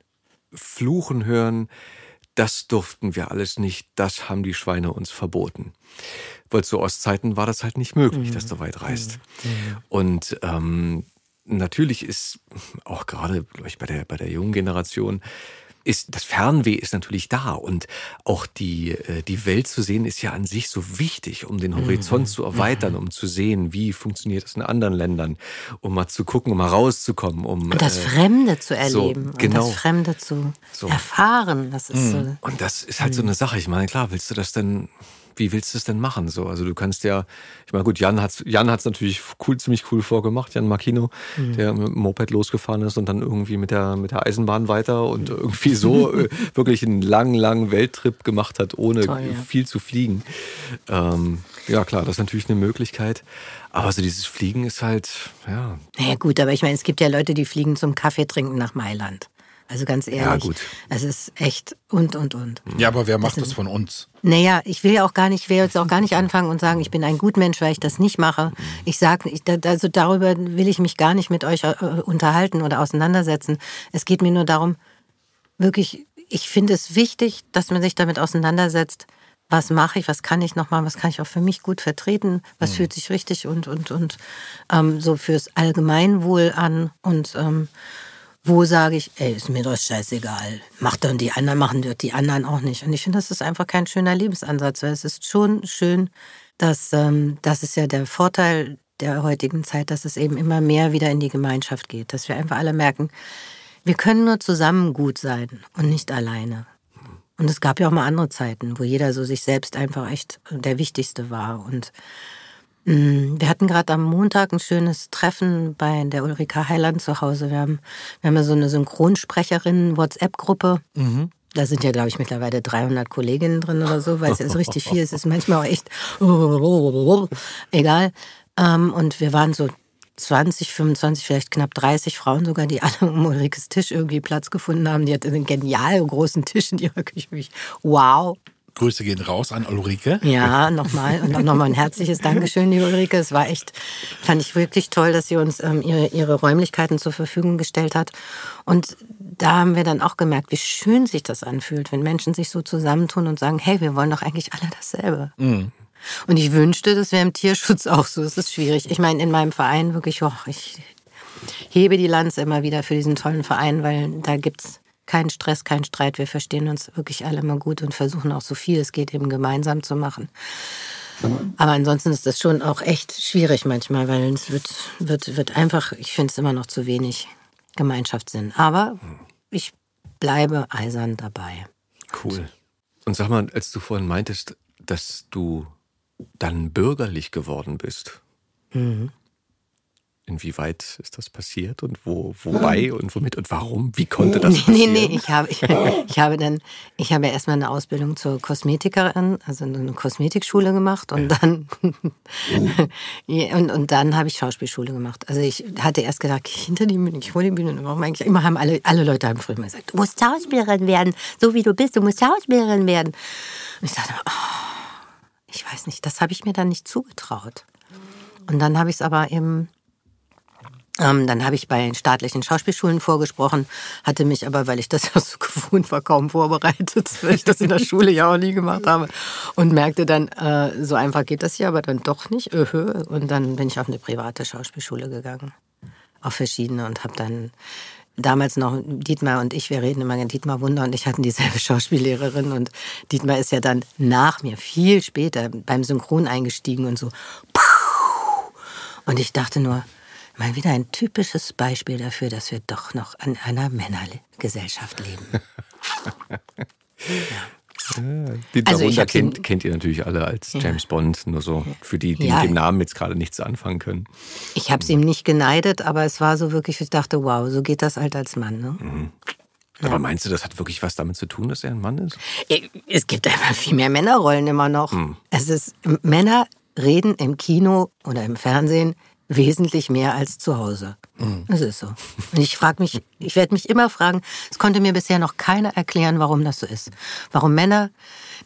fluchen hören, das durften wir alles nicht, das haben die Schweine uns verboten. Weil zu Ostzeiten war das halt nicht möglich, mhm. dass du weit reist. Mhm. Und ähm, natürlich ist auch gerade, glaube ich, bei der, bei der jungen Generation, ist das Fernweh ist natürlich da und auch die, äh, die Welt zu sehen ist ja an sich so wichtig, um den Horizont mhm. zu erweitern, um zu sehen, wie funktioniert das in anderen Ländern, um mal zu gucken, um mal rauszukommen, um und das äh, Fremde zu erleben, so, genau. und das Fremde zu so. erfahren. Das ist mhm. so. Und das ist halt mhm. so eine Sache. Ich meine, klar, willst du das denn wie willst du es denn machen? So, also du kannst ja, ich meine, gut, Jan hat's, Jan hat's natürlich cool, ziemlich cool vorgemacht, Jan Makino, mhm. der mit dem Moped losgefahren ist und dann irgendwie mit der, mit der Eisenbahn weiter und irgendwie so äh, wirklich einen langen, langen Welttrip gemacht hat, ohne Toll, ja. viel zu fliegen. Ähm, ja, klar, das ist natürlich eine Möglichkeit. Aber so dieses Fliegen ist halt, ja. Naja, gut, aber ich meine, es gibt ja Leute, die fliegen zum Kaffee trinken nach Mailand. Also ganz ehrlich. Ja, gut. Es ist echt und, und, und. Ja, aber wer macht das, das von uns? Naja, ich will ja auch gar nicht, ich will jetzt auch gar nicht anfangen und sagen, ich bin ein Gutmensch, weil ich das nicht mache. Ich sage, also darüber will ich mich gar nicht mit euch äh, unterhalten oder auseinandersetzen. Es geht mir nur darum, wirklich, ich finde es wichtig, dass man sich damit auseinandersetzt, was mache ich, was kann ich nochmal, was kann ich auch für mich gut vertreten, was mhm. fühlt sich richtig und, und, und ähm, so fürs Allgemeinwohl an und ähm, wo sage ich, ey, ist mir doch scheißegal. Macht dann die anderen, machen die anderen auch nicht. Und ich finde, das ist einfach kein schöner Lebensansatz, weil es ist schon schön, dass ähm, das ist ja der Vorteil der heutigen Zeit, dass es eben immer mehr wieder in die Gemeinschaft geht, dass wir einfach alle merken, wir können nur zusammen gut sein und nicht alleine. Und es gab ja auch mal andere Zeiten, wo jeder so sich selbst einfach echt der Wichtigste war und wir hatten gerade am Montag ein schönes Treffen bei der Ulrika Heiland zu Hause. Wir haben, wir haben ja so eine Synchronsprecherin-WhatsApp-Gruppe. Mhm. Da sind ja, glaube ich, mittlerweile 300 Kolleginnen drin oder so, weil es ist richtig viel. Es ist manchmal auch echt egal. Ähm, und wir waren so 20, 25, vielleicht knapp 30 Frauen sogar, die alle um Ulrikes Tisch irgendwie Platz gefunden haben. Die hatte einen genial großen Tisch in ihrer Küche. Wow, Grüße gehen raus an Ulrike. Ja, nochmal und auch nochmal ein herzliches Dankeschön, liebe Ulrike. Es war echt, fand ich wirklich toll, dass sie uns ähm, ihre, ihre Räumlichkeiten zur Verfügung gestellt hat. Und da haben wir dann auch gemerkt, wie schön sich das anfühlt, wenn Menschen sich so zusammentun und sagen, hey, wir wollen doch eigentlich alle dasselbe. Mhm. Und ich wünschte, das wäre im Tierschutz auch so. Es ist schwierig. Ich meine, in meinem Verein wirklich, oh, ich hebe die Lanze immer wieder für diesen tollen Verein, weil da gibt's kein Stress, kein Streit. Wir verstehen uns wirklich alle mal gut und versuchen auch so viel es geht eben gemeinsam zu machen. Aber ansonsten ist das schon auch echt schwierig manchmal, weil es wird, wird, wird einfach, ich finde es immer noch zu wenig Gemeinschaftssinn. Aber ich bleibe eisern dabei. Cool. Und sag mal, als du vorhin meintest, dass du dann bürgerlich geworden bist. Mhm. Inwieweit ist das passiert und wo, wobei und womit und warum? Wie konnte das passieren? Nee, nee, ich habe, ich, ich habe dann, ich habe erstmal eine Ausbildung zur Kosmetikerin, also eine Kosmetikschule gemacht und ja. dann, und, und dann habe ich Schauspielschule gemacht. Also ich hatte erst gedacht, hinter die Bühne, ich vor die Bühne, eigentlich immer haben alle, alle Leute haben früher immer gesagt, du musst Schauspielerin werden, so wie du bist, du musst Schauspielerin werden. Und ich dachte, oh, ich weiß nicht, das habe ich mir dann nicht zugetraut. Und dann habe ich es aber eben ähm, dann habe ich bei staatlichen Schauspielschulen vorgesprochen, hatte mich aber, weil ich das ja so gewohnt war, kaum vorbereitet, weil ich das in der Schule ja auch nie gemacht habe und merkte dann, äh, so einfach geht das hier, aber dann doch nicht. Öhö. Und dann bin ich auf eine private Schauspielschule gegangen, auf verschiedene und habe dann damals noch Dietmar und ich, wir reden immer, Dietmar Wunder und ich hatten dieselbe Schauspiellehrerin und Dietmar ist ja dann nach mir, viel später, beim Synchron eingestiegen und so. Und ich dachte nur, Mal wieder ein typisches Beispiel dafür, dass wir doch noch an einer Männergesellschaft leben. ja. Den Also darunter kennt, kennt ihr natürlich alle als James Bond, nur so für die, die Ja. mit dem Namen jetzt gerade nichts anfangen können. Ich habe es ihm nicht geneidet, aber es war so wirklich, ich dachte, wow, so geht das halt als Mann. Ne? Aber meinst du, das hat wirklich was damit zu tun, dass er ein Mann ist? Es gibt einfach viel mehr Männerrollen immer noch. Es ist, Männer reden im Kino oder im Fernsehen wesentlich mehr als zu Hause. Das ist so. Und ich frage mich, ich werde mich immer fragen, es konnte mir bisher noch keiner erklären, warum das so ist. Warum Männer,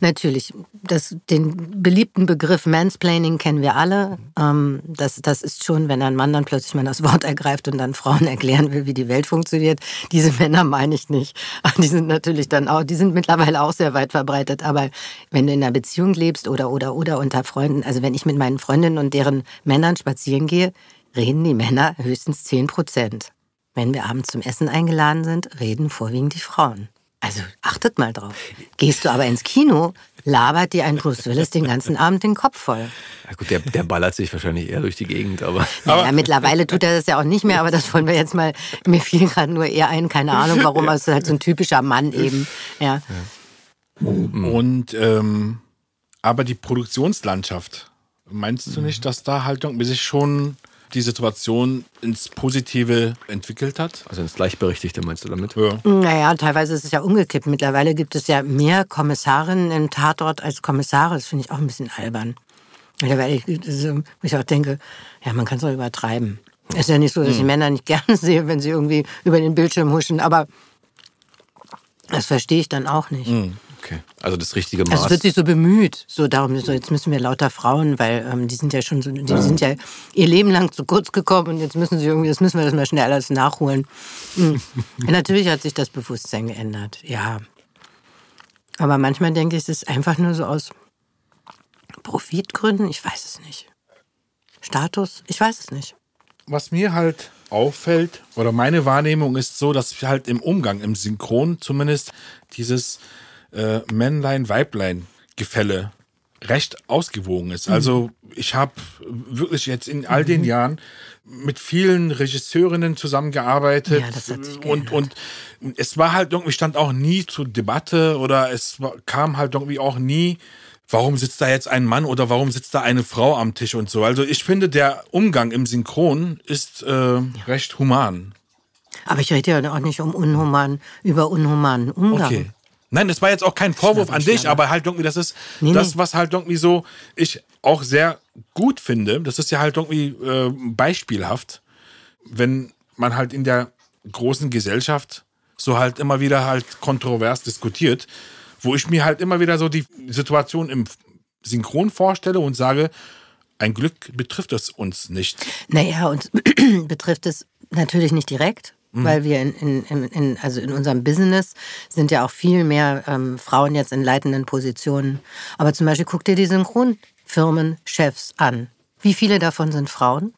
natürlich, das, den beliebten Begriff Mansplaining kennen wir alle. Ähm, das, das ist schon, wenn ein Mann dann plötzlich mal das Wort ergreift und dann Frauen erklären will, wie die Welt funktioniert. Diese Männer meine ich nicht. Die sind natürlich dann auch, die sind mittlerweile auch sehr weit verbreitet. Aber wenn du in einer Beziehung lebst oder, oder, oder unter Freunden, also wenn ich mit meinen Freundinnen und deren Männern spazieren gehe, reden die Männer höchstens 10 Prozent. Wenn wir abends zum Essen eingeladen sind, reden vorwiegend die Frauen. Also achtet mal drauf. Gehst du aber ins Kino, labert dir ein Bruce Willis den ganzen Abend den Kopf voll. Ja gut, der, der ballert sich wahrscheinlich eher durch die Gegend, aber Naja, mittlerweile tut er das ja auch nicht mehr, aber das wollen wir jetzt mal, mir fiel gerade nur eher ein, keine Ahnung warum, aber es ist halt so ein typischer Mann eben. Ja. Und ähm, aber die Produktionslandschaft, meinst du nicht, dass da halt irgendwie sich schon die Situation ins Positive entwickelt hat? also ins Gleichberechtigte meinst du damit? Ja. Naja, teilweise ist es ja umgekippt. Mittlerweile gibt es ja mehr Kommissarinnen im Tatort als Kommissare. Das finde ich auch ein bisschen albern. Weil ich, also, ich auch denke, ja, man kann es doch übertreiben. Es ist ja nicht so, dass ich Männer nicht gerne sehe, wenn sie irgendwie über den Bildschirm huschen, aber das verstehe ich dann auch nicht. Okay. Also das richtige Also Maß. es wird sich so bemüht, so darum, so jetzt müssen wir lauter Frauen, weil ähm, die sind ja schon so, die sind ja ihr Leben lang zu kurz gekommen und jetzt müssen sie irgendwie, jetzt müssen wir das mal schnell alles nachholen. Mhm. Ja, natürlich hat sich das Bewusstsein geändert, ja. Aber manchmal denke ich, es ist einfach nur so aus Profitgründen, ich weiß es nicht. Status, ich weiß es nicht. Was mir halt auffällt, oder meine Wahrnehmung ist so, dass wir halt im Umgang, im Synchron zumindest, dieses äh, Männlein-Weiblein-Gefälle recht ausgewogen ist. Also ich habe wirklich jetzt in all den Jahren mit vielen Regisseurinnen zusammengearbeitet Ja, und, und es war halt irgendwie, stand auch nie zur Debatte oder es kam halt irgendwie auch nie, warum sitzt da jetzt ein Mann oder warum sitzt da eine Frau am Tisch und so. Also ich finde, der Umgang im Synchron ist äh, recht human. Aber ich rede ja auch nicht um unhuman, über unhumanen Umgang. Okay. Nein, es war jetzt auch kein Vorwurf an dich, aber halt irgendwie, das ist Nee, das, was halt irgendwie so ich auch sehr gut finde. Das ist ja halt irgendwie äh, beispielhaft, wenn man halt in der großen Gesellschaft so halt immer wieder halt kontrovers diskutiert, wo ich mir halt immer wieder so die Situation im Synchron vorstelle und sage, ein Glück betrifft es uns nicht. Naja, uns betrifft es natürlich nicht direkt, Mhm. weil wir in, in, in, also in unserem Business sind ja auch viel mehr ähm, Frauen jetzt in leitenden Positionen. Aber zum Beispiel guck dir die Synchronfirmenchefs an. Wie viele davon sind Frauen?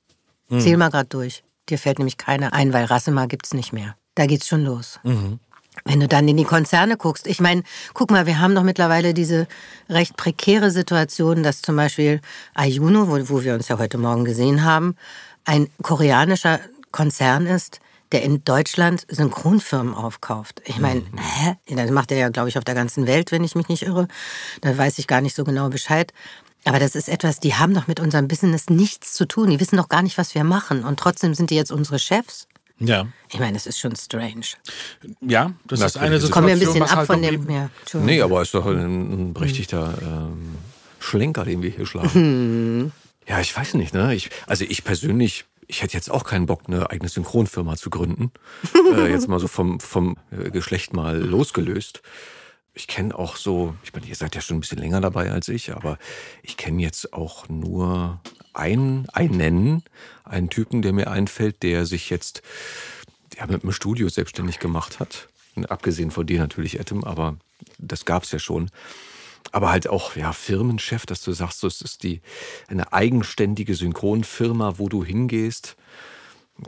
Mhm. Zähl mal gerade durch. Dir fällt nämlich keine ein, weil Rassema gibt's nicht mehr. Da geht's schon los. Mhm. Wenn du dann in die Konzerne guckst, ich meine, guck mal, wir haben doch mittlerweile diese recht prekäre Situation, dass zum Beispiel Ayuno, wo, wo wir uns ja heute Morgen gesehen haben, ein koreanischer Konzern ist, der in Deutschland Synchronfirmen aufkauft. Ich meine, hä? Das macht er ja, glaube ich, auf der ganzen Welt, wenn ich mich nicht irre. Da weiß ich gar nicht so genau Bescheid. Aber das ist etwas, die haben doch mit unserem Business nichts zu tun. Die wissen doch gar nicht, was wir machen. Und trotzdem sind die jetzt unsere Chefs. Ja. Ich meine, das ist schon strange. Ja, das Na, ist eine das Situation, Kommen wir ein bisschen ab halt von dem. Ja. Nee, aber ist doch ein, ein berechtigter ähm, Schlenker, den wir hier schlagen. ja, ich weiß nicht, ne? Ich, also ich persönlich, ich hätte jetzt auch keinen Bock, eine eigene Synchronfirma zu gründen. äh, jetzt mal so vom, vom äh, Geschlecht mal losgelöst. Ich kenne auch so, ich meine, ihr seid ja schon ein bisschen länger dabei als ich, aber ich kenne jetzt auch nur einen, einen, einen Typen, der mir einfällt, der sich jetzt ja, mit einem Studio selbstständig gemacht hat. Abgesehen von dir natürlich, Adam, aber das gab's ja schon. Aber halt auch, ja, Firmenchef, dass du sagst, es ist die, eine eigenständige Synchronfirma, wo du hingehst.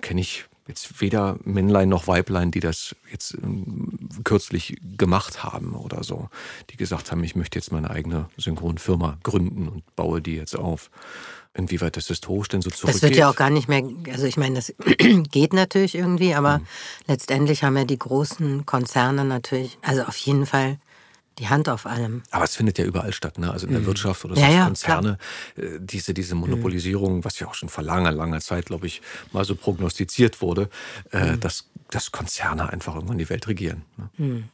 Kenne ich jetzt weder Männlein noch Weiblein, die das jetzt ähm, kürzlich gemacht haben oder so. Die gesagt haben, ich möchte jetzt meine eigene Synchronfirma gründen und baue die jetzt auf. Inwieweit das historisch denn so zurückgeht? Das wird ja auch gar nicht mehr, also ich meine, das geht natürlich irgendwie, aber Mhm. letztendlich haben ja die großen Konzerne natürlich, also auf jeden Fall die Hand auf allem. Aber es findet ja überall statt, ne? Also in der Wirtschaft oder Ja, so ja, Konzerne, äh, diese, diese Monopolisierung, was ja auch schon vor langer, langer Zeit, glaube ich, mal so prognostiziert wurde, äh, dass, dass Konzerne einfach irgendwann die Welt regieren. Ne?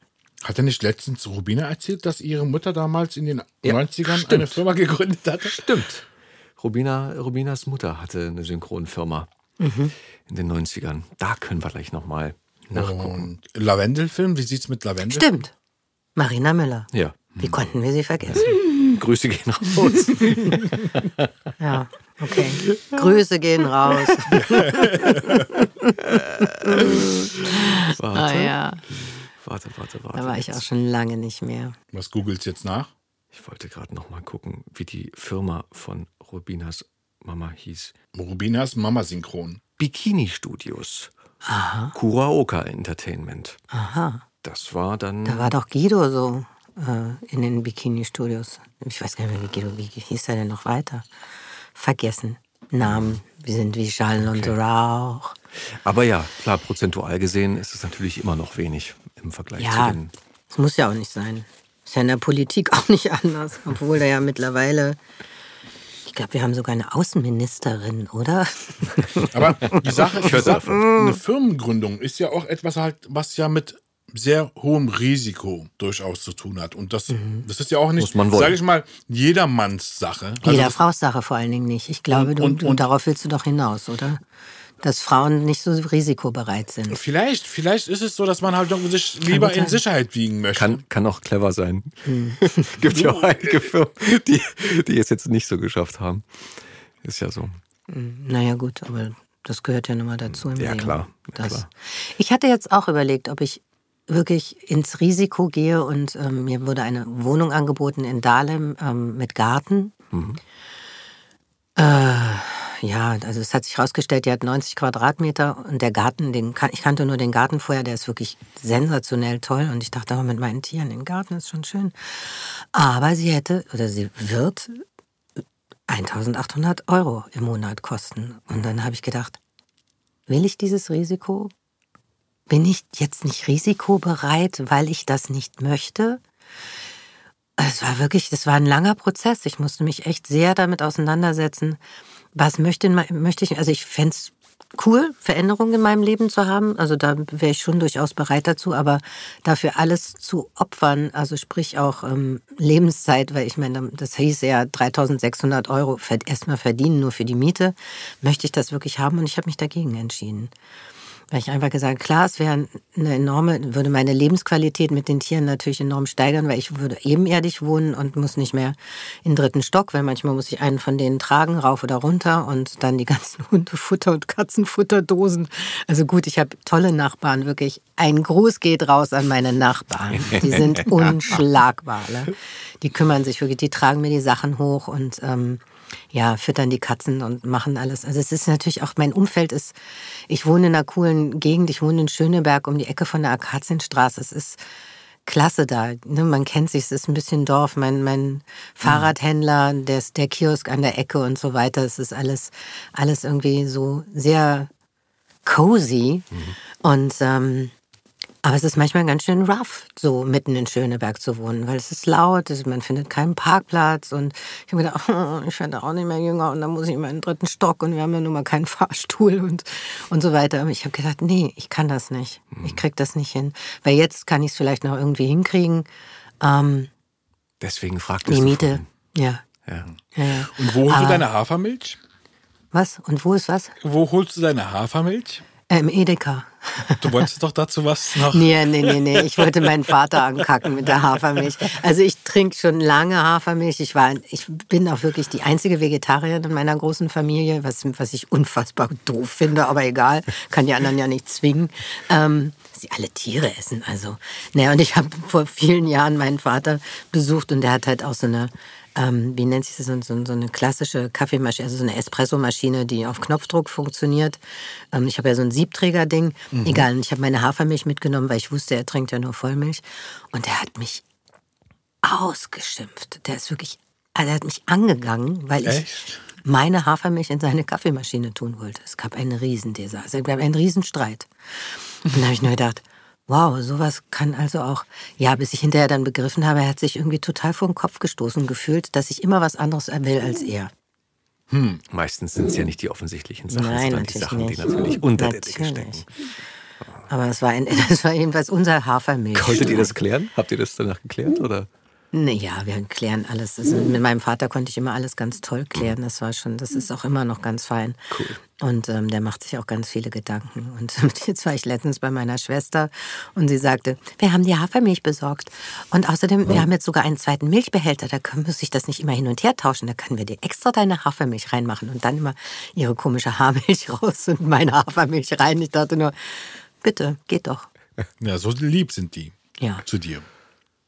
Hat er nicht letztens Rubina erzählt, dass ihre Mutter damals in den Ja, 90ern stimmt. eine Firma gegründet hatte? Stimmt. Rubina, Rubinas Mutter hatte eine Synchronfirma Mhm. in den 90ern. Da können wir gleich nochmal nachgucken. Und Lavendelfilm, wie sieht's mit Lavendel? Stimmt. Marina Müller. Ja. Wie konnten wir sie vergessen? Grüße gehen raus. Ja, okay. Grüße gehen raus. Warte, Ah ja, warte, warte, warte. da war ich auch schon lange nicht mehr. Was googelst jetzt nach? Ich wollte gerade nochmal gucken, wie die Firma von Rubinas Mama hieß. Rubinas Mama Synchron. Bikini Studios. Kuraoka Entertainment. Aha. Das war dann. Da war doch Guido so äh, in den Bikini-Studios. Ich weiß gar nicht mehr, wie Guido, wie hieß er denn noch weiter? Vergessen. Namen, wir sind wie Schall und Rauch. Aber ja, klar, prozentual gesehen ist es natürlich immer noch wenig im Vergleich Ja, zu den. das muss ja auch nicht sein. Ist ja in der Politik auch nicht anders. Obwohl da ja mittlerweile, ich glaube, wir haben sogar eine Außenministerin, oder? Aber die Sache, die hör's Sache eine Firmengründung ist ja auch etwas halt, was ja mit sehr hohem Risiko durchaus zu tun hat. Und das, das ist ja auch nicht, sage ich mal, jedermanns Sache. Also Jeder das- Frau's Sache vor allen Dingen nicht. Ich glaube, Und- du, und- und- darauf willst du doch hinaus, oder? Dass Frauen nicht so risikobereit sind. Vielleicht, vielleicht ist es so, dass man halt sich lieber in. Sicherheit wiegen möchte. Kann, kann auch clever sein. Hm. Gibt ja auch einige Firmen, die, die es jetzt nicht so geschafft haben. Ist ja so. Naja, gut, aber das gehört ja nun mal dazu im Ja, Leben. klar, ja, klar. Ich hatte jetzt auch überlegt, ob ich wirklich ins Risiko gehe und ähm, mir wurde eine Wohnung angeboten in Dahlem ähm, mit Garten. Mhm. Äh, ja, also es hat sich herausgestellt, die hat 90 Quadratmeter und der Garten, den ich kannte nur den Garten vorher, der ist wirklich sensationell toll und ich dachte, aber mit meinen Tieren, den Garten ist schon schön. Aber sie hätte oder sie wird 1800 Euro im Monat kosten. Und dann habe ich gedacht, will ich dieses Risiko? Bin ich jetzt nicht risikobereit, weil ich das nicht möchte? Es war wirklich, das war ein langer Prozess. Ich musste mich echt sehr damit auseinandersetzen. Was möchte, möchte ich, also ich fände es cool, Veränderungen in meinem Leben zu haben. Also da wäre ich schon durchaus bereit dazu, aber dafür alles zu opfern, also sprich auch ähm, Lebenszeit, weil ich meine, das hieß ja 3600 Euro erstmal verdienen, nur für die Miete, möchte ich das wirklich haben und ich habe mich dagegen entschieden. Weil ich einfach gesagt, klar, es wäre eine enorme, würde meine Lebensqualität mit den Tieren natürlich enorm steigern, weil ich würde ebenerdig wohnen und muss nicht mehr in den dritten Stock, weil manchmal muss ich einen von denen tragen, rauf oder runter und dann die ganzen Hundefutter- und Katzenfutterdosen. Also gut, ich habe tolle Nachbarn, wirklich. Ein Gruß geht raus an meine Nachbarn. Die sind unschlagbar. Ne? Die kümmern sich wirklich, die tragen mir die Sachen hoch und ähm, ja, füttern die Katzen und machen alles. Also es ist natürlich auch, mein Umfeld ist, ich wohne in einer coolen Gegend, ich wohne in Schöneberg um die Ecke von der Akazienstraße. Es ist klasse da. Ne? Man kennt sich, es ist ein bisschen Dorf. Mein, mein Fahrradhändler, der, der Kiosk an der Ecke und so weiter. Es ist alles, alles irgendwie so sehr cozy. Und ähm, aber es ist manchmal ganz schön rough, so mitten in Schöneberg zu wohnen, weil es ist laut, man findet keinen Parkplatz und ich habe gedacht, oh, ich werde auch nicht mehr jünger und dann muss ich immer in den dritten Stock und wir haben ja nun mal keinen Fahrstuhl und, und so weiter. Aber ich habe gedacht, nee, ich kann das nicht. Ich krieg das nicht hin. Weil jetzt kann ich es vielleicht noch irgendwie hinkriegen. Ähm, Deswegen fragt die Miete, ja. Ja. ja, ja. Und wo holst Aber- du deine Hafermilch? Was? Und wo ist was? Wo holst du deine Hafermilch? Im Edeka. Du wolltest doch dazu was noch. Nee, nee, nee, nee. Ich wollte meinen Vater ankacken mit der Hafermilch. Also ich trinke schon lange Hafermilch. Ich war, ich bin auch wirklich die einzige Vegetarierin in meiner großen Familie, was, was ich unfassbar doof finde, aber egal, kann die anderen ja nicht zwingen. Ähm, dass sie alle Tiere essen. Also, naja, und ich habe vor vielen Jahren meinen Vater besucht und der hat halt auch so eine ähm, wie nennt sich das, so, so, so eine klassische Kaffeemaschine, also so eine Espressomaschine, die auf Knopfdruck funktioniert. Ähm, ich habe ja so ein Siebträger-Ding. Egal, und ich habe meine Hafermilch mitgenommen, weil ich wusste, er trinkt ja nur Vollmilch. Und er hat mich ausgeschimpft. Der ist wirklich, also er hat mich angegangen, weil ich Echt? meine Hafermilch in seine Kaffeemaschine tun wollte. Es gab einen Riesendesaster, es gab einen Riesenstreit. Und da habe ich nur gedacht, wow, sowas kann also auch, ja, bis ich hinterher dann begriffen habe, er hat sich irgendwie total vor den Kopf gestoßen gefühlt, dass ich immer was anderes will als er. Meistens sind es ja nicht die offensichtlichen Sachen, Nein, sondern die natürlich Sachen, die nicht. natürlich unter der Decke Natürlich. stecken. Aber es war, ein, das war jedenfalls unser Hafermilch. Konntet ihr das klären? Habt ihr das danach geklärt? Oder? Naja, wir klären alles. Also mit meinem Vater konnte ich immer alles ganz toll klären. Das war schon, das ist auch immer noch ganz fein. Cool. Und ähm, der macht sich auch ganz viele Gedanken. Und jetzt war ich letztens bei meiner Schwester und sie sagte, wir haben die Hafermilch besorgt. Und außerdem, wir haben jetzt sogar einen zweiten Milchbehälter. Da können, muss ich das nicht immer hin und her tauschen. Da können wir dir extra deine Hafermilch reinmachen und dann immer ihre komische Haarmilch raus und meine Hafermilch rein. Ich dachte nur, bitte, geht doch. Ja, so lieb sind die Ja. zu dir.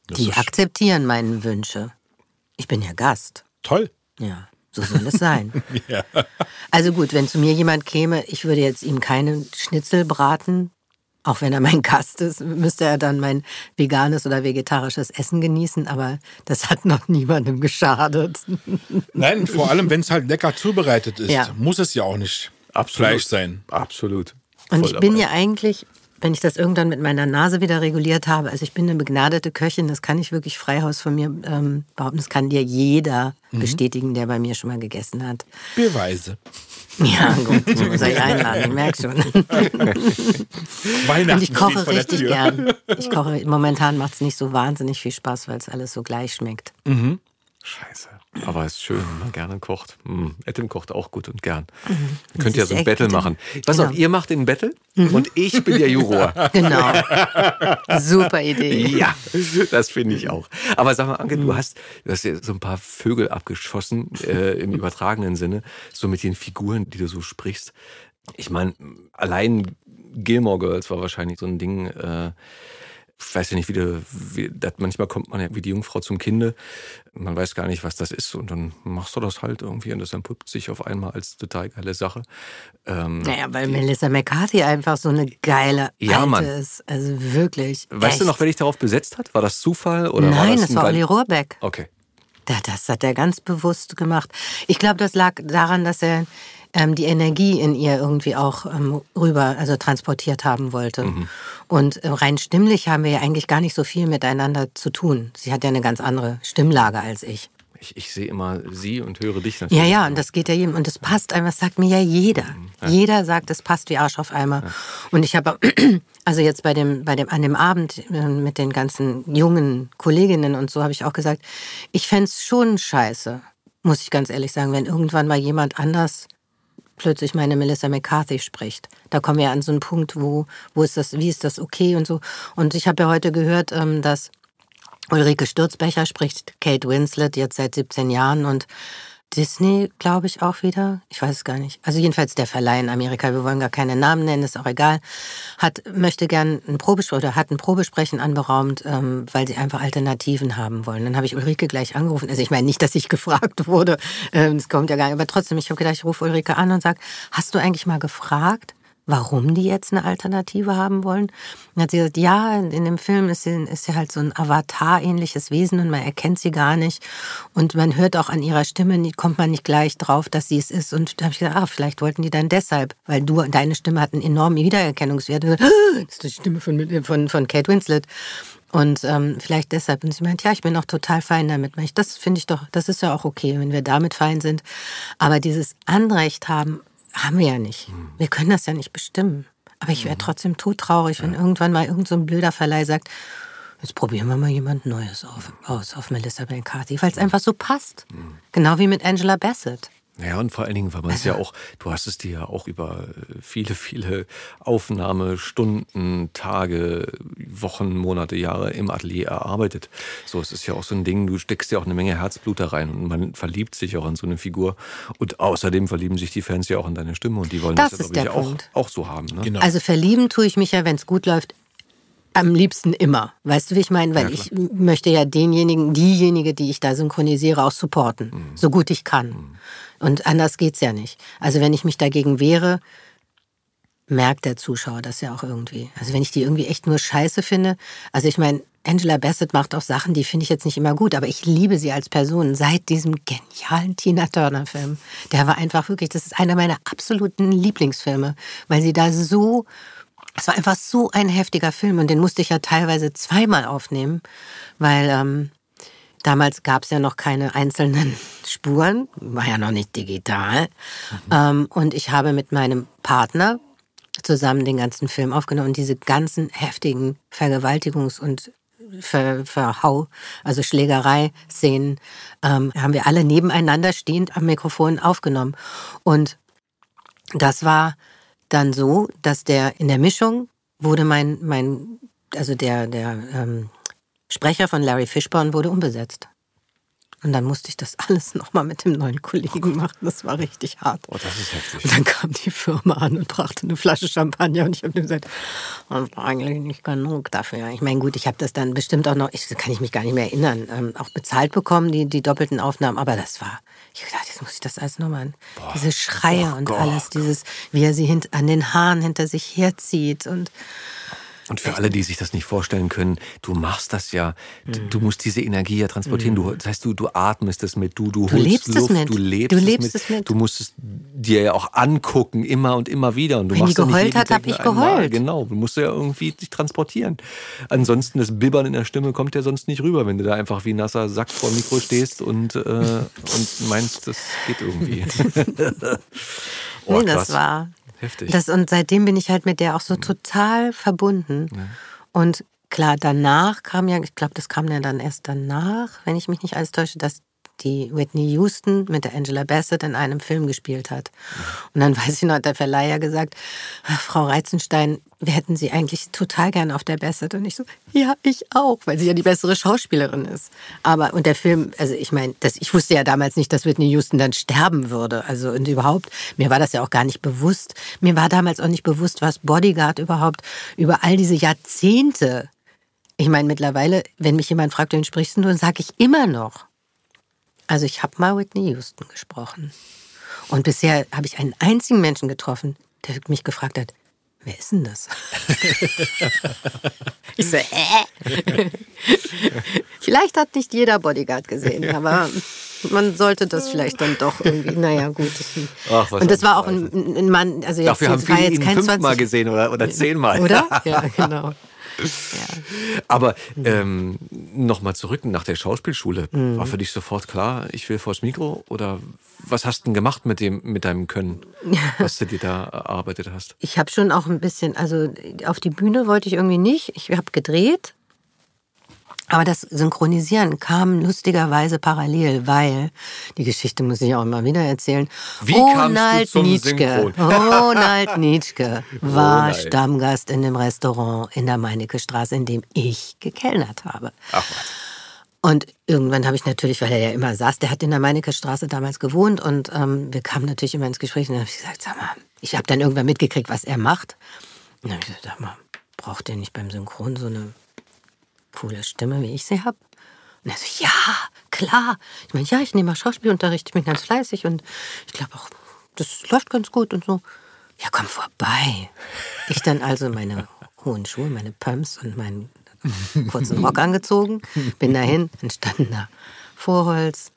Das Die akzeptieren meine Wünsche. Ich bin ja Gast. toll. Ja, so soll es sein. Ja. Also gut, wenn zu mir jemand käme, ich würde jetzt ihm keinen Schnitzel braten. Auch wenn er mein Gast ist, müsste er dann mein veganes oder vegetarisches Essen genießen. Aber das hat noch niemandem geschadet. Nein, vor allem, wenn es halt lecker zubereitet ist, Ja. muss es ja auch nicht Fleisch sein. Absolut. Und Voll ich bin dabei. ja eigentlich, wenn ich das irgendwann mit meiner Nase wieder reguliert habe, also ich bin eine begnadete Köchin, das kann ich wirklich freihaus von mir ähm, behaupten. Das kann dir jeder Mhm. bestätigen, der bei mir schon mal gegessen hat. Beweise. Ja, gut, ich muss euch einladen, ich merke schon. Weihnachten Und ich koche richtig Tür. gern. Ich koche, momentan macht es nicht so wahnsinnig viel Spaß, weil es alles so gleich schmeckt. Scheiße. Aber es ist schön, wenn man gerne kocht. Hm. Etim kocht auch gut und gern. Mhm. Ihr könnt ja so ein Battle machen. Pass Genau. auf, ihr macht den Battle und ich bin der Juror. Genau. Super Idee. Ja, das finde ich auch. Aber sag mal, Anke, du hast, du hast ja so ein paar Vögel abgeschossen äh, im übertragenen Sinne, so mit den Figuren, die du so sprichst. Ich meine, allein Gilmore Girls war wahrscheinlich so ein Ding. Äh, ich weiß ja nicht, wie, du, wie das, manchmal kommt man ja wie die Jungfrau zum Kinde. Man weiß gar nicht, was das ist. Und dann machst du das halt irgendwie und das entpuppt sich auf einmal als total geile Sache. Ähm, Naja, weil Melissa McCarthy einfach so eine geile Ja, Alte Mann. ist. Also wirklich. weißt du echt. noch, wer dich darauf besetzt hat? War das Zufall? Oder war Nein, das das ein war Olli Rohrbeck. Okay. Da- Das hat er ganz bewusst gemacht. Ich glaube, das lag daran, dass er ähm, die Energie in ihr irgendwie auch ähm, rüber, also transportiert haben wollte. Mhm. Und äh, rein stimmlich haben wir ja eigentlich gar nicht so viel miteinander zu tun. Sie hat ja eine ganz andere Stimmlage als ich. Ich, ich sehe immer sie und höre dich natürlich. Ja, ja, und das geht ja jedem. Und das passt einem, das sagt mir ja jeder. Jeder sagt, es passt wie Arsch auf Eimer. Und ich habe, also jetzt bei dem, bei dem, an dem Abend äh, mit den ganzen jungen Kolleginnen und so habe ich auch gesagt, ich fänd's schon scheiße, muss ich ganz ehrlich sagen, wenn irgendwann mal jemand anders plötzlich meine Melissa McCarthy spricht. Da kommen wir an so einen Punkt, wo, wo ist das, wie ist das okay und so. Und ich habe ja heute gehört, ähm, dass Ulrike Sturzbecher spricht Kate Winslet jetzt seit 17 Jahren und Disney, glaube ich, auch wieder. Ich weiß es gar nicht. Also jedenfalls der Verleih in Amerika, wir wollen gar keine Namen nennen, ist auch egal, hat, möchte gern ein Probesprechen oder hat ein Probesprechen anberaumt, ähm, weil sie einfach Alternativen haben wollen. Dann habe ich Ulrike gleich angerufen. Also ich meine nicht, dass ich gefragt wurde, ähm, das kommt ja gar nicht, aber trotzdem, ich habe gedacht, ich rufe Ulrike an und sage, hast du eigentlich mal gefragt, warum die jetzt eine Alternative haben wollen. Dann hat sie gesagt, ja, in dem Film ist sie, ist sie halt so ein Avatar-ähnliches Wesen und man erkennt sie gar nicht. Und man hört auch an ihrer Stimme, kommt man nicht gleich drauf, dass sie es ist. Und da habe ich gedacht, ah, vielleicht wollten die dann deshalb, weil du, deine Stimme hat einen enormen Wiedererkennungswert. Das ist die Stimme von, von, von Kate Winslet. Und ähm, vielleicht deshalb. Und sie meint, ja, ich bin auch total fein damit. Das finde ich doch, das ist ja auch okay, wenn wir damit fein sind. Aber dieses Anrecht haben, haben wir ja nicht. Wir können das ja nicht bestimmen. Aber ich wäre trotzdem todtraurig, wenn irgendwann mal irgend so ein blöder Verleih sagt, jetzt probieren wir mal jemand Neues auf, aus auf Melissa McCarthy, weil es einfach so passt. Genau wie mit Angela Bassett. Ja, und vor allen Dingen, weil man es ja auch, du hast es dir ja auch über viele, viele Aufnahmestunden, Tage, Wochen, Monate, Jahre im Atelier erarbeitet. So, es ist ja auch so ein Ding, du steckst ja auch eine Menge Herzblut da rein und man verliebt sich auch in so eine Figur. Und außerdem verlieben sich die Fans ja auch in deine Stimme und die wollen Das das, ja, ist glaube ich, auch, auch so haben. Ne? Genau. Also verlieben tue ich mich ja, wenn es gut läuft, am liebsten immer. Weißt du, wie ich meine? Weil ich möchte ja denjenigen, diejenige, die ich da synchronisiere, auch supporten. So gut ich kann. Und anders geht's ja nicht. Also wenn ich mich dagegen wehre, merkt der Zuschauer das ja auch irgendwie. Also wenn ich die irgendwie echt nur scheiße finde, also ich meine, Angela Bassett macht auch Sachen, die finde ich jetzt nicht immer gut, aber ich liebe sie als Person seit diesem genialen Tina Turner-Film. Der war einfach wirklich, das ist einer meiner absoluten Lieblingsfilme, weil sie da so es war einfach so ein heftiger Film und den musste ich ja teilweise zweimal aufnehmen, weil ähm, damals gab es ja noch keine einzelnen Spuren, war ja noch nicht digital. Mhm. Und ich habe mit meinem Partner zusammen den ganzen Film aufgenommen und diese ganzen heftigen Vergewaltigungs- und Ver, Verhau, also Schlägerei-Szenen, ähm, haben wir alle nebeneinander stehend am Mikrofon aufgenommen. Und das war dann so, dass der in der Mischung wurde mein, mein also der, der ähm, Sprecher von Larry Fishburne wurde umbesetzt. Und dann musste ich das alles nochmal mit dem neuen Kollegen machen. Das war richtig hart. Oh, das ist heftig. Und dann kam die Firma an und brachte eine Flasche Champagner und ich habe gesagt, das war eigentlich nicht genug dafür. Ich meine, gut, ich habe das dann bestimmt auch noch, ich, kann ich mich gar nicht mehr erinnern, ähm, auch bezahlt bekommen, die, die doppelten Aufnahmen. Aber das war, ich dachte, jetzt muss ich das alles nochmal an. Diese Schreie oh und Gott. alles, dieses, wie er sie hint, an den Haaren hinter sich herzieht und und für alle, die sich das nicht vorstellen können, du machst das ja, mhm. du musst diese Energie ja transportieren. Mhm. Du, das heißt, du, du atmest es mit, du, du, du lebst Luft, es mit. du lebst, du lebst es, mit. es, mit. Du musst es dir ja auch angucken, immer und immer wieder. Und du Wenn machst die geheult hat, habe ich einmal. geheult. Genau, du musst ja irgendwie dich transportieren. Ansonsten, das Bibbern in der Stimme kommt ja sonst nicht rüber, wenn du da einfach wie nasser Sack vor dem Mikro stehst und, äh, und meinst, das geht irgendwie. oh, nee, das war heftig. Das, und seitdem bin ich halt mit der auch so total verbunden. Ja. Und klar, danach kam ja, ich glaube, das kam ja dann erst danach, wenn ich mich nicht alles täusche, dass die Whitney Houston mit der Angela Bassett in einem Film gespielt hat. Und dann weiß ich noch, hat der Verleiher gesagt, Frau Reizenstein, wir hätten sie eigentlich total gern auf der Bassett. Und ich so, ja, ich auch, weil sie ja die bessere Schauspielerin ist. Aber, und der Film, also ich meine, ich wusste ja damals nicht, dass Whitney Houston dann sterben würde. Also, und überhaupt, mir war das ja auch gar nicht bewusst. Mir war damals auch nicht bewusst, was Bodyguard überhaupt über all diese Jahrzehnte ich meine, mittlerweile, wenn mich jemand fragt, wen sprichst du, dann sage ich immer noch also ich habe mal Whitney Houston gesprochen. Und bisher habe ich einen einzigen Menschen getroffen, der mich gefragt hat, wer ist denn das? ich so, hä? vielleicht hat nicht jeder Bodyguard gesehen, aber man sollte das vielleicht dann doch irgendwie, naja, gut. Ach, und das war auch ein, ein, Mann, also jetzt, Dafür haben wir ihn fünfmal gesehen oder, oder zehnmal. Oder? Ja, genau. Aber ähm, nochmal zurück nach der Schauspielschule. Mhm. War für dich sofort klar, ich will vors Mikro? Oder was hast du denn gemacht mit, dem, mit deinem Können, was du dir da erarbeitet hast? Ich habe schon auch ein bisschen, also auf die Bühne wollte ich irgendwie nicht. Ich habe gedreht aber das Synchronisieren kam lustigerweise parallel, weil die Geschichte muss ich auch immer wieder erzählen. Wie Ronald Nietzsche, Ronald Nietzsche war Ronald. Stammgast in dem Restaurant in der Meinecke Straße, in dem ich gekellnert habe. Ach was. Und irgendwann habe ich natürlich, weil er ja immer saß, der hat in der Meinecke Straße damals gewohnt und ähm, wir kamen natürlich immer ins Gespräch und dann habe ich gesagt, sag mal, ich habe dann irgendwann mitgekriegt, was er macht. Und dann habe ich gesagt, sag mal, braucht der nicht beim Synchron so eine coole Stimme, wie ich sie habe? Und er so, ja, klar. Ich meine, ja, ich nehme mal Schauspielunterricht, ich bin ganz fleißig und ich glaube auch, das läuft ganz gut und so. Ja, komm vorbei. Ich dann also meine hohen Schuhe, meine Pumps und meinen kurzen Rock angezogen, bin dahin, dann standen da Vorholz,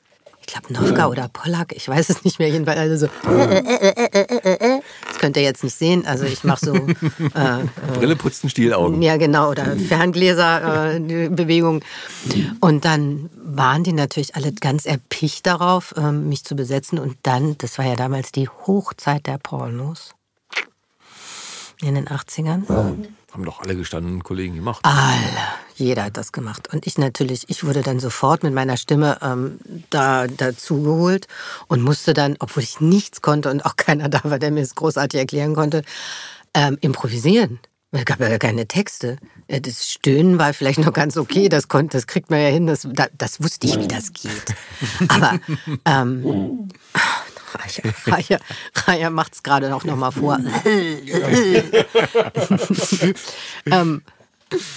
ich glaube Novka oder Pollack, ich weiß es nicht mehr, jedenfalls also so. Das könnt ihr jetzt nicht sehen, also ich mache so. Äh, äh, Brille putzen, Stielaugen. Ja, genau, oder Ferngläser, äh, Bewegung. Und dann waren die natürlich alle ganz erpicht darauf, äh, mich zu besetzen. Und dann, das war ja damals die Hochzeit der Pornos in den 80ern. Haben doch alle gestandenen Kollegen gemacht. Alle. Jeder hat das gemacht. Und ich natürlich, ich wurde dann sofort mit meiner Stimme ähm, da dazu geholt und musste dann, obwohl ich nichts konnte und auch keiner da war, der mir es großartig erklären konnte, ähm, improvisieren. Es gab ja keine Texte. Äh, das Stöhnen war vielleicht noch ganz okay, das, konnte, das kriegt man ja hin, das, das wusste ich, wie das geht. Aber ähm, Raya, Raya, Raya macht es gerade auch noch mal vor. ähm,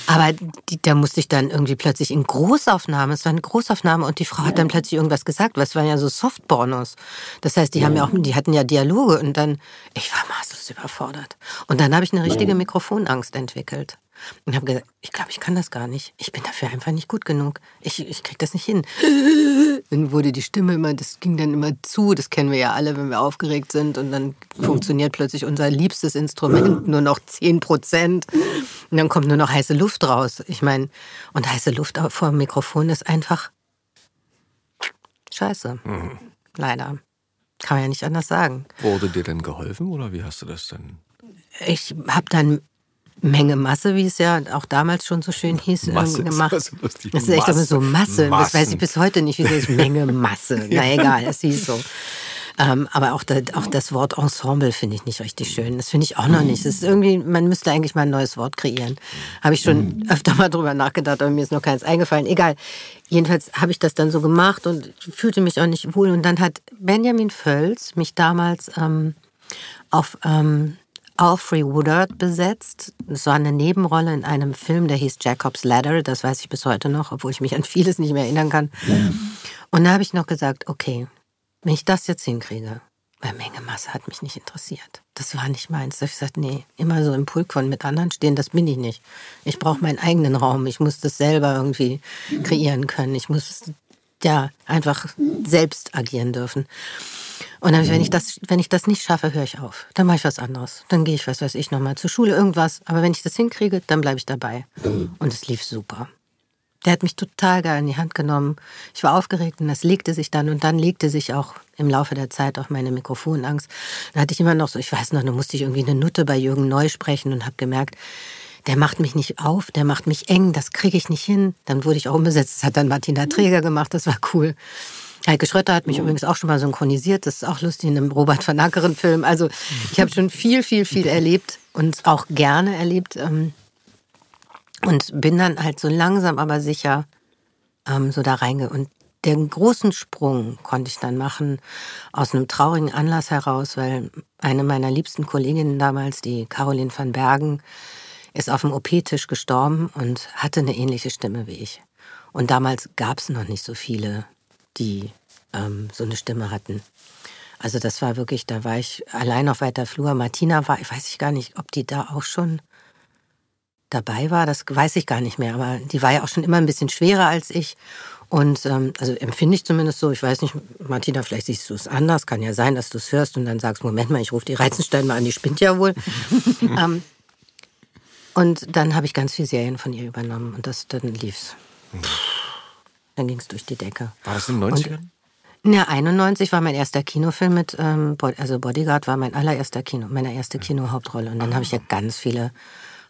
aber die, da musste ich dann irgendwie plötzlich in Großaufnahme, es war eine Großaufnahme und die Frau hat dann plötzlich irgendwas gesagt, was waren ja so Softpornos. Das heißt, die haben ja auch, die hatten ja Dialoge und dann, ich war maßlos überfordert. Und dann habe ich eine richtige Mikrofonangst entwickelt. Und habe gesagt, ich glaube, ich kann das gar nicht. Ich bin dafür einfach nicht gut genug. Ich, ich kriege das nicht hin. Dann wurde die Stimme immer, das ging dann immer zu. Das kennen wir ja alle, wenn wir aufgeregt sind. Und dann funktioniert plötzlich unser liebstes Instrument nur noch 10 Prozent. Und dann kommt nur noch heiße Luft raus. Ich meine, und heiße Luft vor dem Mikrofon ist einfach scheiße. Leider. Kann man ja nicht anders sagen. Wurde dir denn geholfen oder wie hast du das denn? Ich habe dann Menge Masse, wie es ja auch damals schon so schön hieß, ähm, Masse ist gemacht. also lustig. Das ist echt aber so Masse. Das weiß ich Massen. bis heute nicht, wieso es Menge Masse. Na egal, es hieß so. Ähm, aber auch, da, auch das Wort Ensemble finde ich nicht richtig schön. Das finde ich auch noch nicht. Das ist irgendwie, man müsste eigentlich mal ein neues Wort kreieren. Habe ich schon öfter mal drüber nachgedacht, aber mir ist noch keins eingefallen. Egal. Jedenfalls habe ich das dann so gemacht und fühlte mich auch nicht wohl. Und dann hat Benjamin Völz mich damals ähm, auf ähm, Alfred Woodard besetzt. Das war eine Nebenrolle in einem Film, der hieß Jacob's Ladder. Das weiß ich bis heute noch, obwohl ich mich an vieles nicht mehr erinnern kann. Und da habe ich noch gesagt, okay, wenn ich das jetzt hinkriege, weil Menge Masse hat mich nicht interessiert. Das war nicht meins. Da habe ich gesagt, nee, immer so im Pulk von mit anderen stehen, das bin ich nicht. Ich brauche meinen eigenen Raum. Ich muss das selber irgendwie kreieren können. Ich muss ja einfach selbst agieren dürfen. Und dann, wenn ich das, wenn ich das nicht schaffe, höre ich auf. Dann mache ich was anderes. Dann gehe ich, was weiß ich, nochmal zur Schule, irgendwas. Aber wenn ich das hinkriege, dann bleibe ich dabei. Und es lief super. Der hat mich total geil in die Hand genommen. Ich war aufgeregt und das legte sich dann. Und dann legte sich auch im Laufe der Zeit auch meine Mikrofonangst. Dann hatte ich immer noch so, ich weiß noch, da musste ich irgendwie eine Nutte bei Jürgen Neu sprechen und habe gemerkt, der macht mich nicht auf, der macht mich eng, das kriege ich nicht hin. Dann wurde ich auch umgesetzt. Das hat dann Martina Träger gemacht, das war cool. Heike Schrötter hat mich übrigens auch schon mal synchronisiert. Das ist auch lustig in einem Robert von Ackeren Film. Also ich habe schon viel, viel, viel erlebt und auch gerne erlebt. ähm, Und bin dann halt so langsam, aber sicher ähm, so da reinge. Und den großen Sprung konnte ich dann machen aus einem traurigen Anlass heraus, weil eine meiner liebsten Kolleginnen damals, die Caroline van Bergen, ist auf dem OP-Tisch gestorben und hatte eine ähnliche Stimme wie ich. Und damals gab es noch nicht so viele, die ähm, so eine Stimme hatten. Also das war wirklich, da war ich allein auf weiter Flur. Martina war, ich weiß ich gar nicht, ob die da auch schon dabei war, das weiß ich gar nicht mehr, aber die war ja auch schon immer ein bisschen schwerer als ich. Und ähm, also empfinde ich zumindest so, ich weiß nicht, Martina, vielleicht siehst du es anders, kann ja sein, dass du es hörst und dann sagst, Moment mal, ich rufe die Reizenstein mal an, die spinnt ja wohl. ähm, und dann habe ich ganz viele Serien von ihr übernommen und das, dann lief's. Dann ging es durch die Decke. War das in den 90ern? Ja, 91 war mein erster Kinofilm mit, ähm, also Bodyguard war mein allererster Kino, meine erste Kinohauptrolle. Und dann habe ich ja ganz viele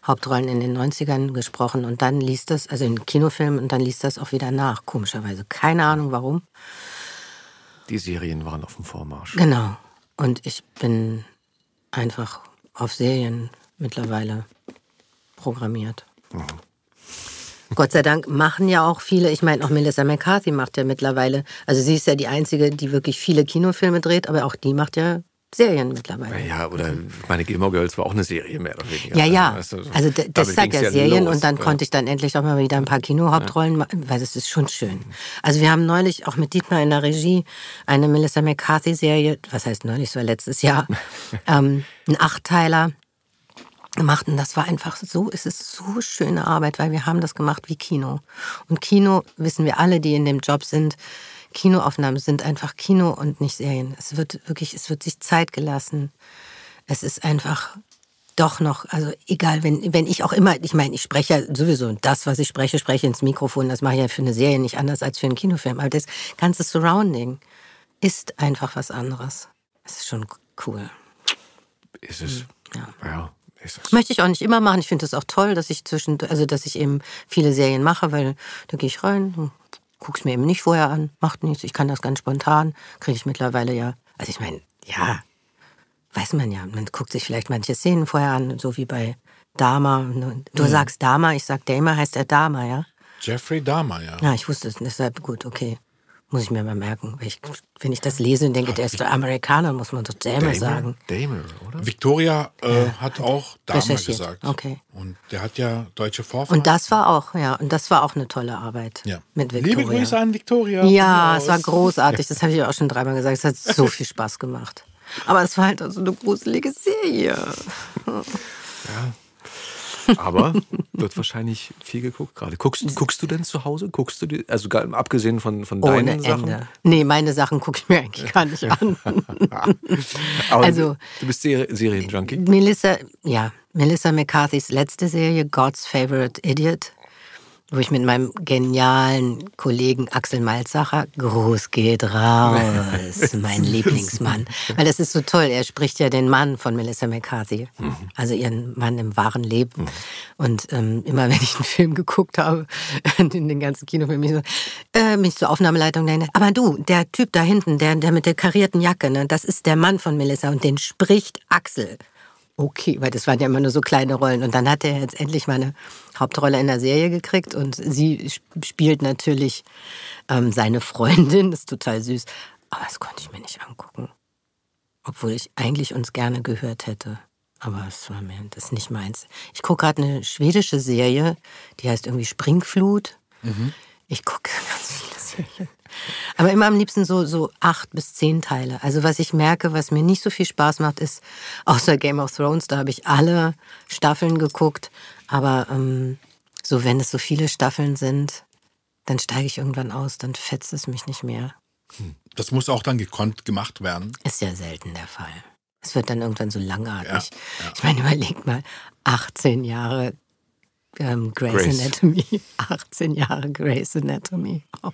Hauptrollen in den 90ern gesprochen und dann liest das, also in Kinofilmen und dann liest das auch wieder nach, komischerweise. Keine Ahnung warum. Die Serien waren auf dem Vormarsch. Genau. Und ich bin einfach auf Serien mittlerweile programmiert. Gott sei Dank machen ja auch viele, ich meine auch Melissa McCarthy macht ja mittlerweile, also sie ist ja die Einzige, die wirklich viele Kinofilme dreht, aber auch die macht ja Serien mittlerweile. Ja, oder meine Gilmore Girls war auch eine Serie mehr oder weniger. Ja, ja. Weißt du, so. Also ja Serien los. und dann Ja. konnte ich dann endlich auch mal wieder ein paar Kinohauptrollen machen, weil das ist schon schön. Also wir haben neulich auch mit Dietmar in der Regie eine Melissa McCarthy-Serie, was heißt neulich, so letztes Jahr, ähm, ein Achtteiler gemacht und das war einfach so, es ist so schöne Arbeit, weil wir haben das gemacht wie Kino. Und Kino, wissen wir alle, die in dem Job sind, Kinoaufnahmen sind einfach Kino und nicht Serien. Es wird wirklich, es wird sich Zeit gelassen. Es ist einfach doch noch, also egal, wenn, wenn ich auch immer, ich meine, ich spreche ja sowieso, das, was ich spreche, spreche ins Mikrofon, das mache ich ja für eine Serie nicht anders als für einen Kinofilm. Aber das ganze Surrounding ist einfach was anderes. Es ist schon cool. Ist es. Ja. Ja, es. Möchte ich auch nicht immer machen. Ich finde es auch toll, dass ich zwischen, also dass ich eben viele Serien mache, weil da gehe ich rein, guck's mir eben nicht vorher an, macht nichts. Ich kann das ganz spontan, kriege ich mittlerweile ja. Also ich meine, ja, weiß man ja. Man guckt sich vielleicht manche Szenen vorher an, so wie bei Dama. Du sagst Dama, ich sag Dama, heißt er Dama, ja? Jeffrey Dahmer, ja. Ja, ich wusste es, deshalb gut, okay. Muss ich mir mal merken. Weil ich, wenn ich das lese und denke, der ist doch Amerikaner, muss man doch Dama sagen. Damer, oder? Victoria äh, hat auch Dahmer Recherchiert, gesagt. okay. Und der hat ja deutsche Vorfahren. Und das war auch, ja, und das war auch eine tolle Arbeit ja. mit Victoria. Liebe Grüße an Victoria. Ja, es war großartig. Das habe ich auch schon dreimal gesagt. Es hat so viel Spaß gemacht. Aber es war halt auch so eine gruselige Serie. Aber wird wahrscheinlich viel geguckt gerade. Guckst, guckst du denn zu Hause? Guckst du die, also gar, abgesehen von, von Ohne deinen Sachen? Ende. Nee, meine Sachen gucke ich mir eigentlich gar nicht an. Also- du bist Ser Serienjunkie? Melissa, ja, Melissa McCarthys letzte Serie, God's Favorite Idiot, wo ich mit meinem genialen Kollegen Axel Malzacher, Gruß geht raus, mein Lieblingsmann. Weil das ist so toll, er spricht ja den Mann von Melissa McCarthy, also ihren Mann im wahren Leben. Und ähm, immer wenn ich einen Film geguckt habe, in den ganzen Kinofilmen, ich so, äh, mich zur Aufnahmeleitung nenne, aber du, der Typ da hinten, der, der mit der karierten Jacke, ne, das ist der Mann von Melissa und den spricht Axel. Okay, weil das waren ja immer nur so kleine Rollen. Und dann hat er jetzt endlich mal eine Hauptrolle in der Serie gekriegt und sie sp- spielt natürlich ähm, seine Freundin. Das ist total süß. Aber das konnte ich mir nicht angucken. Obwohl ich eigentlich uns gerne gehört hätte. Aber es war mir das ist nicht meins. Ich gucke gerade eine schwedische Serie, die heißt irgendwie Springflut. Ich gucke ganz viele Serien. Aber immer am liebsten so, so acht bis zehn Teile. Also was ich merke, was mir nicht so viel Spaß macht, ist, außer Game of Thrones, da habe ich alle Staffeln geguckt. Aber ähm, so wenn es so viele Staffeln sind, dann steige ich irgendwann aus, dann fetzt es mich nicht mehr. Das muss auch dann gekonnt gemacht werden. Ist ja selten der Fall. Es wird dann irgendwann so langatmig. Ja, ja. Ich meine, überleg mal, 18 Jahre ähm, Grey's Grey's. Anatomy. 18 Jahre Grey's Anatomy. Oh,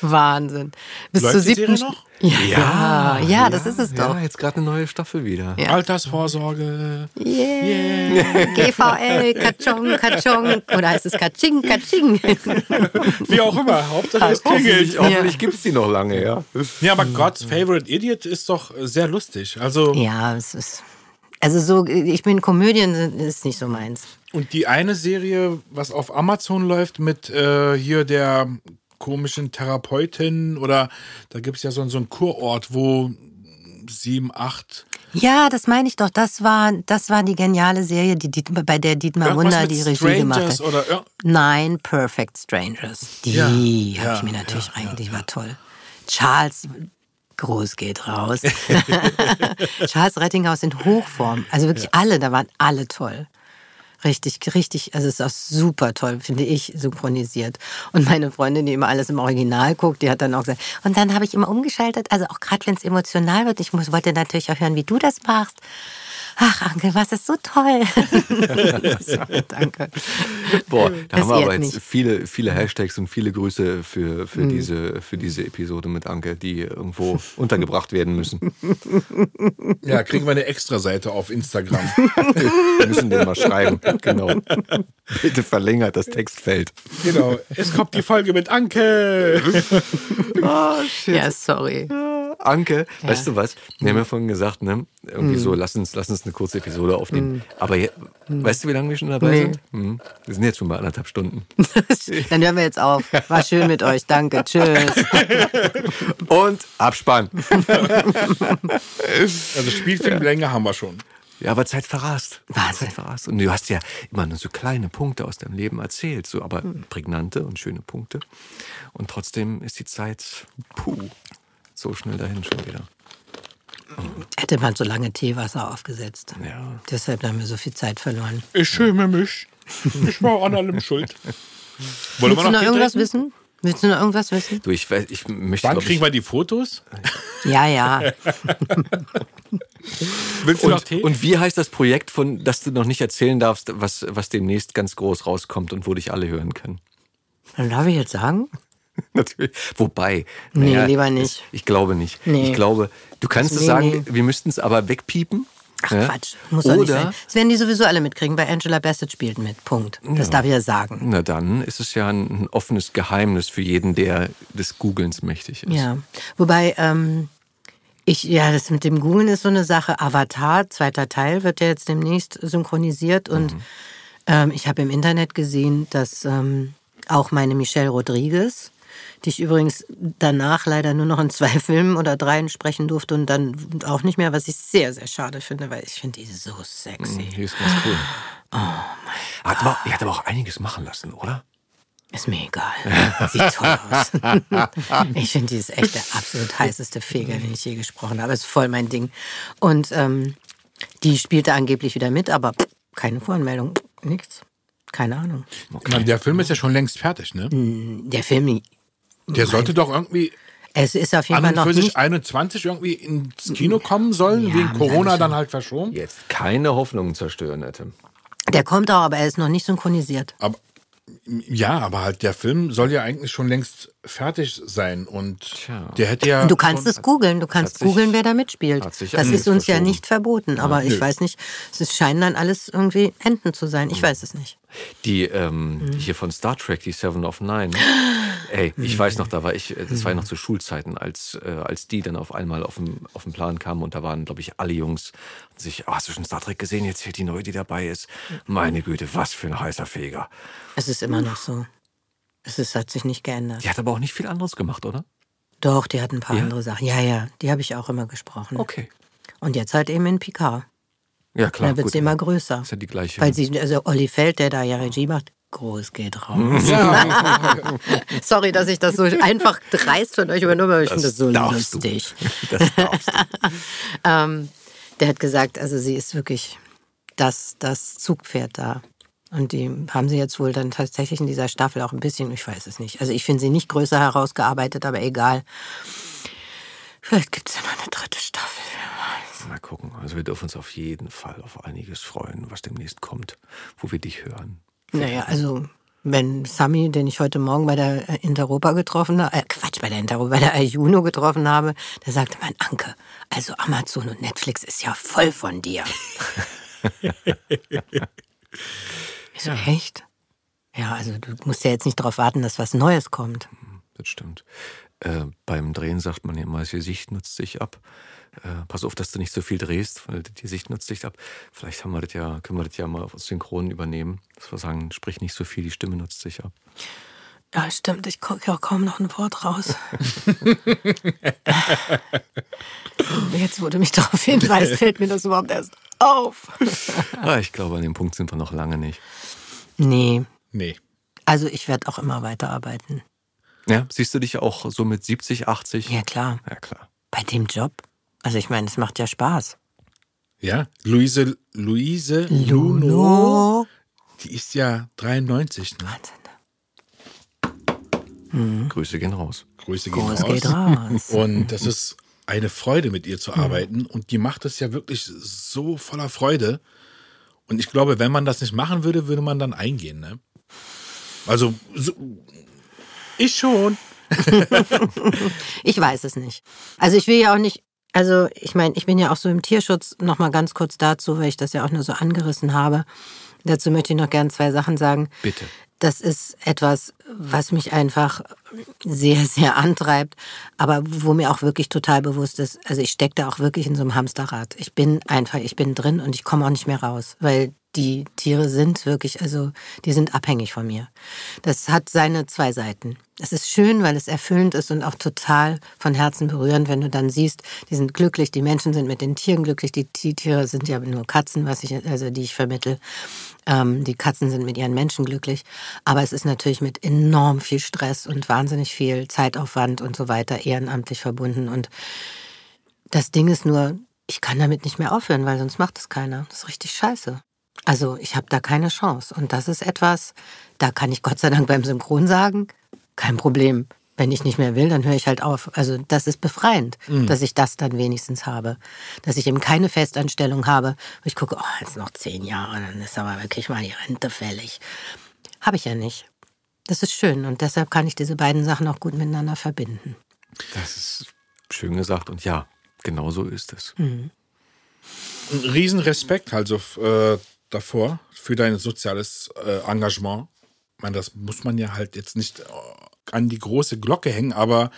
Wahnsinn. Bis Läuft zur siebten noch? Ja, ja, das ist es doch. Ja, jetzt gerade eine neue Staffel wieder. Ja. Altersvorsorge. Yeah. GVL, Kachong, Kachong. Oder heißt es Kaching, Kaching? Wie auch immer. Hauptsache es Hoffentlich, klingelt. hoffentlich gibt es die noch lange, ja. Ja, aber God's Favorite Idiot ist doch sehr lustig. Also, Ja, es ist. Also so, ich bin Komödien, ist nicht so meins. Und die eine Serie, was auf Amazon läuft mit äh, hier der komischen Therapeutin oder da gibt es ja so, so einen Kurort, wo sieben, acht. Ja, das meine ich doch. Das war, das war die geniale Serie, die, Diet- bei der Dietmar Irgendwas Wunder die Regie gemacht hat. oder Nein, Perfect Strangers. Die Ja, habe ja, ich mir natürlich ja, rein, die war toll. Charles, groß geht raus. Charles Rettinghaus in Hochform. Also wirklich alle, da waren alle toll. Richtig, richtig, also es ist auch super toll, finde ich, synchronisiert. Und meine Freundin, die immer alles im Original guckt, die hat dann auch gesagt, und dann habe ich immer umgeschaltet, also auch gerade wenn es emotional wird, ich muss, wollte natürlich auch hören, wie du das machst. Ach, Anke, was ist so toll. Danke. Boah, da Das haben wir aber jetzt viele, viele Hashtags und viele Grüße für, für, diese, für diese Episode mit Anke, die irgendwo untergebracht werden müssen. Ja, kriegen wir eine Extra-Seite auf Instagram. Wir müssen den mal schreiben. Genau. Bitte verlängert das Textfeld. genau. Es kommt die Folge mit Anke. Ja, sorry. Anke, weißt du was? Wir haben ja vorhin gesagt, ne? Irgendwie Mhm. so, lass uns, lass uns eine kurze Episode aufnehmen. Aber je, weißt du, wie lange wir schon dabei Nee. sind? Hm. Wir sind jetzt schon bei anderthalb Stunden. Dann hören wir jetzt auf. War schön mit euch. Danke. Tschüss. Und Abspann. Also Spielfilmlänge haben wir schon. Ja, aber Zeit verrast. Wahnsinn. Zeit verrast. Und du hast ja immer nur so kleine Punkte aus deinem Leben erzählt, so aber Hm. prägnante und schöne Punkte. Und trotzdem ist die Zeit, puh, so schnell dahin schon wieder. Hätte man so lange Teewasser aufgesetzt. Ja. Deshalb haben wir so viel Zeit verloren. Ich schäme mich. Ich war an allem schuld. Wollen Willst du noch Tee irgendwas wissen? Willst du noch irgendwas wissen? Du, ich, weiß- ich möchte. Wann kriegen ich, wir die Fotos? Ja, ja. Willst du noch und, Tee? und wie heißt das Projekt, von das du noch nicht erzählen darfst, was, was demnächst ganz groß rauskommt und wo dich alle hören können? Dann darf ich jetzt sagen? Natürlich. Wobei. Nee, lieber nicht. es- Ich glaube nicht. Nee. Ich glaube, du kannst es Nee, sagen, nee. wir müssten es aber wegpiepen. Ach ja? Quatsch, muss doch nicht sein. Das werden die sowieso alle mitkriegen, weil Angela Bassett spielt mit. Punkt. Das darf ich ja sagen. na dann ist es ja ein, ein offenes Geheimnis für jeden, der des Googlens mächtig ist. Ja. Wobei, ähm, ich, ja, das mit dem Googlen ist so eine Sache. Avatar, zweiter Teil, wird ja jetzt demnächst synchronisiert. Und ähm, ich habe im Internet gesehen, dass ähm, auch meine Michelle Rodriguez, die ich übrigens danach leider nur noch in zwei Filmen oder dreien sprechen durfte und dann auch nicht mehr, was ich sehr, sehr schade finde, weil ich finde die so sexy. Die ist ganz cool. Oh mein hat aber, Die hat aber auch einiges machen lassen, oder? Ist mir egal. Sieht toll aus. ich finde, die ist echt der absolut heißeste Feger, den ich je gesprochen habe. Ist voll mein Ding. Und ähm, die spielte angeblich wieder mit, aber pff, keine Voranmeldung. nichts. Keine Ahnung. Meine, der Film ist ja schon längst fertig, ne? Der Film, Der sollte doch irgendwie es ist auf jeden Fall noch für sich nicht. 21 irgendwie ins Kino kommen sollen, Ja, wegen Corona dann halt verschoben. Jetzt keine Hoffnungen zerstören, Tim. Der kommt auch, aber er ist noch nicht synchronisiert. Aber ja, aber halt der Film soll ja eigentlich schon längst fertig sein und Tja. der hätte ja Du kannst es googeln, du kannst googeln, wer da mitspielt. Das ist uns ja nicht verboten, aber ich nö. weiß nicht, es scheinen dann alles irgendwie Enten zu sein. Ich weiß es nicht. Die ähm, hier von Star Trek, die Seven of Nine. Ey, ich weiß noch, da war ich, äh, das war ja noch zu Schulzeiten, als, äh, als die dann auf einmal auf dem, auf dem Plan kamen und da waren, glaube ich, alle Jungs und sich, oh, hast du schon Star Trek gesehen? Jetzt hier die neue, die dabei ist. Meine Güte, was für ein heißer Feger. Es ist immer noch so. Es ist, hat sich nicht geändert. Die hat aber auch nicht viel anderes gemacht, oder? Doch, die hat ein paar Ja? andere Sachen. Ja, ja, die habe ich auch immer gesprochen. Okay. Und jetzt halt eben in Picard. Ja, klar. da wird sie immer größer. Ist ja die gleiche. Weil sie, also Olli Feld, der da ja Regie macht, groß geht raus. Sorry, dass ich das so einfach dreist von euch übernommen habe. Ich finde das so darfst du. lustig. das darfst du. Ähm, der hat gesagt, also sie ist wirklich das, das Zugpferd da. Und die haben sie jetzt wohl dann tatsächlich in dieser Staffel auch ein bisschen, ich weiß es nicht. Also ich finde sie nicht größer herausgearbeitet, aber egal. Vielleicht gibt es ja noch eine dritte Staffel. wer weiß. Mal gucken. Also wir dürfen uns auf jeden Fall auf einiges freuen, was demnächst kommt, wo wir dich hören. Naja, also wenn Sami, den ich heute Morgen bei der äh, Interopa getroffen habe, äh, Quatsch, bei der Interopa, bei der Ayuno getroffen habe, der sagte, mein Anke, also Amazon und Netflix ist ja voll von dir. ich so, echt? Ja, also du musst ja jetzt nicht darauf warten, dass was Neues kommt. Das stimmt. Äh, beim Drehen sagt man ja immer, die Sicht nutzt sich ab. Äh, pass auf, dass du nicht so viel drehst, weil die Sicht nutzt sich ab. Vielleicht haben wir das ja, können wir das ja mal aus Synchron übernehmen, dass wir sagen, sprich nicht so viel, die Stimme nutzt sich ab. Ja, stimmt, ich gucke ja kaum noch ein Wort raus. jetzt, wo du mich darauf hinweist, fällt mir das überhaupt erst auf. Ah, ich glaube, an dem Punkt sind wir noch lange nicht. Nee, Nee. also ich werde auch immer weiterarbeiten. Ja, siehst du dich auch so mit 70, 80? Ja, klar. Ja, klar. Bei dem Job? Also ich meine, es macht ja Spaß. Ja, Luise, Luise Luno, die ist ja 93. Ne? Wahnsinn. Grüße gehen raus. Grüße gehen Groß raus. geht raus. Und das ist eine Freude, mit ihr zu arbeiten. Und die macht es ja wirklich so voller Freude. Und ich glaube, wenn man das nicht machen würde, würde man dann eingehen. Ne? Also, so, ich schon. Ich weiß es nicht. Also ich will ja auch nicht, also ich meine, ich bin ja auch so im Tierschutz, nochmal ganz kurz dazu, weil ich das ja auch nur so angerissen habe. Dazu möchte ich noch gern zwei Sachen sagen. Bitte. Das ist etwas, was mich einfach sehr, sehr antreibt, aber wo mir auch wirklich total bewusst ist, also ich stecke da auch wirklich in so einem Hamsterrad. Ich bin einfach, ich bin drin und ich komme auch nicht mehr raus, weil die Tiere sind wirklich, also die sind abhängig von mir. Das hat seine zwei Seiten. Es ist schön, weil es erfüllend ist und auch total von Herzen berührend, wenn du dann siehst, die sind glücklich, die Menschen sind mit den Tieren glücklich, die Tiere sind ja nur Katzen, was ich, also die ich vermittel. Ähm, die Katzen sind mit ihren Menschen glücklich. Aber es ist natürlich mit enorm viel Stress und wahnsinnig viel Zeitaufwand und so weiter ehrenamtlich verbunden. Und das Ding ist nur, ich kann damit nicht mehr aufhören, weil sonst macht es keiner. Das ist richtig scheiße. Also ich habe da keine Chance. Und das ist etwas, da kann ich Gott sei Dank beim Synchron sagen, kein Problem. Wenn ich nicht mehr will, dann höre ich halt auf. Also das ist befreiend, dass ich das dann wenigstens habe. Dass ich eben keine Festanstellung habe, ich gucke, oh, jetzt noch zehn Jahre, dann ist aber wirklich mal die Rente fällig. Habe ich ja nicht. Das ist schön und deshalb kann ich diese beiden Sachen auch gut miteinander verbinden. Das ist schön gesagt und ja, genau so ist es. Ein Riesenrespekt also äh, davor für dein soziales äh, Engagement. Ich meine, das muss man ja halt jetzt nicht äh, an die große Glocke hängen, aber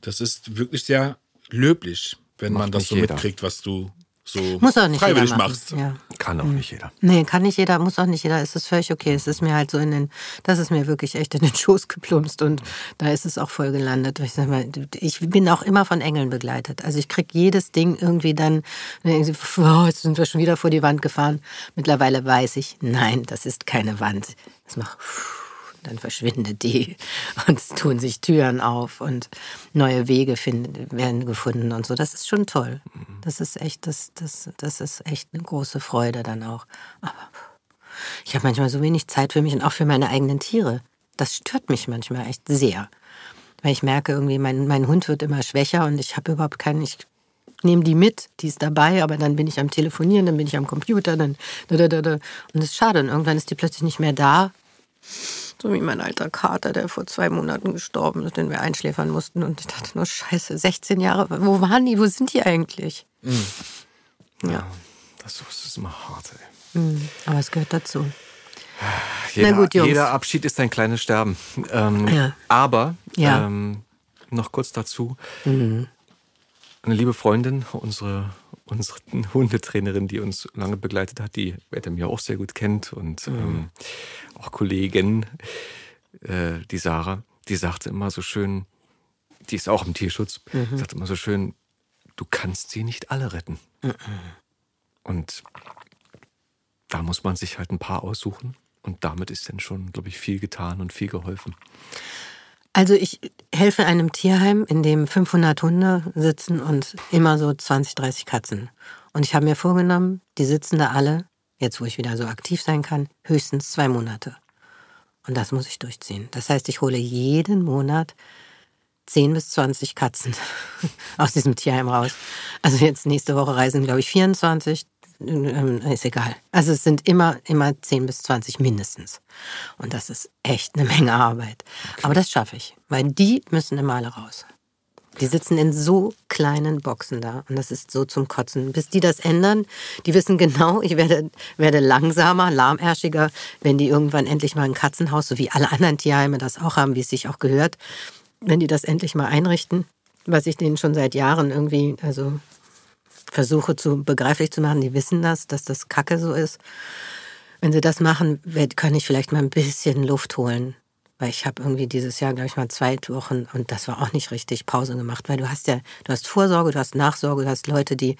das ist wirklich sehr löblich, wenn man Macht das nicht so jeder. mitkriegt, was du so Muss auch nicht freiwillig machst. Ja. Kann auch nicht jeder. Nee, kann nicht jeder, muss auch nicht jeder, es ist völlig okay. Es ist mir halt so in den, das ist mir wirklich echt in den Schoß geplumpst und da ist es auch voll gelandet. Ich, sag mal, ich bin auch immer von Engeln begleitet. Also ich krieg jedes Ding irgendwie dann, irgendwie, oh, jetzt sind wir schon wieder vor die Wand gefahren. Mittlerweile weiß ich, nein, das ist keine Wand. Das macht, dann verschwindet die und es tun sich Türen auf und neue Wege finden, werden gefunden und so. Das ist schon toll. Das ist echt, das, das, das ist echt eine große Freude dann auch. Aber Ich habe manchmal so wenig Zeit für mich und auch für meine eigenen Tiere. Das stört mich manchmal echt sehr. Weil ich merke irgendwie, mein, mein Hund wird immer schwächer und ich habe überhaupt keinen, ich nehme die mit, die ist dabei, aber dann bin ich am Telefonieren, dann bin ich am Computer, dann da, da, da, und das ist schade. Und irgendwann ist die plötzlich nicht mehr da. So wie mein alter Kater, der vor zwei Monaten gestorben ist, den wir einschläfern mussten. Und ich dachte nur, scheiße, 16 Jahre, wo waren die, wo sind die eigentlich? Mhm. Ja. Das ist immer hart, ey. Mhm. Aber es gehört dazu. Jeder, gut, jeder, Abschied ist ein kleines Sterben. Ähm, ja. Aber ja. Ähm, noch kurz dazu. Mhm. Eine liebe Freundin, unsere, unsere Hundetrainerin, die uns lange begleitet hat, die Wette mir auch sehr gut kennt und mhm. ähm, auch Kollegin, äh, die Sarah, die sagte immer so schön, die ist auch im Tierschutz, mhm. sagte immer so schön, du kannst sie nicht alle retten. Mhm. Und da muss man sich halt ein paar aussuchen. Und damit ist dann schon, glaube ich, viel getan und viel geholfen. Also ich helfe einem Tierheim, in dem 500 Hunde sitzen und immer so 20, 30 Katzen. Und ich habe mir vorgenommen, die sitzen da alle, jetzt wo ich wieder so aktiv sein kann, höchstens zwei Monate. Und das muss ich durchziehen. Das heißt, ich hole jeden Monat 10 bis 20 Katzen aus diesem Tierheim raus. Also jetzt nächste Woche reisen, glaube ich, 24. Ähm, ist egal. Also es sind immer, immer 10 bis 20 mindestens. Und das ist echt eine Menge Arbeit. Okay. Aber das schaffe ich, weil die müssen immer alle raus. Die sitzen in so kleinen Boxen da und das ist so zum Kotzen. Bis die das ändern, die wissen genau, ich werde, werde langsamer, lahmärschiger, wenn die irgendwann endlich mal ein Katzenhaus, so wie alle anderen Tierheime das auch haben, wie es sich auch gehört, wenn die das endlich mal einrichten, was ich denen schon seit Jahren irgendwie, also versuche zu begreiflich zu machen, die wissen das, dass das Kacke so ist. Wenn sie das machen, kann ich vielleicht mal ein bisschen Luft holen weil ich habe irgendwie dieses Jahr, glaube ich, mal zwei Wochen und das war auch nicht richtig Pause gemacht, weil du hast ja, du hast Vorsorge, du hast Nachsorge, du hast Leute, die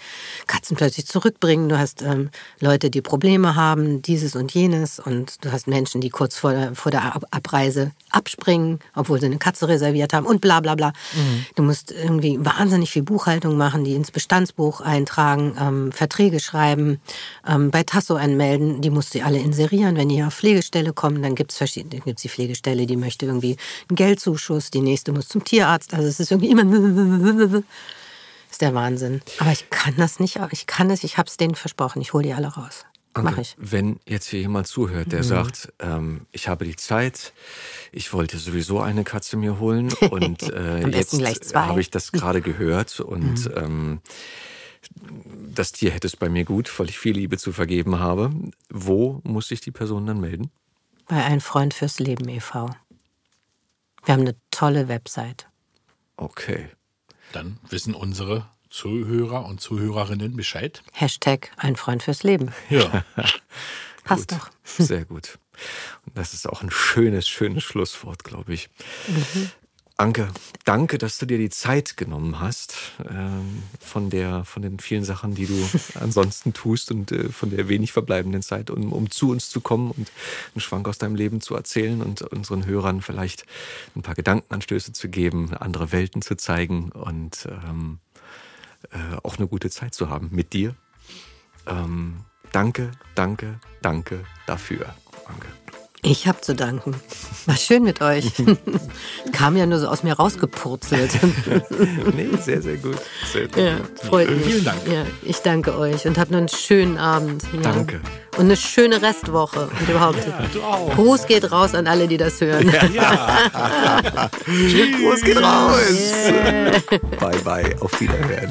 Katzen plötzlich zurückbringen, du hast ähm, Leute, die Probleme haben, dieses und jenes und du hast Menschen, die kurz vor der, vor der Abreise abspringen, obwohl sie eine Katze reserviert haben und bla bla bla. Mhm. Du musst irgendwie wahnsinnig viel Buchhaltung machen, die ins Bestandsbuch eintragen, ähm, Verträge schreiben, ähm, bei Tasso anmelden, die musst du alle inserieren. Wenn die auf Pflegestelle kommen, dann gibt es verschiedene, gibt's die Pflegestelle, die möchte irgendwie einen Geldzuschuss, die nächste muss zum Tierarzt. Also es ist irgendwie immer das ist der Wahnsinn. Aber ich kann das nicht, ich kann es, ich habe es denen versprochen, ich hole die alle raus. Mach ich. Wenn jetzt hier jemand zuhört, der mhm. sagt, ähm, ich habe die Zeit, ich wollte sowieso eine Katze mir holen und äh, jetzt habe ich das gerade gehört und mhm. ähm, das Tier hätte es bei mir gut, weil ich viel Liebe zu vergeben habe. Wo muss sich die Person dann melden? Bei Ein Freund fürs Leben e.V. Wir haben eine tolle Website. Okay. Dann wissen unsere Zuhörer und Zuhörerinnen Bescheid. Hashtag Ein Freund fürs Leben. Ja. Passt doch. Sehr gut. Und das ist auch ein schönes, schönes Schlusswort, glaube ich. Mhm. Anke, danke, dass du dir die Zeit genommen hast ähm, von, der, von den vielen Sachen, die du ansonsten tust und äh, von der wenig verbleibenden Zeit, um, um zu uns zu kommen und einen Schwank aus deinem Leben zu erzählen und unseren Hörern vielleicht ein paar Gedankenanstöße zu geben, andere Welten zu zeigen und ähm, äh, auch eine gute Zeit zu haben mit dir. Ähm, danke, danke, danke dafür, Anke. Ich habe zu danken. War schön mit euch. Kam ja nur so aus mir rausgepurzelt. nee, sehr, sehr gut. Sehr, sehr ja, gut. freut mich. Vielen Dank. Ja, ich danke euch und habt noch einen schönen Abend. Ja. Danke. Und eine schöne Restwoche. Und überhaupt. Ja, du auch. Gruß geht raus an alle, die das hören. Ja. ja. Gruß geht raus. Yeah. Bye, bye. Auf Wiederhören.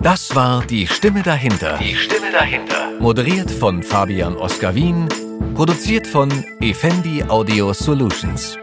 Das war Die Stimme dahinter. Die Stimme dahinter. Moderiert von Fabian Oskar Wien Produziert von Effendi Audio Solutions.